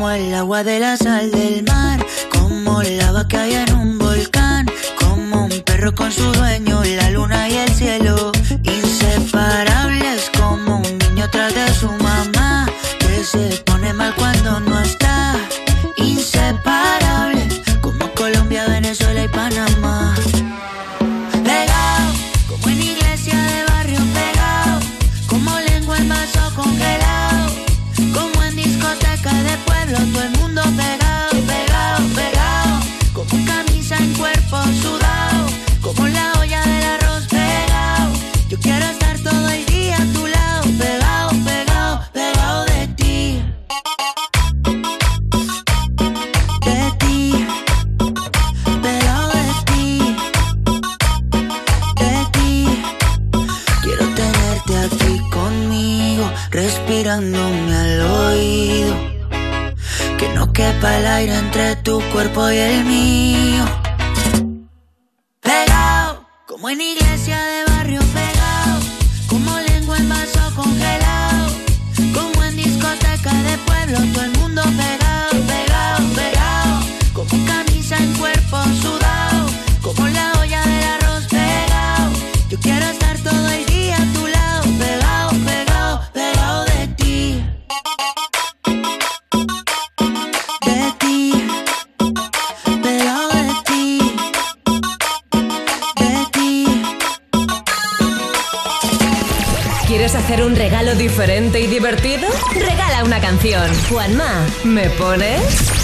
Como el agua de la sal del mar Como lava que hay en un volcán Como un perro con su dueño, la luna y el cielo Inseparables como un niño tras de su mamá Que se pone mal cuando no está cuerpo y el mío. Juanma, ¿me pones?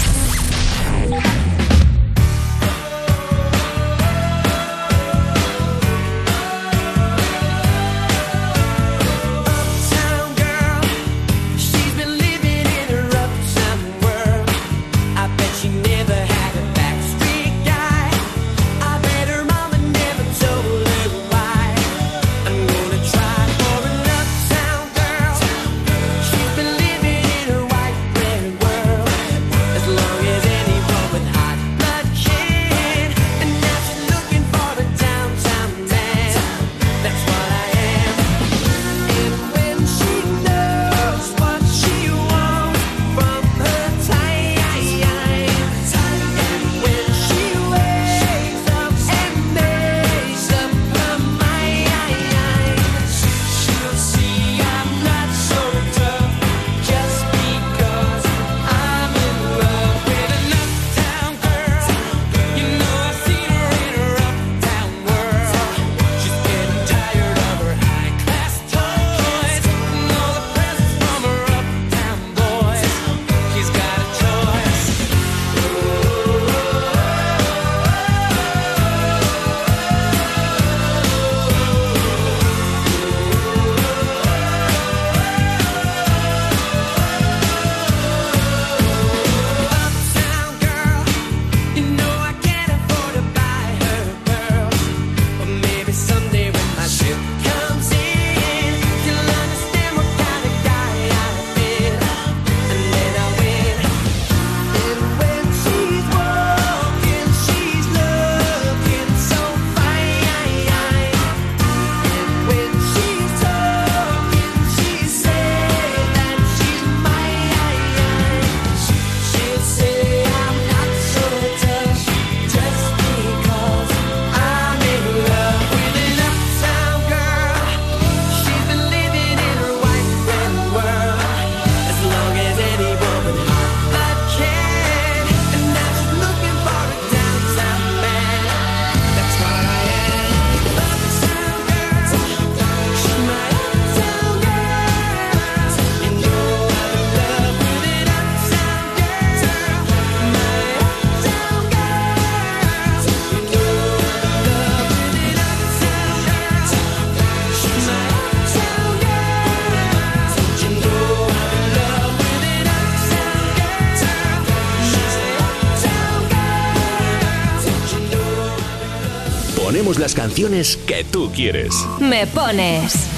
Canciones que tú quieres. Me pones.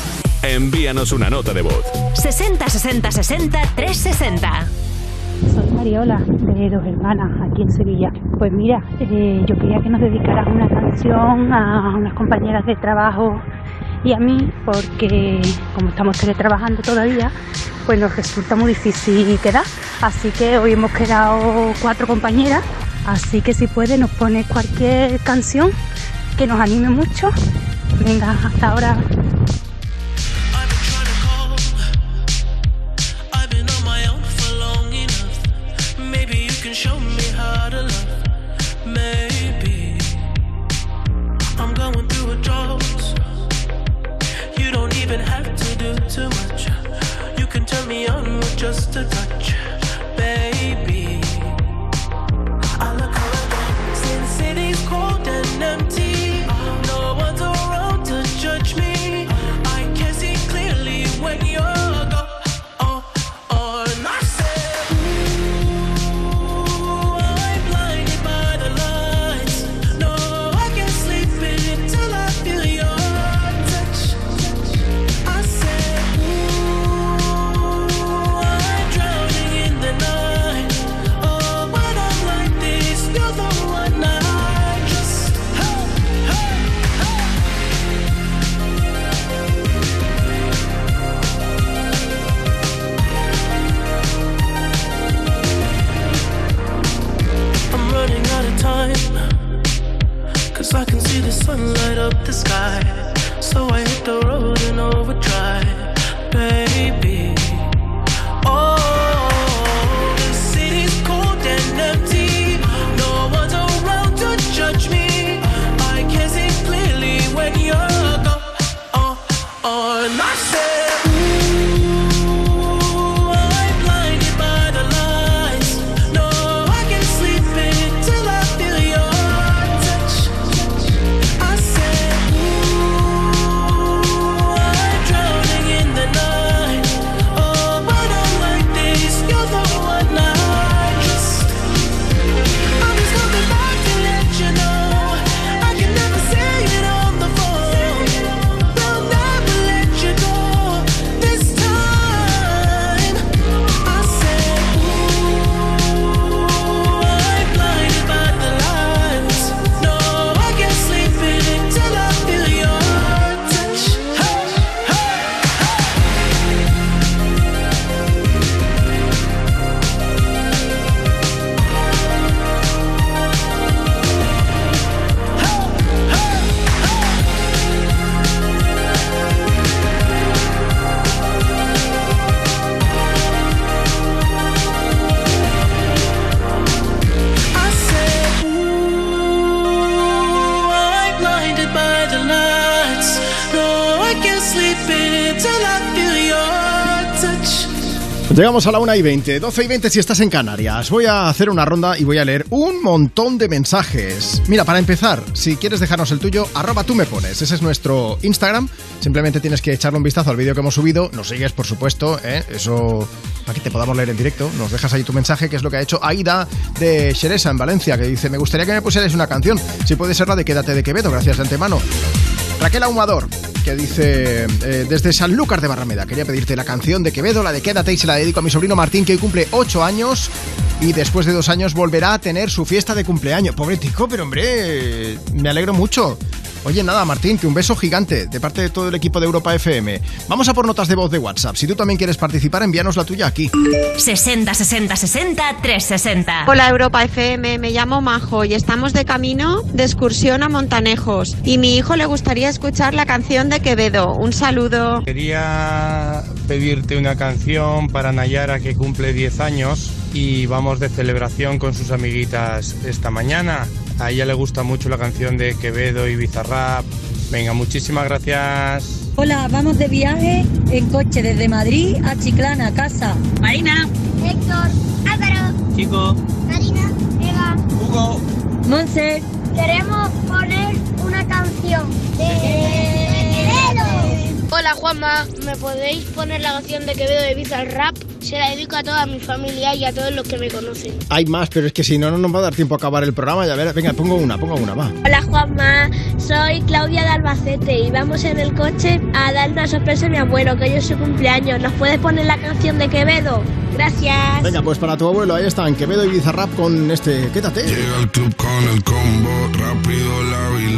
Envíanos una nota de voz. 60 60 60 360. Soy Mariola, de Dos Hermanas, aquí en Sevilla. Pues mira, eh, yo quería que nos dedicaras una canción a unas compañeras de trabajo y a mí, porque como estamos teletrabajando todavía, pues nos resulta muy difícil quedar. Así que hoy hemos quedado cuatro compañeras, así que si puede nos pones cualquier canción que nos anime mucho. Venga, hasta ahora. Llegamos a la 1 y 20, 12 y 20 si estás en Canarias. Voy a hacer una ronda y voy a leer un montón de mensajes. Mira, para empezar, si quieres dejarnos el tuyo, arroba tú me pones. Ese es nuestro Instagram. Simplemente tienes que echarle un vistazo al vídeo que hemos subido. Nos sigues, por supuesto, ¿eh? eso para que te podamos leer en directo. Nos dejas ahí tu mensaje, que es lo que ha hecho Aida de Xeresa en Valencia, que dice, me gustaría que me pusierais una canción. Si puede ser la de Quédate de Quevedo, gracias de antemano. Raquel Ahumador, que dice eh, desde Sanlúcar de Barrameda, quería pedirte la canción de Quevedo, la de Quédate y se la dedico a mi sobrino Martín, que hoy cumple 8 años y después de dos años volverá a tener su fiesta de cumpleaños. Pobre tico, pero hombre, me alegro mucho. Oye, nada, Martín, que un beso gigante de parte de todo el equipo de Europa FM. Vamos a por notas de voz de WhatsApp. Si tú también quieres participar, envíanos la tuya aquí. 60 60 60 360. Hola Europa FM, me llamo Majo y estamos de camino de excursión a Montanejos y mi hijo le gustaría escuchar la canción de Quevedo. Un saludo. Quería pedirte una canción para Nayara que cumple 10 años y vamos de celebración con sus amiguitas esta mañana. A ella le gusta mucho la canción de Quevedo y Bizarrap. Venga, muchísimas gracias. Hola, vamos de viaje en coche desde Madrid a Chiclana, casa. Marina. Héctor, Álvaro, Chico. Marina, Eva, Hugo. Monse. queremos poner una canción de Quevedo. Hola Juanma, ¿me podéis poner la canción de Quevedo de el rap? Se la dedico a toda mi familia y a todos los que me conocen. Hay más, pero es que si no, no nos va a dar tiempo a acabar el programa. Ya verás. Venga, pongo una, pongo una, va. Hola Juanma, soy Claudia de Albacete y vamos en el coche a dar una sorpresa a mi abuelo, que hoy es su cumpleaños. ¿Nos puedes poner la canción de Quevedo? Gracias. Venga, pues para tu abuelo, ahí están, Quevedo y Bizarrap con este, quédate. Llega al club con el combo, rápido la vi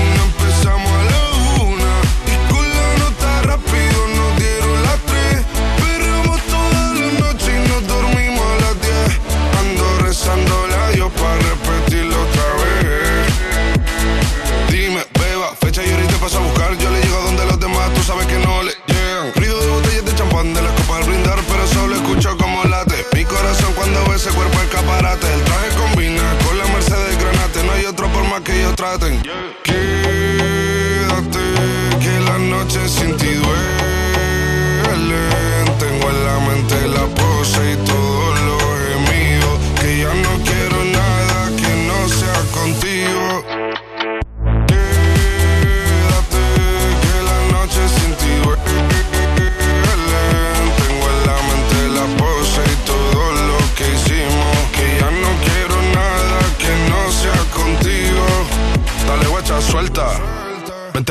más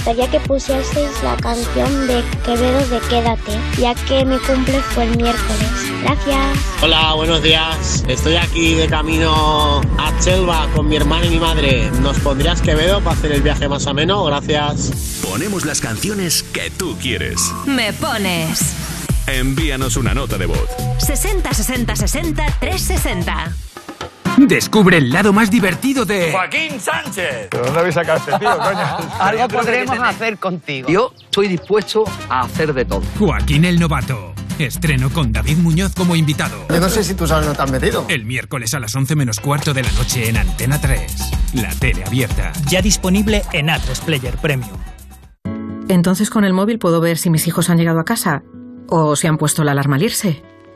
gustaría que pusieseis la canción de Quevedo de Quédate, ya que mi cumple fue el miércoles. Gracias. Hola, buenos días. Estoy aquí de camino a Chelva con mi hermana y mi madre. ¿Nos pondrías Quevedo para hacer el viaje más ameno? Gracias. Ponemos las canciones que tú quieres. Me pones Envíanos una nota de voz. 60 60 60 360. Descubre el lado más divertido de Joaquín Sánchez. ¿Pero dónde habéis sacado este tío, coño? Algo podremos hacer contigo. Yo estoy dispuesto a hacer de todo. Joaquín el Novato. Estreno con David Muñoz como invitado. Yo no sé si tú sabes dónde te has metido. El miércoles a las 11 menos cuarto de la noche en Antena 3. La tele abierta. Ya disponible en A3 Player Premium. Entonces con el móvil puedo ver si mis hijos han llegado a casa o si han puesto la alarma al irse.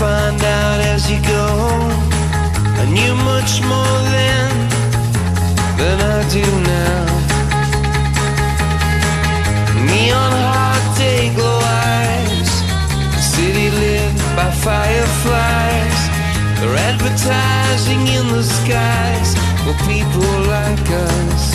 find out as you go. I knew much more then than I do now. Neon hot day glow eyes City lit by fireflies. They're advertising in the skies For people like us.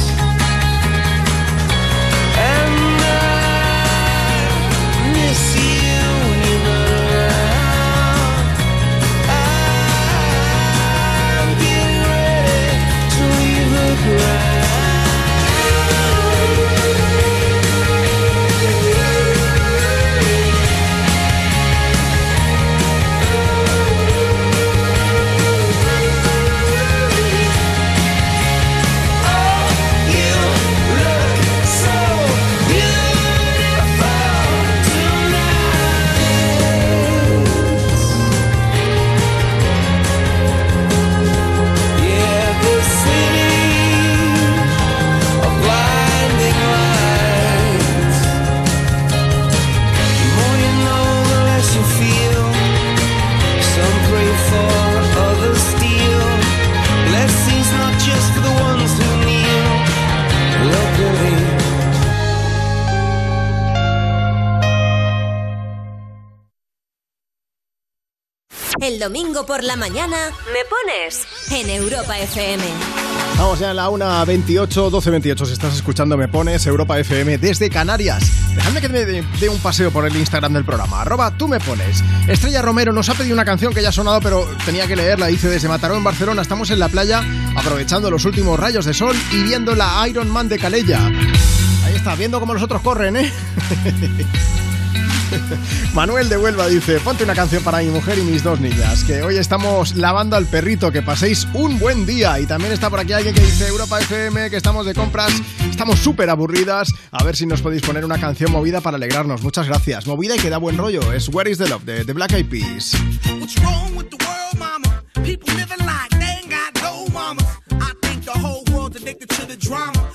El domingo por la mañana me pones en Europa FM. Vamos ya en la 1.28, 12.28. Si estás escuchando, me pones Europa FM desde Canarias. Dejadme que me dé un paseo por el Instagram del programa. Arroba tú me pones. Estrella Romero nos ha pedido una canción que ya ha sonado, pero tenía que leerla. Dice desde Mataró en Barcelona. Estamos en la playa aprovechando los últimos rayos de sol y viendo la Iron Man de Calella. Ahí está, viendo cómo los otros corren, ¿eh? Manuel de Huelva dice, ponte una canción para mi mujer y mis dos niñas, que hoy estamos lavando al perrito, que paséis un buen día. Y también está por aquí alguien que dice, Europa FM, que estamos de compras, estamos súper aburridas, a ver si nos podéis poner una canción movida para alegrarnos. Muchas gracias. Movida y que da buen rollo, es Where is the Love, de Black Eyed Peas. Drama.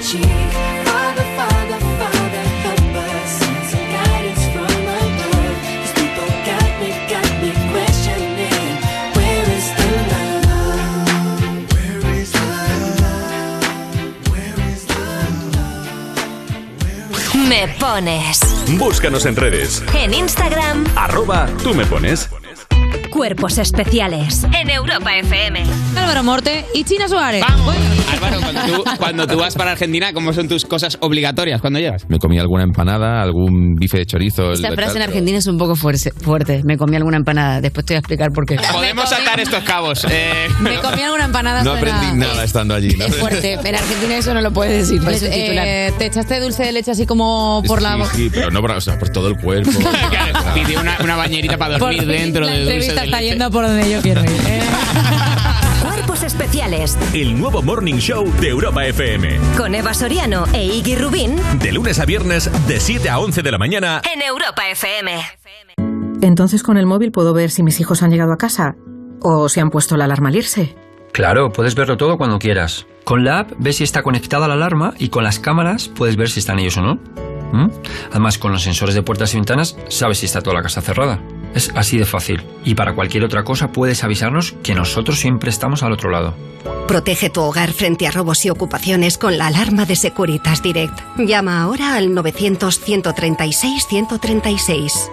cheek. Father, Father, Father, help us. Send some guidance from above. These people got me, got me questioning. Where is the love? Where is the love? Where is the Me pones. Búscanos en redes. En Instagram, Arroba tú me pones. Cuerpos Especiales. En Europa FM. Álvaro Morte y China Suárez. Álvaro, cuando tú, cuando tú vas para Argentina, ¿cómo son tus cosas obligatorias cuando llegas? Me comí alguna empanada, algún bife de chorizo. Esta el- frase en Argentina es un poco fuerte, fuerte. Me comí alguna empanada. Después te voy a explicar por qué. Podemos atar estos cabos. eh, Me comí alguna empanada. No suena- aprendí nada estando allí. ¿no? Es fuerte. En Argentina eso no lo puedes decir. Titular. Eh, ¿Te echaste dulce de leche así como por la... Sí, sí, pero no por, o sea, por todo el cuerpo. Pidió una, una bañerita para dormir Por dentro la de dulce entrevista de está yendo por donde yo quiero ir. ¿eh? Cuerpos Especiales. El nuevo Morning Show de Europa FM. Con Eva Soriano e Iggy Rubín. De lunes a viernes, de 7 a 11 de la mañana. En Europa FM. Entonces con el móvil puedo ver si mis hijos han llegado a casa o si han puesto la alarma al irse. Claro, puedes verlo todo cuando quieras. Con la app ves si está conectada la alarma y con las cámaras puedes ver si están ellos o no. ¿Mm? Además, con los sensores de puertas y ventanas sabes si está toda la casa cerrada. Es así de fácil. Y para cualquier otra cosa puedes avisarnos que nosotros siempre estamos al otro lado. Protege tu hogar frente a robos y ocupaciones con la alarma de Securitas Direct. Llama ahora al 900-136-136.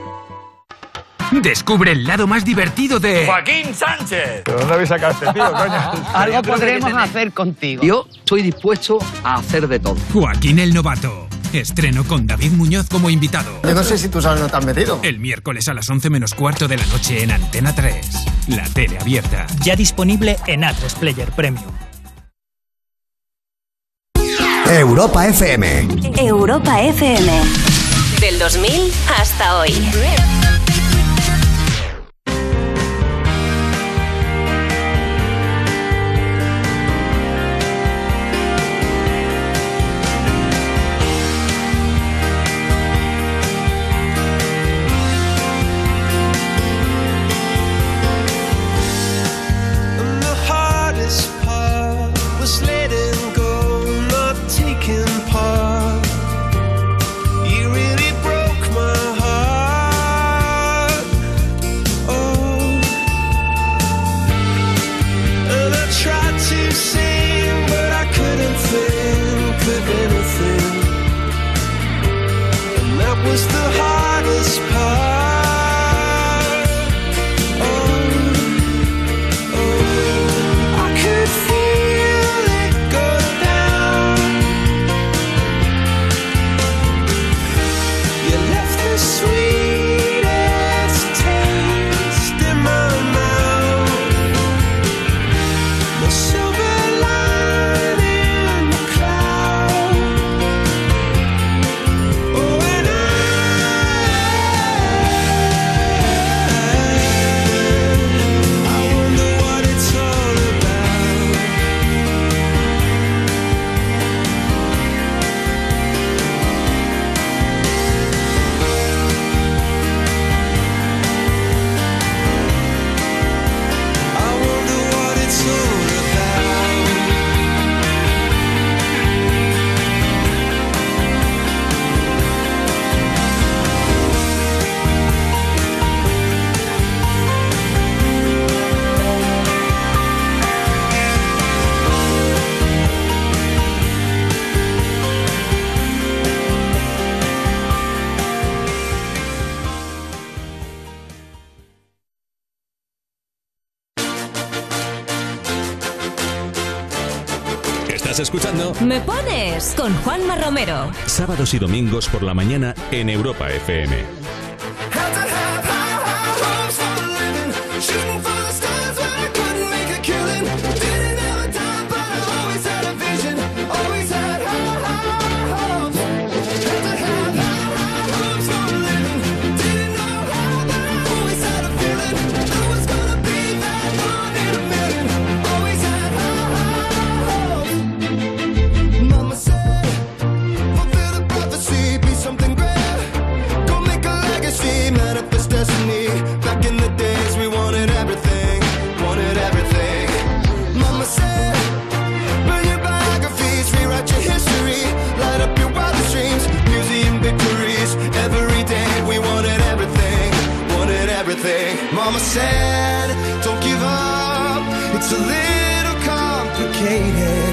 Descubre el lado más divertido de. Joaquín Sánchez. ¿Pero dónde habéis sacado este tío, coño? Algo podremos hacer contigo. Yo estoy dispuesto a hacer de todo. Joaquín el Novato. Estreno con David Muñoz como invitado. Yo no sé si tú sabes dónde te has metido. El miércoles a las 11 menos cuarto de la noche en Antena 3. La tele abierta. Ya disponible en A3 Player Premium. Europa FM. Europa FM. Del 2000 hasta hoy. Pones con Juanma Romero. sábados y domingos por la mañana en Europa FM. waiting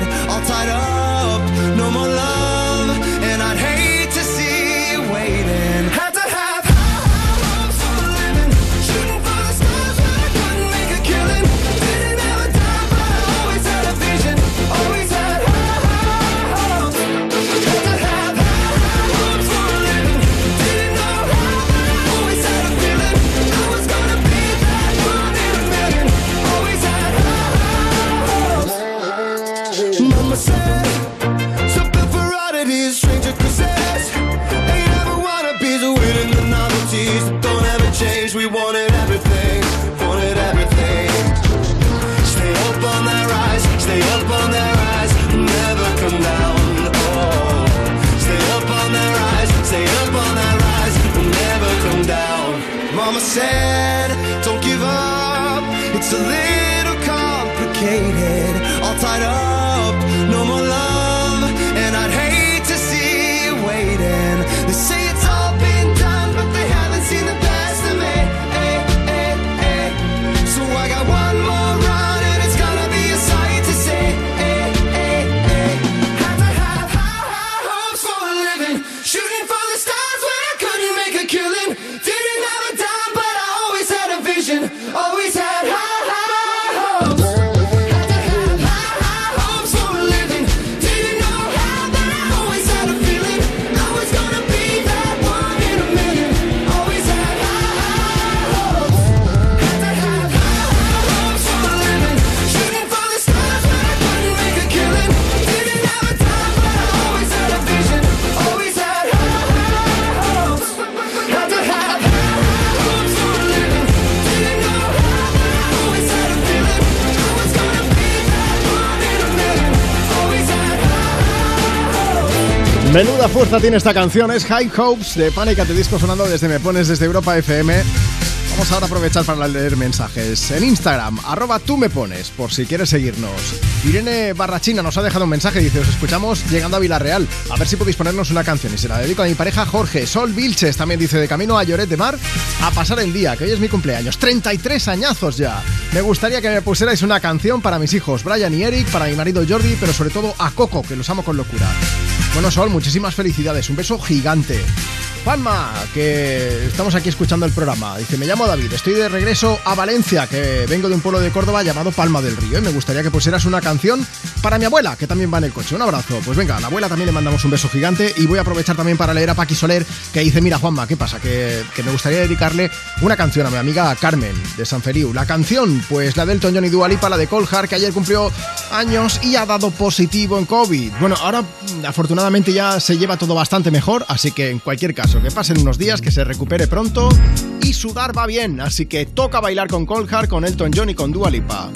fuerza tiene esta canción, es High Hopes de Panic! at the Disco sonando desde Me Pones desde Europa FM. Vamos ahora a aprovechar para leer mensajes en Instagram, arroba tú me pones, por si quieres seguirnos. Irene Barrachina nos ha dejado un mensaje, dice, os escuchamos llegando a Villarreal, a ver si podéis ponernos una canción y se la dedico a mi pareja Jorge. Sol Vilches también dice, de camino a Lloret de Mar, a pasar el día, que hoy es mi cumpleaños, 33 añazos ya. Me gustaría que me pusierais una canción para mis hijos, Brian y Eric, para mi marido Jordi, pero sobre todo a Coco, que los amo con locura. Bueno, Sol, muchísimas felicidades, un beso gigante. Juanma, que estamos aquí escuchando el programa. Dice, me llamo David, estoy de regreso a Valencia, que vengo de un pueblo de Córdoba llamado Palma del Río. Y me gustaría que pusieras una canción para mi abuela, que también va en el coche. Un abrazo. Pues venga, a la abuela también le mandamos un beso gigante. Y voy a aprovechar también para leer a Paqui Soler, que dice, mira Juanma, ¿qué pasa? Que, que me gustaría dedicarle una canción a mi amiga Carmen, de San Feliu. La canción, pues la del Elton John y Dua Lipa, la de Colhar, que ayer cumplió años y ha dado positivo en COVID. Bueno, ahora afortunadamente ya se lleva todo bastante mejor, así que en cualquier caso, que pasen unos días, que se recupere pronto y sudar va bien, así que toca bailar con Colhar, con Elton John y con Dua Lipa.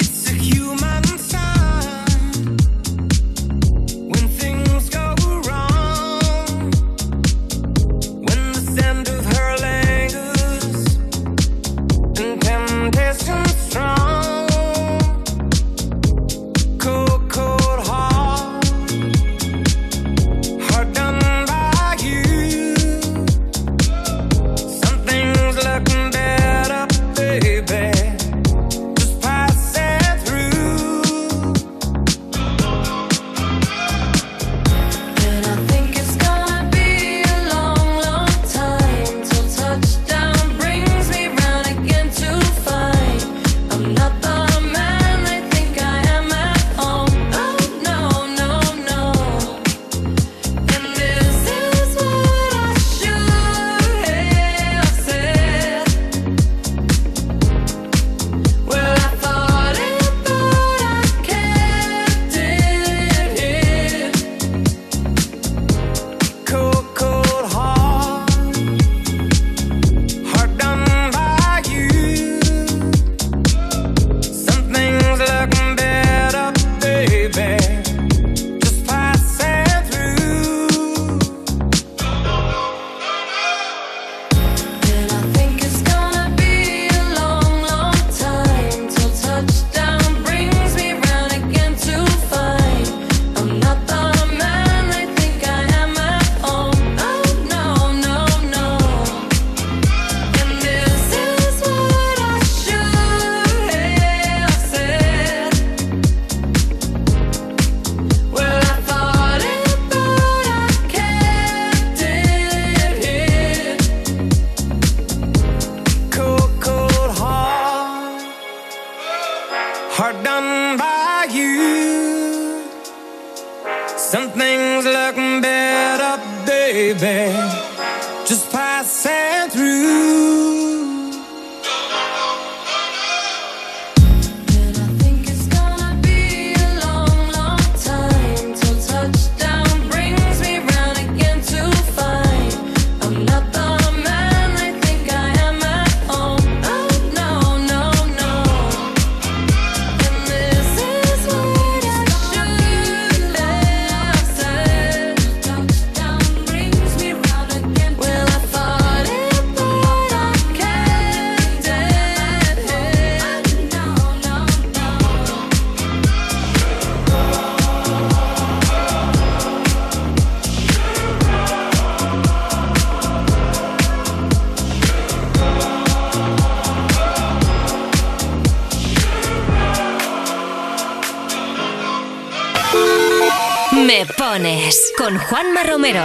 Con Juanma Romero.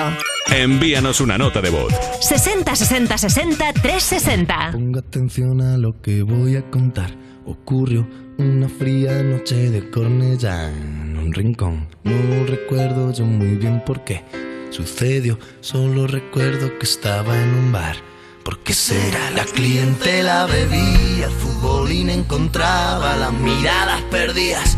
Envíanos una nota de voz. 60 60 60 360. Ponga atención a lo que voy a contar. Ocurrió una fría noche de Cornellá en un rincón. No recuerdo yo muy bien por qué sucedió. Solo recuerdo que estaba en un bar. ¿Por qué será? La clientela bebía, el futbolín encontraba las miradas perdidas.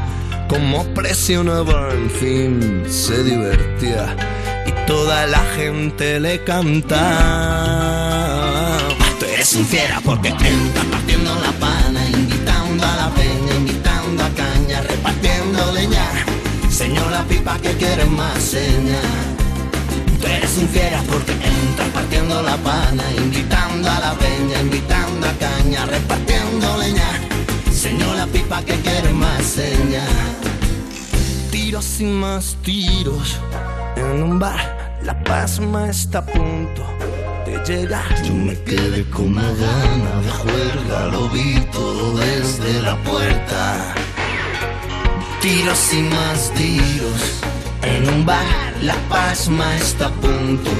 como presionaba, en fin, se divertía y toda la gente le cantaba. Tú eres un fiera porque entras partiendo la pana, invitando a la peña, invitando a caña, repartiendo leña. Señora pipa que quiere más seña. Tú eres un fiera porque entras partiendo la pana, invitando a la peña, invitando a caña, repartiendo leña. Señora pipa que quiere más seña. Tiros y más tiros en un bar. La pasma está a punto de llegar. Yo me quedé con una gana de juerga, lo vi todo desde la puerta. Tiros y más tiros en un bar. La pasma está a punto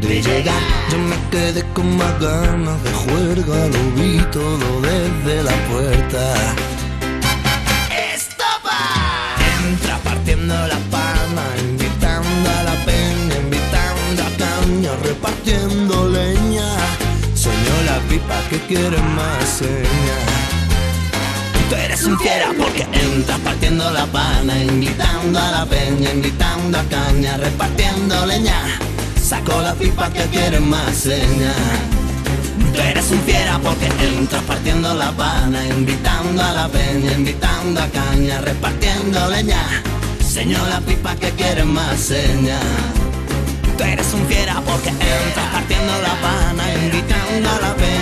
de llegar. Yo me quedé con más ganas de juerga, lo vi todo desde la puerta. Soñó la pipa que quiere más seña. Tú eres un fiera porque entras partiendo la pana, invitando a la peña, invitando a caña, repartiendo leña. Sacó la pipa que quiere más seña. Tú eres un fiera porque entras partiendo la pana, invitando a la peña, invitando a caña, repartiendo leña. Señor la pipa que quiere más seña. Tú eres un fiera porque entras partiendo la pana, invitando a la peña,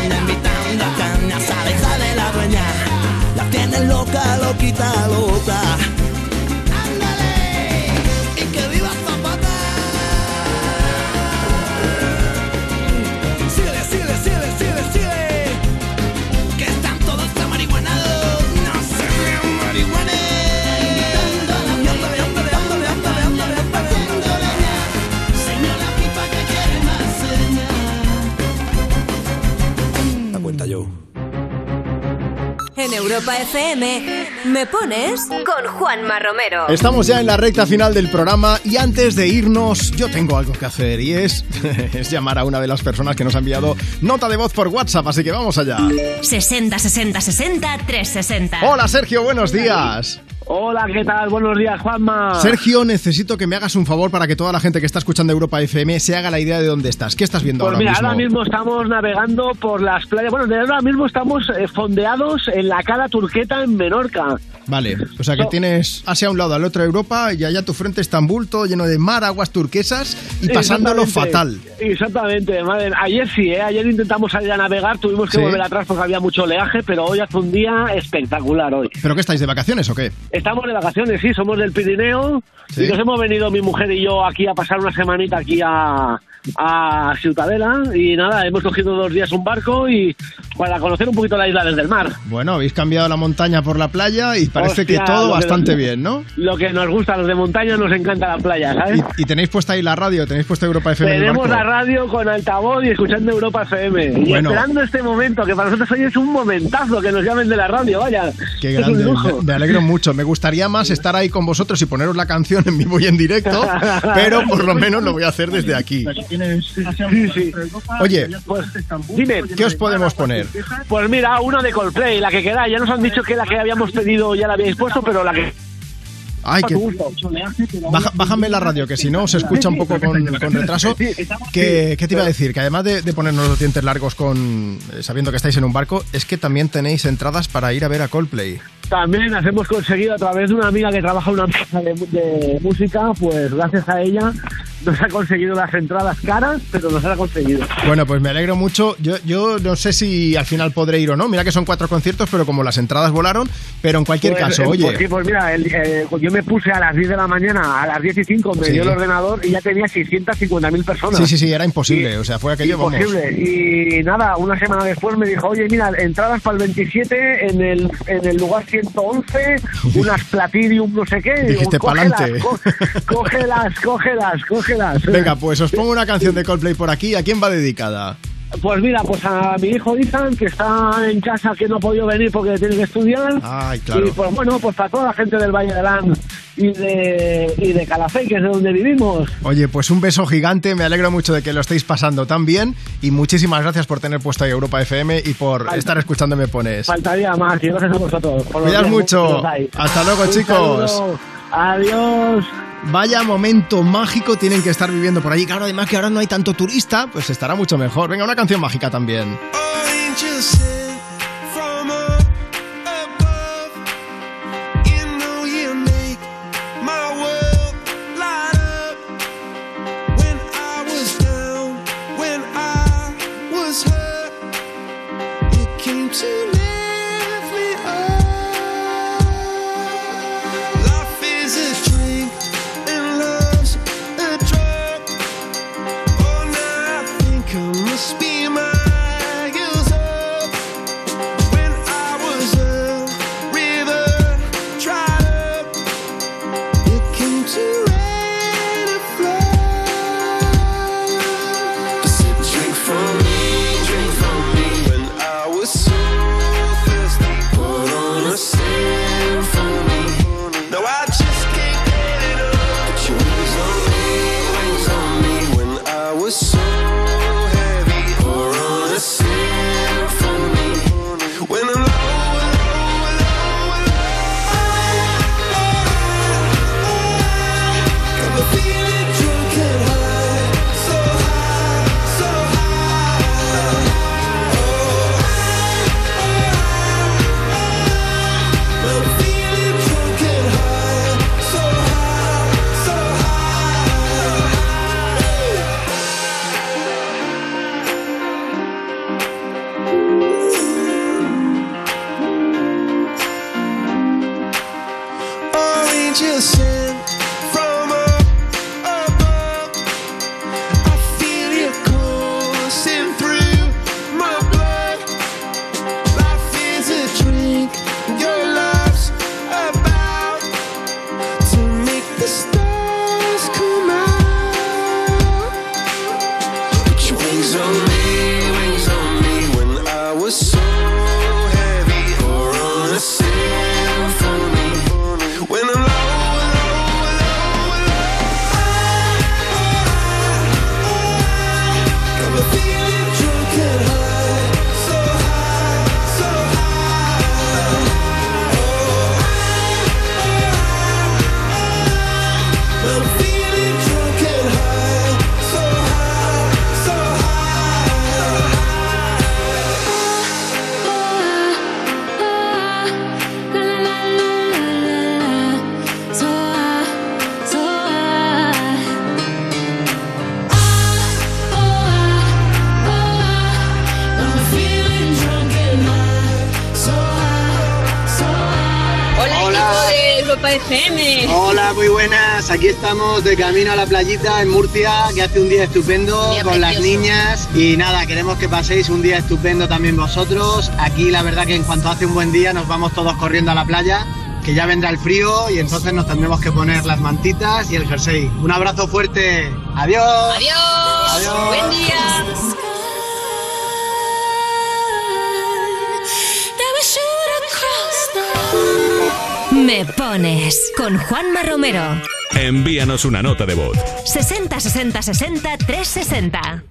invitando a caña, sale, sale la dueña. La tienes loca, loquita, loca. En Europa FM, ¿me pones? Con Juanma Romero. Estamos ya en la recta final del programa y antes de irnos yo tengo algo que hacer y es, es llamar a una de las personas que nos ha enviado nota de voz por WhatsApp, así que vamos allá. 60 60 60 360. Hola Sergio, buenos días. Hola, ¿qué tal? Buenos días, Juanma. Sergio, necesito que me hagas un favor para que toda la gente que está escuchando Europa FM se haga la idea de dónde estás. ¿Qué estás viendo Pues ahora mira, mismo? ahora mismo estamos navegando por las playas. Bueno, de ahora mismo estamos eh, fondeados en la cara turqueta en Menorca. Vale, o sea que tienes Asia a un lado, al otro Europa y allá tu frente Estambul, todo lleno de mar, aguas turquesas y pasándolo fatal. Exactamente, Exactamente, madre. Ayer sí, ¿eh? ayer intentamos salir a navegar, tuvimos que Sí. volver atrás porque había mucho oleaje, pero hoy hace un día espectacular hoy. ¿Pero qué estáis de vacaciones o qué? Estamos de vacaciones, sí, somos del Pirineo Sí. y nos hemos venido mi mujer y yo aquí a pasar una semanita aquí a, a Ciutadela y nada, hemos cogido dos días un barco y para conocer un poquito la isla desde el mar. Bueno, habéis cambiado la montaña por la playa y parece Hostia, que todo que bastante nos- bien, ¿no? Lo que nos gusta los de montaña nos encanta la playa, ¿sabes? Y tenéis puesta ahí la radio, tenéis puesta Europa FM Tenemos la radio con altavoz y escuchando Europa FM. Y Bueno. esperando este momento, que para nosotros hoy es un momentazo que nos llamen de la radio, vaya. Qué Es un grande, lujo. me, me alegro mucho. Me gustaría más estar ahí con vosotros y poneros la canción en vivo y en directo, pero por lo menos lo voy a hacer desde aquí. Sí, sí. Oye, pues dime. ¿qué os podemos poner? Pues mira, una de Coldplay, la que queda. Ya nos han dicho que la que habíamos pedido ya la habíais puesto, pero la que... Ay, que... Baja- bájame la radio, que si no se escucha un poco con, con retraso. ¿Qué, qué te iba a decir? Que además de, de ponernos los dientes largos con eh, sabiendo que estáis en un barco, es que también tenéis entradas para ir a ver a Coldplay. También las hemos conseguido a través de una amiga que trabaja en una empresa de, de música, pues gracias a ella nos ha conseguido las entradas caras, pero nos ha conseguido. Bueno, pues me alegro mucho. Yo, yo no sé si al final podré ir o no. Mira que son cuatro conciertos, pero como las entradas volaron, pero en cualquier Pues, caso, eh, oye. Pues, sí, pues mira, el- eh, yo me puse a las 10 de la mañana, a las 10 y 5 me Sí. dio el ordenador y ya tenía 650.000 personas. Sí, sí, sí, era imposible. O sea, fue aquello, vamos. Imposible. Y nada, una semana después me dijo, oye, mira, entradas para el 27 en el, en el lugar 111, unas Platinum no sé qué. Dijiste, "Pa'lante". "Cógelas, có- Cógelas, cógelas, cógelas. Venga, pues os pongo una canción de Coldplay por aquí. ¿A quién va dedicada? Pues mira, pues a mi hijo Ethan, que está en casa, que no ha podido venir porque tiene que estudiar. Ay, claro. Y pues bueno, pues para toda la gente del Valle de Lan y de, y de Calafé, que es de donde vivimos. Oye, pues un beso gigante. Me alegro mucho de que lo estéis pasando tan bien. Y muchísimas gracias por tener puesto ahí Europa FM y por estar escuchando Me Pones. Faltaría más, y gracias a vosotros. por mucho. Hasta luego, Un chicos. saludo. Adiós. Vaya momento mágico tienen que estar viviendo por allí. Claro, además que ahora no hay tanto turista, pues estará mucho mejor. Venga, una canción mágica también. Angels Europa FM. Hola, muy buenas. Aquí estamos de camino a la playita en Murcia, que hace un día estupendo Día con las niñas. Y nada, queremos que paséis un día estupendo también vosotros. Aquí la verdad que en cuanto hace un buen día nos vamos todos corriendo a la playa, que ya vendrá el frío y entonces nos tendremos que poner las mantitas y el jersey. Un abrazo fuerte. Adiós. Adiós. Adiós. Buen día. Me pones con Juanma Romero. Envíanos una nota de voz. 60 60 60 360.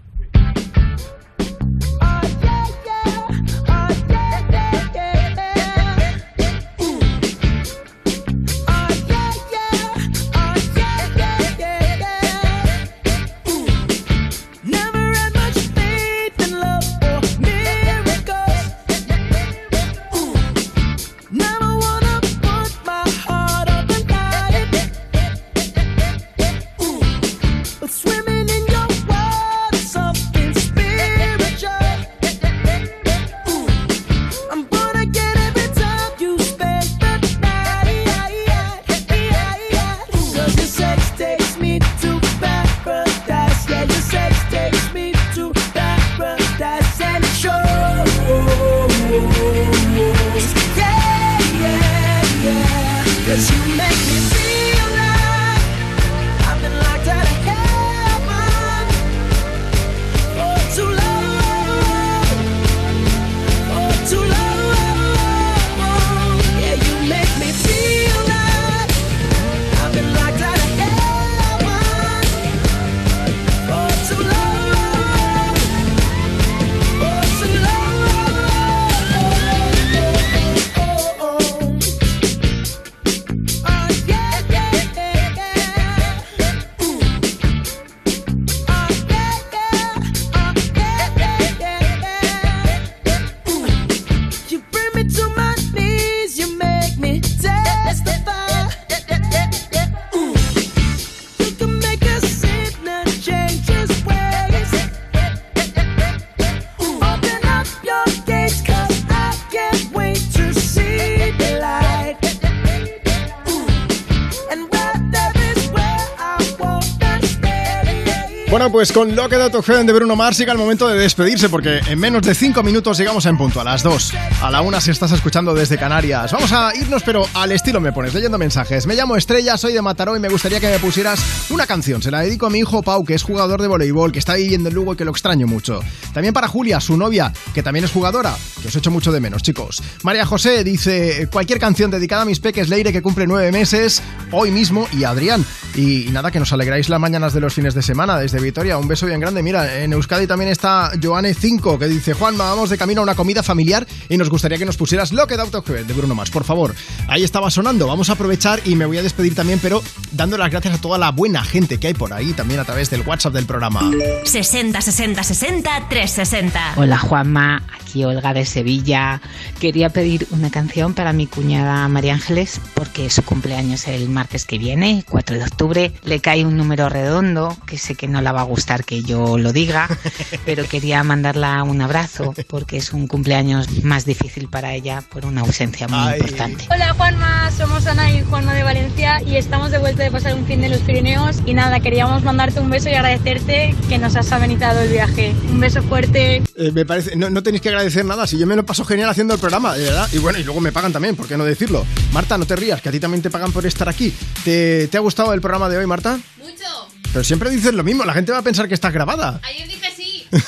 Pues con It Out of Heaven de Bruno Mars llega el momento de despedirse porque en menos de 5 minutos llegamos en punto, a las 2. A la 1 si estás escuchando desde Canarias. Vamos a irnos, pero al estilo me pones, leyendo mensajes. Me llamo Estrella, soy de Mataró y me gustaría que me pusieras una canción. Se la dedico a mi hijo Pau, que es jugador de voleibol, que está viviendo en Lugo y que lo extraño mucho. También para Julia, su novia, que también es jugadora, que os echo mucho de menos, chicos. María José dice, cualquier canción dedicada a mis peques Leire, que cumple nueve meses, hoy mismo, y Adrián. Y, y nada, que nos alegráis las mañanas de los fines de semana desde Vitoria. Un beso bien grande. Mira, en Euskadi también está Joane 5, que dice, Juanma, vamos de camino a una comida familiar y nos gustaría que nos pusieras Lo que da de Bruno Mars, por favor. Ahí estaba sonando. Vamos a aprovechar y me voy a despedir también, pero dando las gracias a toda la buena gente que hay por ahí, también a través del WhatsApp del programa. 60 60 60 360. Hola Juanma, aquí Olga de Sevilla. Quería pedir una canción para mi cuñada María Ángeles porque su cumpleaños es el martes que viene, 4 de octubre. Le cae un número redondo que sé que no la va a gustar que yo lo diga, pero quería mandarla un abrazo porque es un cumpleaños más difícil para ella por una ausencia muy importante. Hola Juanma, somos Ana y Juanma de Valencia y estamos de vuelta de pasar un fin de los Pirineos y nada, queríamos mandarte un beso y agradecerte que nos has amenizado el viaje. Un beso fuerte. Eh, me parece, no, no tenéis que agradecer nada, si yo me lo paso genial haciendo el programa, de verdad. Y bueno, y luego me pagan también, ¿por qué no decirlo? Marta, no te rías, que a ti también te pagan por estar aquí. ¿Te, te ha gustado el programa de hoy, Marta? Mucho. Pero siempre dices lo mismo, la gente va a pensar que estás grabada. Ayer dije sí.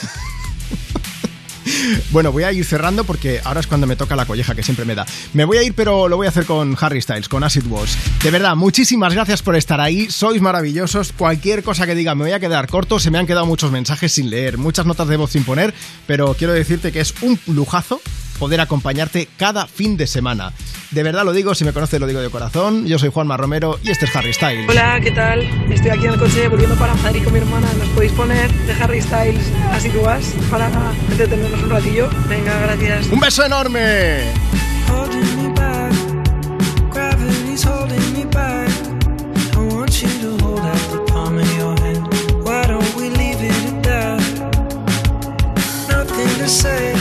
Bueno, voy a ir cerrando porque ahora es cuando me toca la colleja que siempre me da. Me voy a ir, pero lo voy a hacer con Harry Styles, con Acid Wash. De verdad, muchísimas gracias por estar ahí. Sois maravillosos. Cualquier cosa que diga me voy a quedar corto. Se me han quedado muchos mensajes sin leer, muchas notas de voz sin poner, pero quiero decirte que es un lujazo poder acompañarte cada fin de semana. De verdad lo digo, si me conoces lo digo de corazón. Yo soy Juanma Romero y este es Harry Styles. Hola, ¿qué tal? Estoy aquí en el coche volviendo para Madrid con mi hermana. ¿Nos podéis poner de Harry Styles así tú vas para entretenernos un ratillo? Venga, gracias. ¡Un beso enorme! say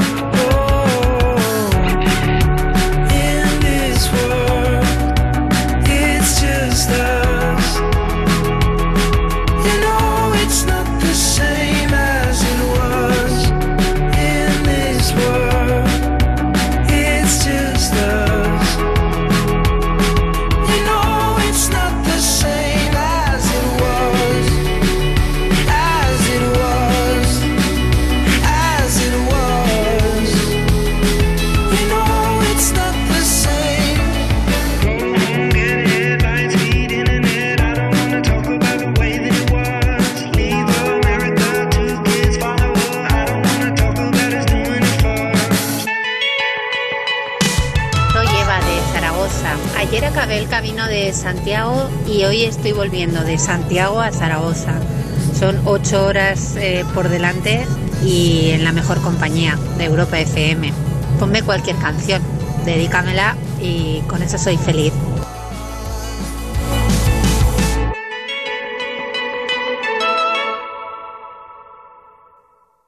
Santiago y hoy estoy volviendo de Santiago a Zaragoza. Son ocho horas eh, por delante y en la mejor compañía de Europa FM. Ponme cualquier canción, dedícamela y con eso soy feliz.